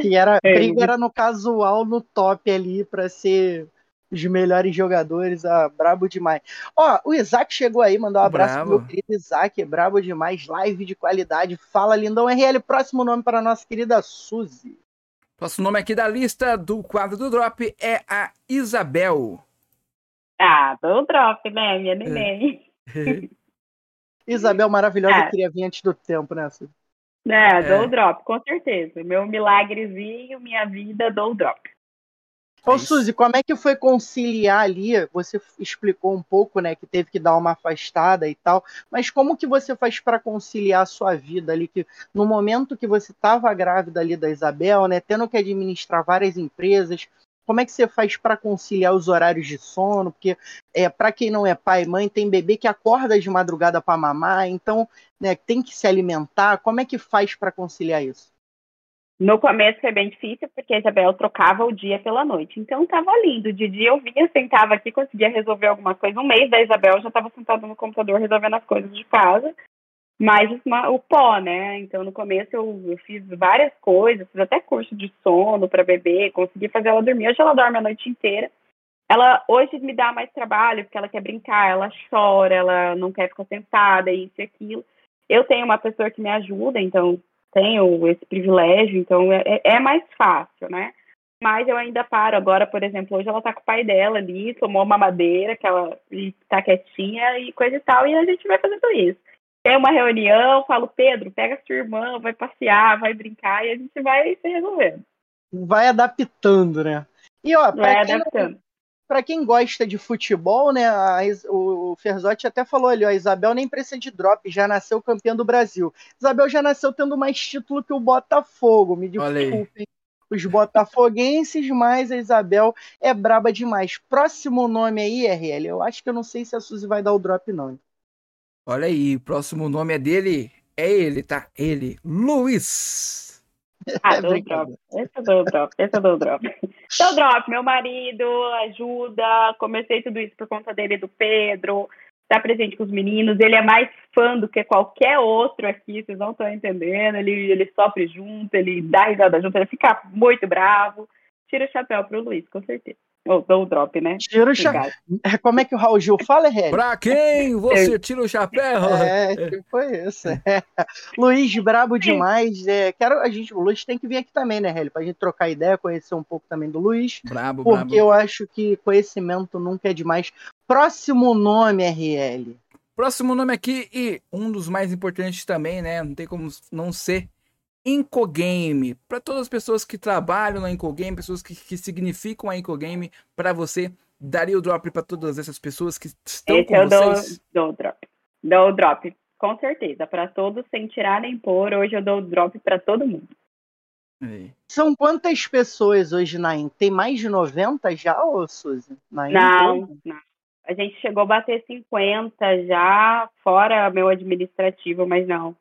Que era, É. briga era no casual, no top ali, pra ser os melhores jogadores. Ah, brabo demais. Ó, o Isaac chegou aí, mandou um abraço Brabo. pro meu querido Isaac, brabo demais, live de qualidade. Fala, lindão. RL, próximo nome para a nossa querida Suzy. Próximo nome aqui da lista do quadro do Drop é a Isabel. Ah, dou o drop, né, minha neném? Isabel maravilhosa, É. queria vir antes do tempo, né, Suzy? É, dou É. o drop, com certeza. Meu milagrezinho, minha vida, dou o drop. Ô, É. Suzy, como é que foi conciliar ali? Você explicou um pouco, né, que teve que dar uma afastada e tal, mas como que você faz para conciliar a sua vida ali, que no momento que você estava grávida ali da Isabel, né, tendo que administrar várias empresas, como é que você faz para conciliar os horários de sono? Porque é, para quem não é pai e mãe, tem bebê que acorda de madrugada para mamar, então, né, tem que se alimentar. Como é que faz para conciliar isso? No começo foi bem difícil, porque a Isabel trocava o dia pela noite. Então tava lindo. De dia eu vinha, sentava aqui, conseguia resolver alguma coisa. Um mês da Isabel eu já estava sentada no computador resolvendo as coisas de casa. Uma- o pó, né? Então no começo eu, eu fiz várias coisas, fiz até curso de sono para bebê, consegui fazer ela dormir. Hoje ela dorme a noite inteira. Ela hoje me dá mais trabalho, porque ela quer brincar, ela chora, ela não quer ficar sentada, isso e aquilo. Eu tenho uma pessoa que me ajuda, então tenho esse privilégio, então é, é- é mais fácil, né? Mas eu ainda paro. Agora, por exemplo, hoje ela tá com o pai dela ali, tomou uma madeira, que ela e tá quietinha e coisa e tal, e a gente vai fazendo isso. Tem uma reunião, falo, Pedro, pega sua irmã, vai passear, vai brincar, e a gente vai se resolvendo. Vai adaptando, né? E ó, Vai para quem, adaptando. pra quem gosta de futebol, né? a o o Ferzotti até falou ali, ó, a Isabel nem precisa de drop, já nasceu campeã do Brasil. Isabel já nasceu tendo mais título que o Botafogo, me desculpem. Os botafoguenses, mas a Isabel é braba demais. Próximo nome aí, RL, eu acho que eu não sei se a Suzy vai dar o drop, não. Olha aí, o próximo nome é dele. É ele, tá? Ele. Luiz. Ah, É dou drop. Esse eu dou drop, esse eu dou drop. Dou drop, meu marido, ajuda. Comecei tudo isso por conta dele do Pedro. Tá presente com os meninos. Ele é mais fã do que qualquer outro aqui, vocês não estão entendendo. Ele, ele sofre junto, ele dá risada junto, ele fica muito bravo. Tira o chapéu pro Luiz, com certeza. Ou dou o drop, né? Tira o cha... Obrigada. Como é que o Raul Gil fala, RL? Pra quem você tira o chapéu? É, que foi isso. É. Luiz, brabo demais. É, quero, a gente, o Luiz tem que vir aqui também, né, Hélio? Pra gente trocar ideia, conhecer um pouco também do Luiz. Brabo, Porque brabo. eu acho que conhecimento nunca é demais. Próximo nome, RL. Próximo nome aqui, e um dos mais importantes também, né? Não tem como não ser. Incogame. Para todas as pessoas que trabalham na Incogame, pessoas que, que significam a Incogame, para você, daria o drop para todas essas pessoas que estão Esse com eu dou, vocês? dou o drop. Dou o drop, com certeza. Para todos, sem tirar nem pôr, hoje eu dou o drop para todo mundo. Aí. São quantas pessoas hoje na IN? Tem mais de 90 já, ô Suzy? Na Não, não. A gente chegou a bater 50 já, fora meu administrativo, mas não.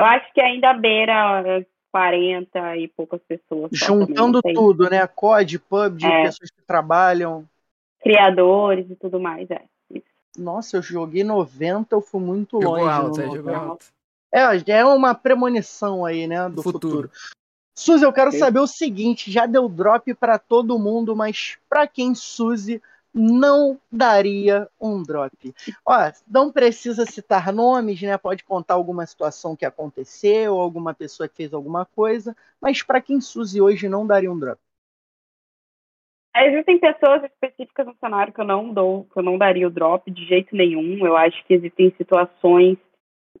Eu acho que ainda beira 40 e poucas pessoas. Juntando tudo, né? COD, PUBG, é. pessoas que trabalham. Criadores e tudo mais, é. Nossa, eu joguei 90, eu fui muito jogou longe. Alto, no... jogou alto. É, é uma premonição aí, né, do futuro. futuro. Suzy, eu quero saber o seguinte, já deu drop para todo mundo, mas para quem Suzy não daria um drop. Ó, não precisa citar nomes, né? Pode contar alguma situação que aconteceu, alguma pessoa que fez alguma coisa, mas para quem Suzy hoje não daria um drop. Existem pessoas específicas no cenário que eu não dou, que eu não daria o drop de jeito nenhum. Eu acho que existem situações,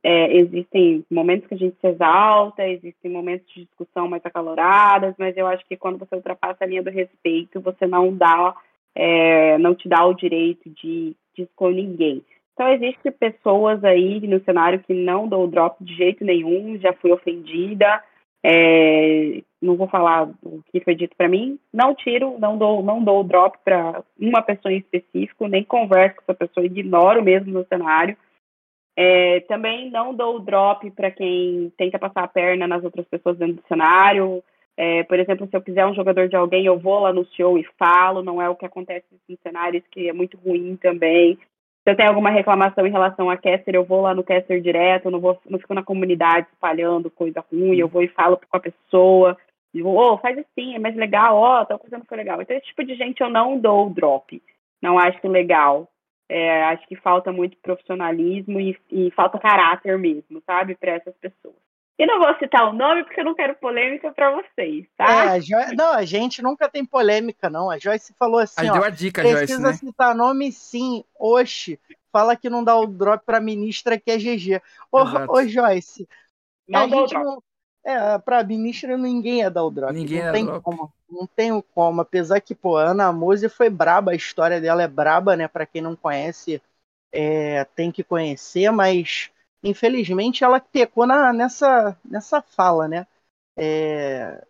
é, existem momentos que a gente se exalta, existem momentos de discussão mais acaloradas, mas eu acho que quando você ultrapassa a linha do respeito, você não dá é, não te dá o direito de, de expor ninguém. Então, existem pessoas aí no cenário que não dou drop de jeito nenhum, já fui ofendida, é, não vou falar o que foi dito para mim, não tiro, não dou, não dou drop para uma pessoa em específico, nem converso com essa pessoa, ignoro mesmo no cenário. É, também não dou drop para quem tenta passar a perna nas outras pessoas dentro do cenário, é, por exemplo, se eu quiser um jogador de alguém, eu vou lá no show e falo, não é o que acontece em cenários que é muito ruim também. Se eu tenho alguma reclamação em relação a caster, eu vou lá no caster direto, não, vou, não fico na comunidade espalhando coisa ruim, eu vou e falo com a pessoa, digo, oh, faz assim, é mais legal, ó, oh, tal coisa não foi legal. Então, esse tipo de gente eu não dou drop, não acho legal. É, acho que falta muito profissionalismo e, e falta caráter mesmo, sabe, para essas pessoas. E não vou citar o nome porque eu não quero polêmica para vocês, tá? É, jo... Não, a gente nunca tem polêmica, não. A Joyce falou assim. A ó, deu a dica, Joyce. Precisa né? citar nome sim. Oxi, fala que não dá o drop pra ministra que é GG. Ô, ô Joyce. Não a gente não. É, pra ministra ninguém ia dar o drop. Ninguém não tem drop. como. Não tem como. Apesar que, pô, a Ana Mose foi braba, a história dela é braba, né? Pra quem não conhece, é, tem que conhecer, mas infelizmente ela pecou na, nessa, nessa fala, né? É...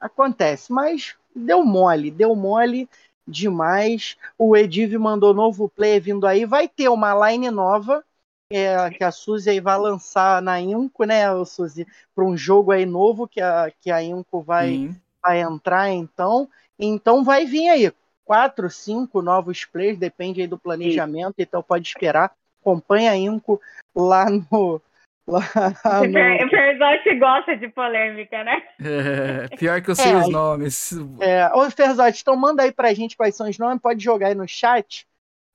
Acontece, mas deu mole, deu mole demais. O Ediv mandou novo play vindo aí. Vai ter uma line nova é, que a Suzy aí vai lançar na Inco, né, Suzy? Para um jogo aí novo que a, que a Inco vai, vai entrar, então. Então vai vir aí quatro, cinco novos plays, depende aí do planejamento, Sim. então pode esperar acompanha a Inco lá no. Lá no... Ferzotti gosta de polêmica, né? É, pior que eu sei é, os nomes. É, ô, Ferzotti, então manda aí pra gente quais são os nomes, pode jogar aí no chat.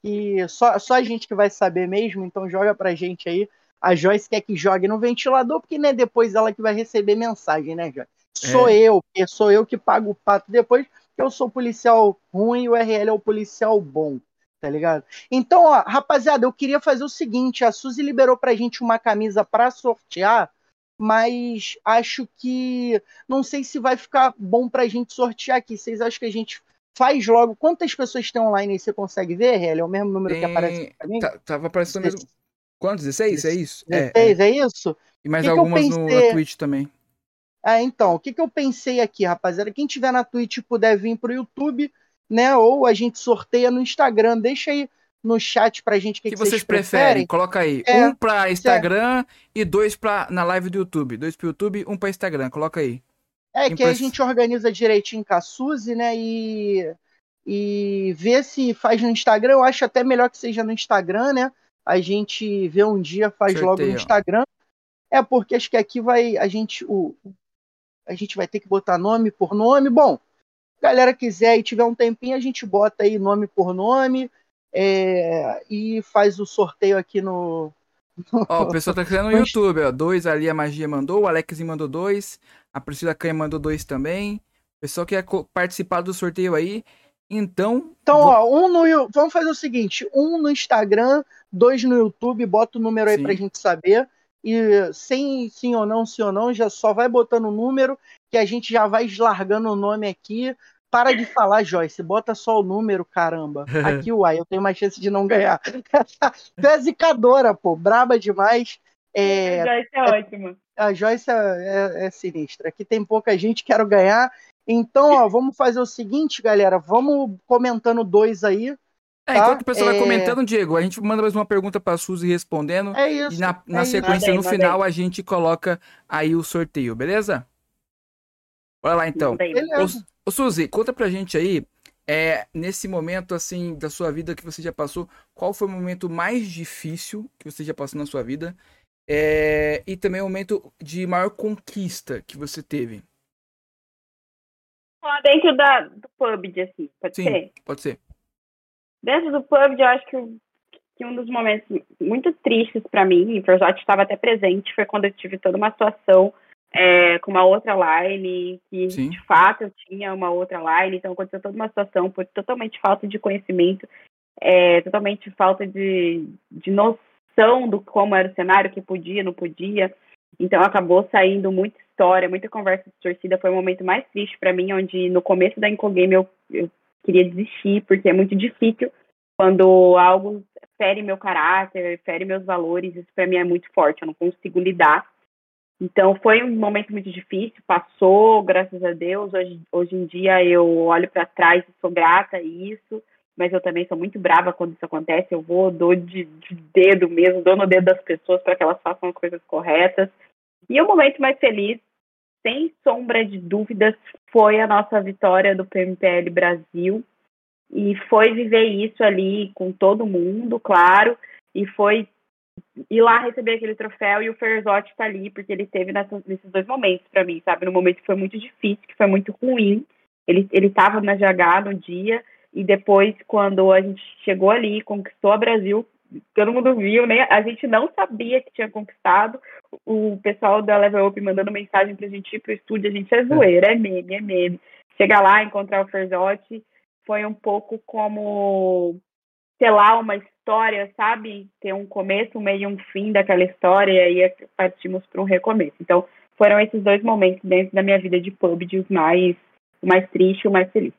E só, só a gente que vai saber mesmo, então joga pra gente aí. A Joyce quer que jogue no ventilador, porque né, depois ela que vai receber mensagem, né, Joyce? Sou é. eu, porque sou eu que pago o pato depois, que eu sou policial ruim e o RL é o policial bom tá ligado? Então, ó, rapaziada, eu queria fazer o seguinte: a Suzy liberou pra gente uma camisa para sortear, mas acho que não sei se vai ficar bom pra gente sortear aqui. Vocês acham que a gente faz logo? Quantas pessoas tem online aí? Você consegue ver, Relly? É o mesmo número tem... que aparece pra mim? Tá, tava aparecendo mesmo. Quantos? 16? É isso? 16, é, é. é isso? E mais que algumas que pensei... no Twitch também. Ah, então, o que, que eu pensei aqui, rapaziada? Quem tiver na Twitch puder vir pro YouTube, né? Ou a gente sorteia no Instagram. Deixa aí no chat pra gente o que, que, que vocês, vocês preferem. preferem. Coloca aí. É, um pra Instagram e dois pra, na live do YouTube. Dois pro YouTube, um pra Instagram. Coloca aí. É, Impress... que a gente organiza direitinho com a Suzy, né? E, e vê se faz no Instagram. Eu acho até melhor que seja no Instagram, né? A gente vê um dia, faz Sorteio. logo no Instagram. É, porque acho que aqui vai. A gente. O, a gente vai ter que botar nome por nome. Bom, galera quiser e tiver um tempinho, a gente bota aí nome por nome é, e faz o sorteio aqui no. Ó, o pessoal tá criando no YouTube, ó. Dois ali a magia mandou, o Alex mandou dois, a Priscila Canha mandou dois também. O pessoal quer participar do sorteio aí. Então. Então, ó, um no. Vamos fazer o seguinte: um no Instagram, dois no YouTube, bota o número aí sim. pra gente saber. E sem sim ou não, sim ou não, já só vai botando o número que a gente já vai largando o nome aqui. Para de falar, Joyce. Bota só o número, caramba. Aqui, uai, eu tenho mais chance de não ganhar. tu é zicadora, pô. Braba demais. É, a Joyce é, é ótima. A Joyce é, é, é, sinistra. Aqui tem pouca gente, quero ganhar. Então, ó, vamos fazer o seguinte, galera. Vamos comentando dois aí. É, tá? enquanto o pessoal vai comentando, Diego, a gente manda mais uma pergunta para a Suzy respondendo. É isso. E na, na sequência, no final, a gente coloca aí o sorteio, beleza? Bora lá então. Ô, ô, Suzy, conta pra gente aí, é, nesse momento assim da sua vida que você já passou, qual foi o momento mais difícil que você já passou na sua vida? É, e também o momento de maior conquista que você teve. Dentro da, do PUBG, assim, pode Sim, ser? pode ser. Dentro do PUBG, eu acho que, que um dos momentos muito tristes para mim, e o Forzote estava até presente, foi quando eu tive toda uma situação é, com uma outra line, que Sim. de fato eu tinha uma outra line, então aconteceu toda uma situação por totalmente falta de conhecimento, é, totalmente falta de, de noção do como era o cenário, que podia, não podia. Então acabou saindo muita história, muita conversa de torcida. Foi o momento mais triste para mim, onde no começo da Incogame eu, eu queria desistir, porque é muito difícil quando algo fere meu caráter, fere meus valores. Isso para mim é muito forte, eu não consigo lidar. Então foi um momento muito difícil, passou, graças a Deus. Hoje, hoje em dia eu olho para trás e sou grata a isso, mas eu também sou muito brava quando isso acontece. Eu vou, dou de, de dedo mesmo, dou no dedo das pessoas para que elas façam as coisas corretas. E o momento mais feliz, sem sombra de dúvidas, foi a nossa vitória do PMPL Brasil. E foi viver isso ali com todo mundo, claro, e foi ir lá receber aquele troféu e o Ferzotti tá ali, porque ele teve nesses dois momentos para mim, sabe? No momento que foi muito difícil, que foi muito ruim. Ele, ele tava na GH no dia, e depois, quando a gente chegou ali, conquistou a Brasil, todo mundo viu, né? A gente não sabia que tinha conquistado. O pessoal da Level Up mandando mensagem pra gente ir pro estúdio, a gente é zoeira, é meme, é meme. Chegar lá, encontrar o Ferzotti, foi um pouco como selar uma história, sabe? Ter um começo, um meio e um fim daquela história, e aí partimos para um recomeço. Então, foram esses dois momentos dentro da minha vida de PUBG, os mais, o mais triste e o mais feliz.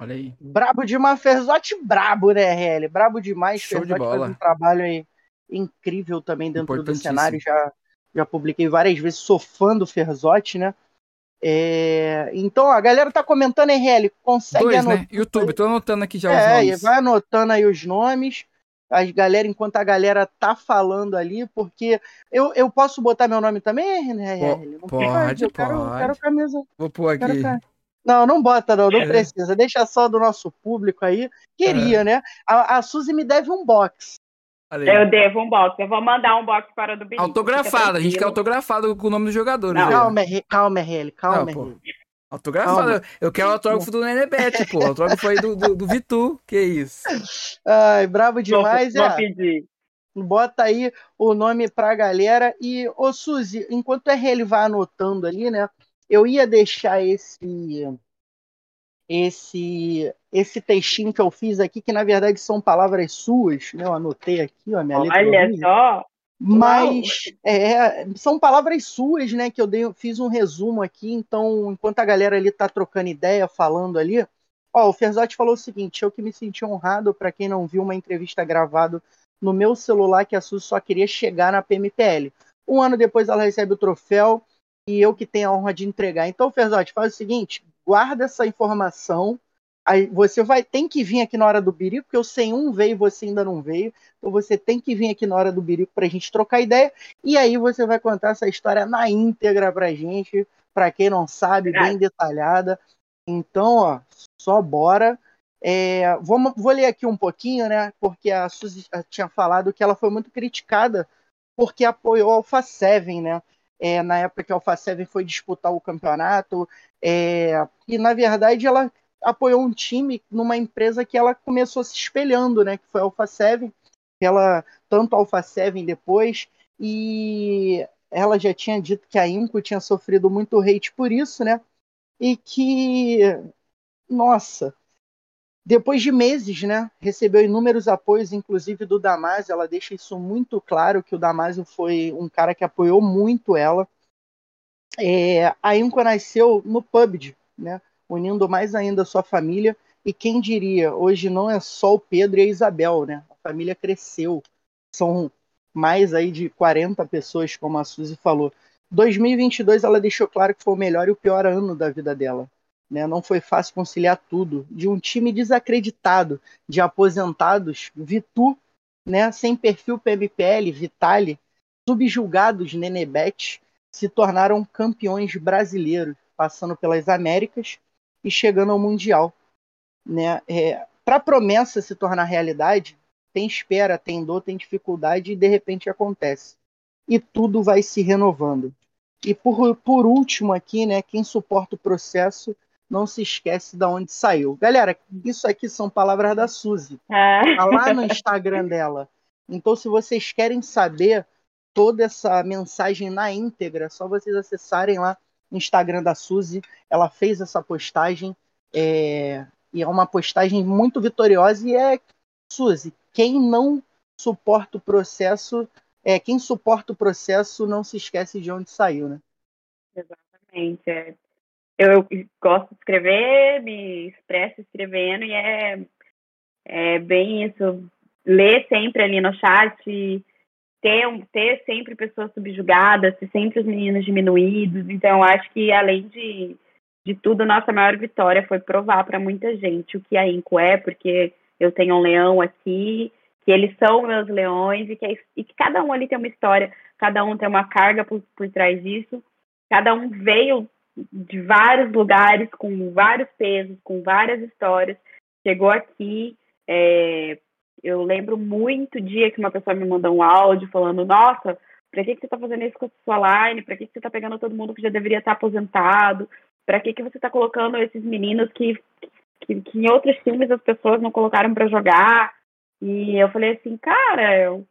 Olha aí. Brabo demais, Ferzotti brabo, né, RL? Brabo demais. Show de Ferzotti bola. faz um trabalho aí incrível também dentro do cenário. Já, já publiquei várias vezes, sou fã do Ferzotti, né? É, Então, a galera tá comentando, RL, consegue Dois, anotar. né? YouTube, tô anotando aqui já os É, e nomes. vai anotando aí os nomes. As galera, enquanto a galera tá falando ali, porque eu, eu posso botar meu nome também, né, RL? Não pode, eu quero, pode. quero camisa. Vou pôr aqui. Não, não bota, não, não É. precisa. Deixa só do nosso público aí. Queria, né? A, a Suzy me deve um box. Eu devo um box, eu vou mandar um box para o do Benito. Autografado, a gente quer autografado com o nome dos jogadores. Não. aí. Calma, R- calma, RL, calma, Não. Autografado. Calma. Eu quero o autógrafo do Nenebet, pô. O autógrafo aí do, do, do Vitu. Que isso? Ai, brabo demais, vou, é. vou pedir. Bota aí o nome pra galera. E, ô Suzy, enquanto o RL vai anotando ali, né? Eu ia deixar esse esse esse textinho que eu fiz aqui, que na verdade são palavras suas, né? Eu anotei aqui, ó, minha letra Olha só. Mas é, são palavras suas, né? Que eu dei, fiz um resumo aqui. Então, enquanto a galera ali tá trocando ideia, falando ali, ó, o Ferzotti falou o seguinte: eu que me senti honrado, para quem não viu uma entrevista gravada no meu celular, que a Suzy só queria chegar na PMPL. Um ano depois ela recebe o troféu e eu que tenho a honra de entregar. Então, Ferzotti, faz o seguinte: guarda essa informação. Aí você vai tem que vir aqui na hora do birico, porque o 101 veio e você ainda não veio. Então você tem que vir aqui na hora do birico pra gente trocar ideia. E aí você vai contar essa história na íntegra pra gente, pra quem não sabe, bem detalhada. Então, ó, só bora. É, vamos, vou ler aqui um pouquinho, né? Porque a Suzy tinha falado que ela foi muito criticada porque apoiou a Alpha 7, né? É, na época que a Alpha 7 foi disputar o campeonato. É, e na verdade ela apoiou um time numa empresa que ela começou se espelhando, né? Que foi a Alpha 7. Ela, tanto a Alpha 7 depois, e ela já tinha dito que a Inco tinha sofrido muito hate por isso, né? E que, nossa, depois de meses, né, recebeu inúmeros apoios, inclusive do Damasio. Ela deixa isso muito claro que o Damasio foi um cara que apoiou muito ela. É, a Inco nasceu no PUBG, né, unindo mais ainda a sua família. E quem diria, hoje não é só o Pedro e a Isabel, né? A família cresceu. São mais aí de 40 pessoas, como a Suzy falou. 2022 ela deixou claro que foi o melhor e o pior ano da vida dela. Né? Não foi fácil conciliar tudo. De um time desacreditado, de aposentados, Vitu, né? sem perfil PMPL, Vitali, subjugados Nenebet, se tornaram campeões brasileiros. passando pelas Américas e chegando ao Mundial. Né? É, Para a promessa se tornar realidade, tem espera, tem dor, tem dificuldade e de repente acontece. E tudo vai se renovando. E por, por último aqui, né, quem suporta o processo não se esquece de onde saiu. Galera, isso aqui são palavras da Suzy. Ah. Tá lá no Instagram dela. Então, se vocês querem saber toda essa mensagem na íntegra, é só vocês acessarem lá no Instagram da Suzy. Ela fez essa postagem é, e é uma postagem muito vitoriosa e é Suzy, quem não suporta o processo, é quem suporta o processo não se esquece de onde saiu, né? Exatamente. É. Eu, gosto de escrever, me expresso escrevendo e é, é bem isso. Ler sempre ali no chat, ter, um- ter sempre pessoas subjugadas, ter sempre os meninos diminuídos. Então, acho que além de, de tudo, nossa maior vitória foi provar para muita gente o que a Inco é, porque eu tenho um leão aqui, que eles são meus leões e que, é- e que cada um ali tem uma história, cada um tem uma carga por, por trás disso, cada um veio de vários lugares, com vários pesos, com várias histórias, chegou aqui. é, eu lembro muito dia que uma pessoa me mandou um áudio falando: Nossa, pra que, que você tá fazendo isso com a sua line? Pra que, que você tá pegando todo mundo que já deveria estar aposentado? Pra que, que você tá colocando esses meninos que, que, que em outros times as pessoas não colocaram pra jogar? E eu falei assim, cara, eu,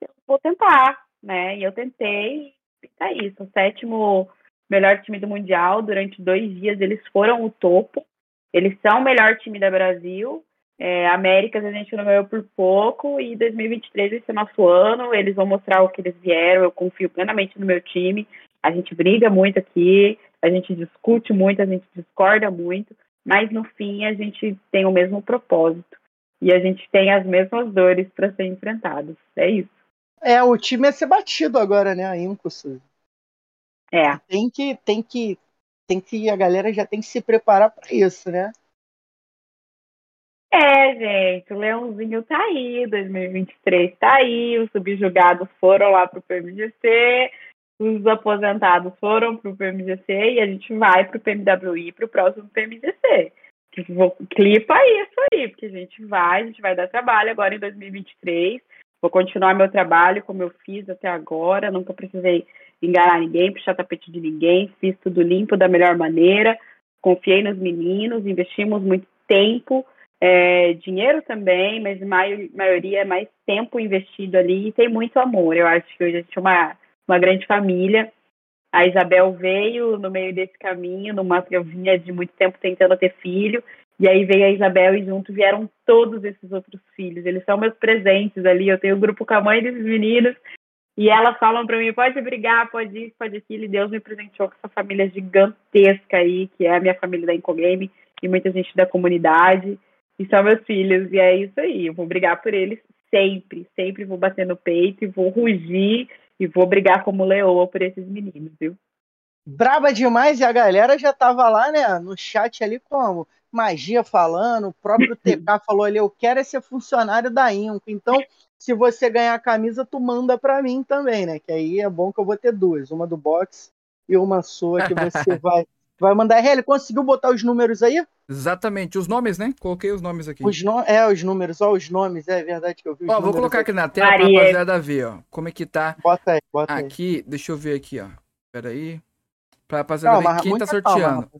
eu vou tentar, né? E eu tentei, tá isso. O sétimo melhor time do Mundial, durante dois dias eles foram o topo. Eles são o melhor time da Brasil. É, Américas a gente não ganhou por pouco e 2023 vai ser nosso ano. Eles vão mostrar o que eles vieram. Eu confio plenamente no meu time. A gente briga muito aqui, a gente discute muito, a gente discorda muito, mas no fim a gente tem o mesmo propósito e a gente tem as mesmas dores para ser enfrentados. É isso. É, o time ia ser batido agora, né? A Inco, Suzy. É. Tem que, tem que, tem que, a galera já tem que se preparar para isso, né? É, gente, o Leãozinho tá aí, 2023 tá aí, os subjugados foram lá pro PMGC, os aposentados foram pro PMGC e a gente vai pro PMWI pro próximo PMGC. Vou, clipa isso aí, porque a gente vai, a gente vai dar trabalho agora em 2023. Vou continuar meu trabalho como eu fiz até agora, nunca precisei enganar ninguém, puxar tapete de ninguém, fiz tudo limpo da melhor maneira, confiei nos meninos, investimos muito tempo, é, dinheiro também, mas a maioria é mais tempo investido ali e tem muito amor. Eu acho que hoje a gente é uma, uma grande família. A Isabel veio no meio desse caminho, numa eu vinha de muito tempo tentando ter filho, e aí veio a Isabel e junto vieram todos esses outros filhos. Eles são meus presentes ali. Eu tenho o grupo com a mãe desses meninos, e elas falam para mim: pode brigar, pode isso, pode aquilo. E Deus me presenteou com essa família gigantesca aí, que é a minha família da Incogame, e muita gente da comunidade e são meus filhos, e é isso aí. Eu vou brigar por eles sempre, sempre vou bater no peito e vou rugir e vou brigar como leoa por esses meninos, viu? Braba demais, e a galera já tava lá, né, no chat ali como magia falando, o próprio TK falou ali, eu quero é ser funcionário da Inco, então se você ganhar a camisa, tu manda pra mim também, né, que aí é bom que eu vou ter duas, uma do box e uma sua que você vai vai mandar. Ele conseguiu botar os números aí? Exatamente, os nomes, né? Coloquei os nomes aqui. Os no... É, os números, ó, os nomes, é verdade que eu vi. Ó, vou colocar aqui na tela pra rapaziada ver, ó. Como é que tá. Bota aí, bota aqui, aí. deixa eu ver aqui, ó. Pera aí. Pra rapaziada ver quem tá sorteando. Calma,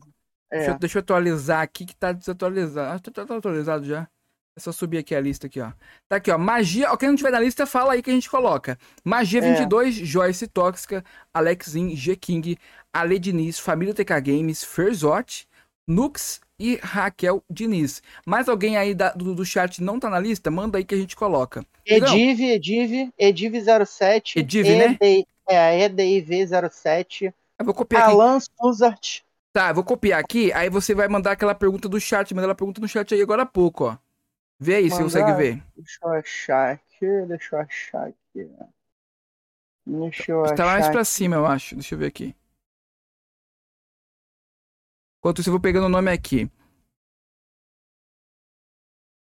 é. deixa, eu, deixa, eu, atualizar aqui que tá desatualizado. Ah, tá, tá atualizado já. É só subir aqui a lista aqui, ó. Tá aqui, ó. Magia. Ó, quem não tiver na lista, fala aí que a gente coloca. Magia 22, é. Joyce Tóxica, Alexin, G King, Ale Diniz, Família TK Games, Ferzot, Nux e Raquel Diniz. Mais alguém aí da, do, do, chat não tá na lista? Manda aí que a gente coloca. Ediv, Ediv, Ediv07. Ediv, né? É, EDIV07. Eu vou copiar Alan aqui. Suzart. Tá, vou copiar aqui, aí você vai mandar aquela pergunta do chat. Manda ela pergunta no chat aí agora há pouco, ó. Vê aí, se consegue ver. Deixa eu achar aqui, deixa eu achar aqui. Deixa eu tá achar. mais pra aqui. cima, eu acho. Deixa eu ver aqui. Enquanto isso, eu vou pegando o nome aqui.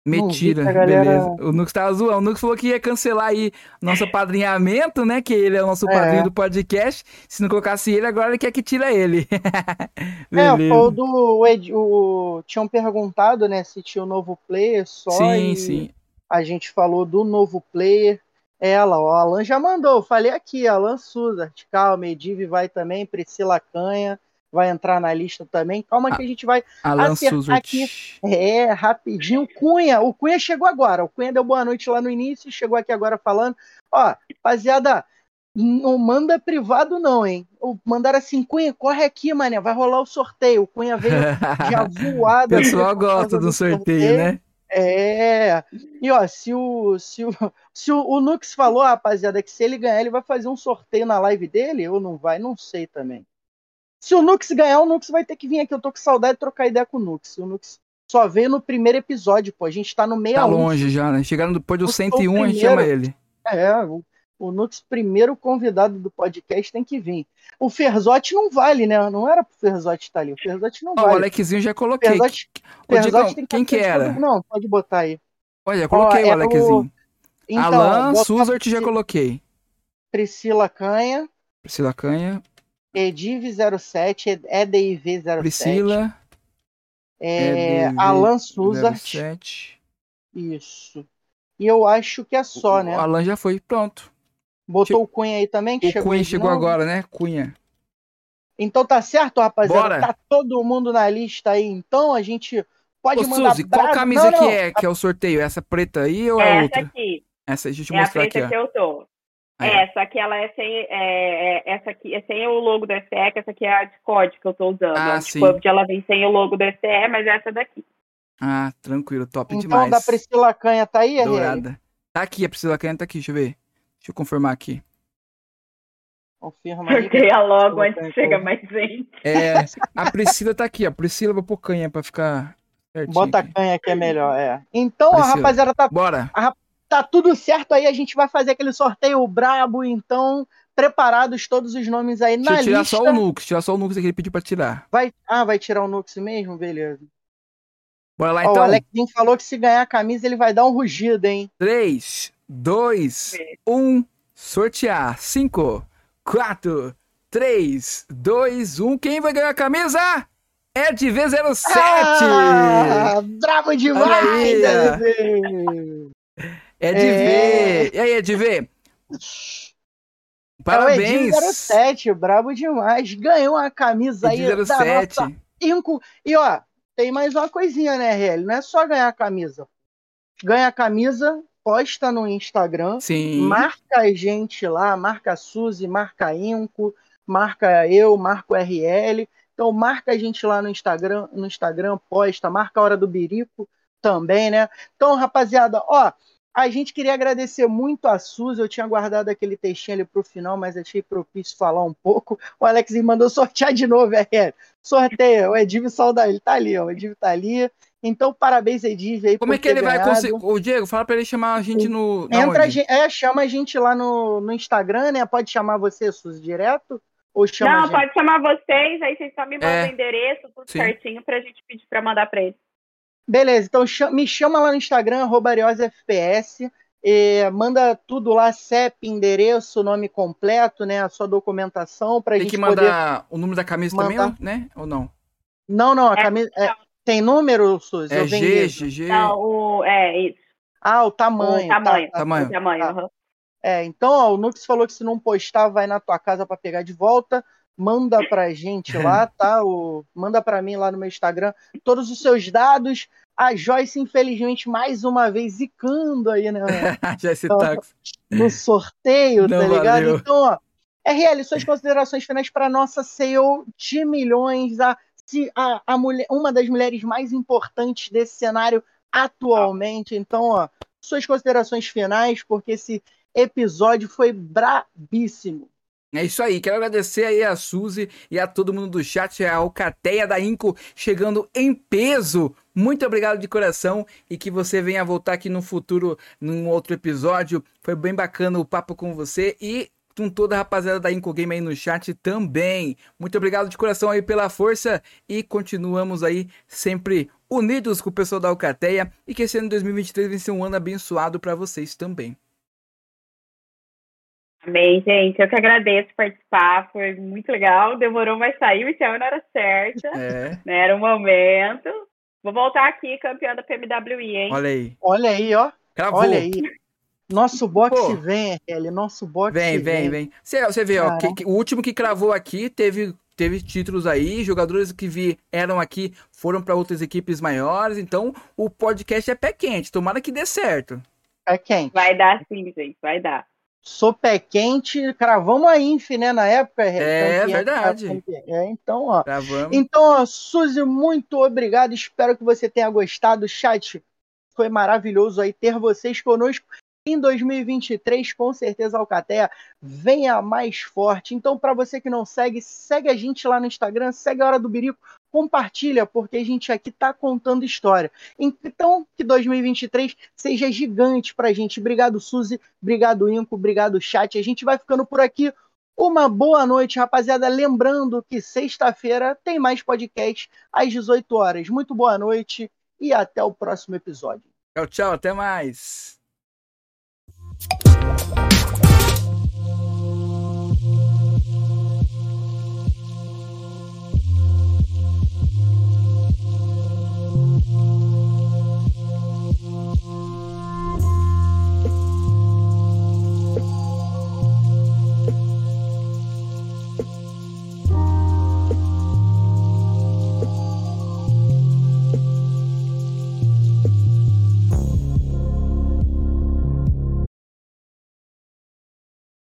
Mentira, beleza. O Nux tava zoando. O Nux falou que ia cancelar aí nosso padrinhamento, né? Que ele é o nosso é. padrinho do podcast. Se não colocasse ele, agora ele quer que tira ele. é, o do. O, o, tinham perguntado, né, se tinha o um novo player só. Sim, sim. A gente falou do novo player. Ela, o Alan já mandou. Falei aqui, Alan Souza, calma, Medive vai também, Priscila Canha vai entrar na lista também. Calma que a gente vai Alan acertar aqui. É, rapidinho. Cunha, o Cunha chegou agora. O Cunha deu boa noite lá no início, chegou aqui agora falando. Ó, rapaziada, não manda privado não, hein? Mandaram assim, Cunha, corre aqui, mané, vai rolar o sorteio. O Cunha veio já voado. O pessoal gosta do sorteio, sorteio, né? É. E ó, se o se o, se o, o Nux falou, rapaziada, que se ele ganhar, ele vai fazer um sorteio na live dele, ou não vai, não sei também. Se o Nux ganhar, o Nux vai ter que vir aqui. Eu tô com saudade de trocar ideia com o Nux. O Nux só veio no primeiro episódio, pô. A gente tá no meio. Tá longe já, né? Chegaram depois do 101, a gente chama ele. É, o, o Nux, primeiro convidado do podcast, tem que vir. O Ferzotti não vale, né? Não era pro Ferzotti estar tá ali. O Ferzotti não oh, vale. O Alexzinho já coloquei. Ferzotti, Ferzotti tem que quem que era? Todo... Não, pode botar aí. Olha, coloquei oh, o Alexzinho. O... Então, Alan Suzart já coloquei. Priscila Canha. Priscila Canha. Ediv07, EDIV07. Priscila. É, EDV Alan Suzart. Isso. E eu acho que é só, o, né? O Alan já foi, pronto. Botou o Cunha aí também? Que o chegou Cunha chegou agora, né? Cunha. Então tá certo, rapaziada. Bora. Tá todo mundo na lista aí. Então a gente pode Ô, mandar. Suzy, qual camisa não, não. que é que é o sorteio? Essa preta aí ou é a outra? Essa aqui. Essa, deixa eu te é mostrar a preta aqui. Que eu tô. É, só que ela é sem, é, é, essa aqui é sem o logo do SE, que essa aqui é a Discord que eu tô usando. Ah, a Discord, ela vem sem o logo do SE, mas é essa daqui. Ah, tranquilo, top então, demais. Então, da Priscila Canha tá aí, Dourada. Tá aqui, a Priscila Canha tá aqui, deixa eu ver. Deixa eu confirmar aqui. Confirma aí. Sorteia logo antes que chega mais gente. É, a Priscila tá aqui, a Priscila vou pôr canha pra ficar certinho. Bota aqui. canha que é melhor, é. Então, Priscila. a rapaziada tá... Bora. A, tá tudo certo aí, a gente vai fazer aquele sorteio brabo, então preparados todos os nomes aí Deixa na tirar lista. só o Nux, tirar só o Nux que ele pediu pra tirar. Vai, ah, vai tirar o Nux mesmo? Beleza. Bora lá Ó, então. O Alexinho falou que se ganhar a camisa ele vai dar um rugido, hein? 3, 2, 1, sortear. 5, 4, 3, 2, 1. Quem vai ganhar a camisa? É de V07! Ah, bravo demais, é de é. E aí, é de V? Parabéns! É o 07, brabo demais. Ganhou uma camisa aí Ed 07. da nossa Inco. E ó, tem mais uma coisinha, né, RL? Não é só ganhar a camisa. Ganha a camisa, posta no Instagram, Sim. marca a gente lá, marca a Suzy, marca a Inco, marca eu, marca o RL. Então marca a gente lá no Instagram, no Instagram, posta, marca a hora do birico também, né? Então, rapaziada, ó, a gente queria agradecer muito a Suzy. Eu tinha guardado aquele textinho ali pro final, mas achei propício falar um pouco. O Alex mandou sortear de novo, é. Sorteia, o Ediv Saudade, ele tá ali, ó. O Ediv tá ali. Então, parabéns, Ediv, aí. Como é que ele ganhado. vai conseguir. O Diego, fala pra ele chamar a gente no. Entra a gente, é, chama a gente lá no, no Instagram, né? Pode chamar você, Suzy, direto? Ou chama Não, pode chamar vocês, aí vocês só me mandam é. o endereço, tudo Sim. certinho, pra gente pedir pra mandar pra ele. Beleza, então me chama lá no Instagram, arroba.fps, manda tudo lá, CEP, endereço, nome completo, né, a sua documentação pra tem gente Tem que mandar o número da camisa mandar... também, né, ou não? Não, não, a é, camisa... É, tem número, Suzy? É G, GG... Não, o... é, isso. Ah, o tamanho. O tamanho, tá, tamanho. O tamanho, tá. uhum. É, então, ó, o Nux falou que se não postar, vai na tua casa para pegar de volta manda pra gente lá, tá? O, manda pra mim lá no meu Instagram todos os seus dados. A Joyce, infelizmente, mais uma vez zicando aí, né? Joyce então, Tax. No sorteio, Não tá ligado? Valeu. Então, ó, RL, suas considerações finais para nossa CEO de milhões, a, a, a mulher, uma das mulheres mais importantes desse cenário atualmente. Então, ó, suas considerações finais, porque esse episódio foi brabíssimo. É isso aí, quero agradecer aí a Suzy e a todo mundo do chat, a Alcateia da Inco chegando em peso. Muito obrigado de coração e que você venha voltar aqui no futuro, num outro episódio. Foi bem bacana o papo com você e com toda a rapaziada da Inco Game aí no chat também. Muito obrigado de coração aí pela força e continuamos aí sempre unidos com o pessoal da Alcateia e que esse ano de 2023 venha ser um ano abençoado para vocês também. Amém, gente. Eu que agradeço participar, foi muito legal. Demorou, mas saiu, esse ano era certa. É. Né? Era o momento. Vou voltar aqui, campeã da PMWI, hein? Olha aí. Olha aí, ó. Cravou. Olha aí. Nosso boxe Pô, vem, RL. Nosso boxe vem. Vem, vem, Você, você vê, ó, que, que, o último que cravou aqui teve, teve títulos aí, jogadores que vieram aqui foram para outras equipes maiores, então o podcast é pé quente. Tomara que dê certo. Pé quente. Vai dar sim, gente, vai dar. Sou pé quente, cravamos a Inf, né, na época. É, verdade. É, então, ó. Cravamos. Então, ó, Suzy, muito obrigado. Espero que você tenha gostado. Chat, foi maravilhoso aí ter vocês conosco. Em 2023, com certeza, a Alcateia venha mais forte. Então, para você que não segue, segue a gente lá no Instagram, segue a Hora do Birico, compartilha, porque a gente aqui está contando história. Então, que 2023 seja gigante para a gente. Obrigado, Suzy. Obrigado, Inco. Obrigado, chat. A gente vai ficando por aqui. Uma boa noite, rapaziada. Lembrando que sexta-feira tem mais podcast às 18 horas. Muito boa noite e até o próximo episódio. Tchau, tchau. Até mais.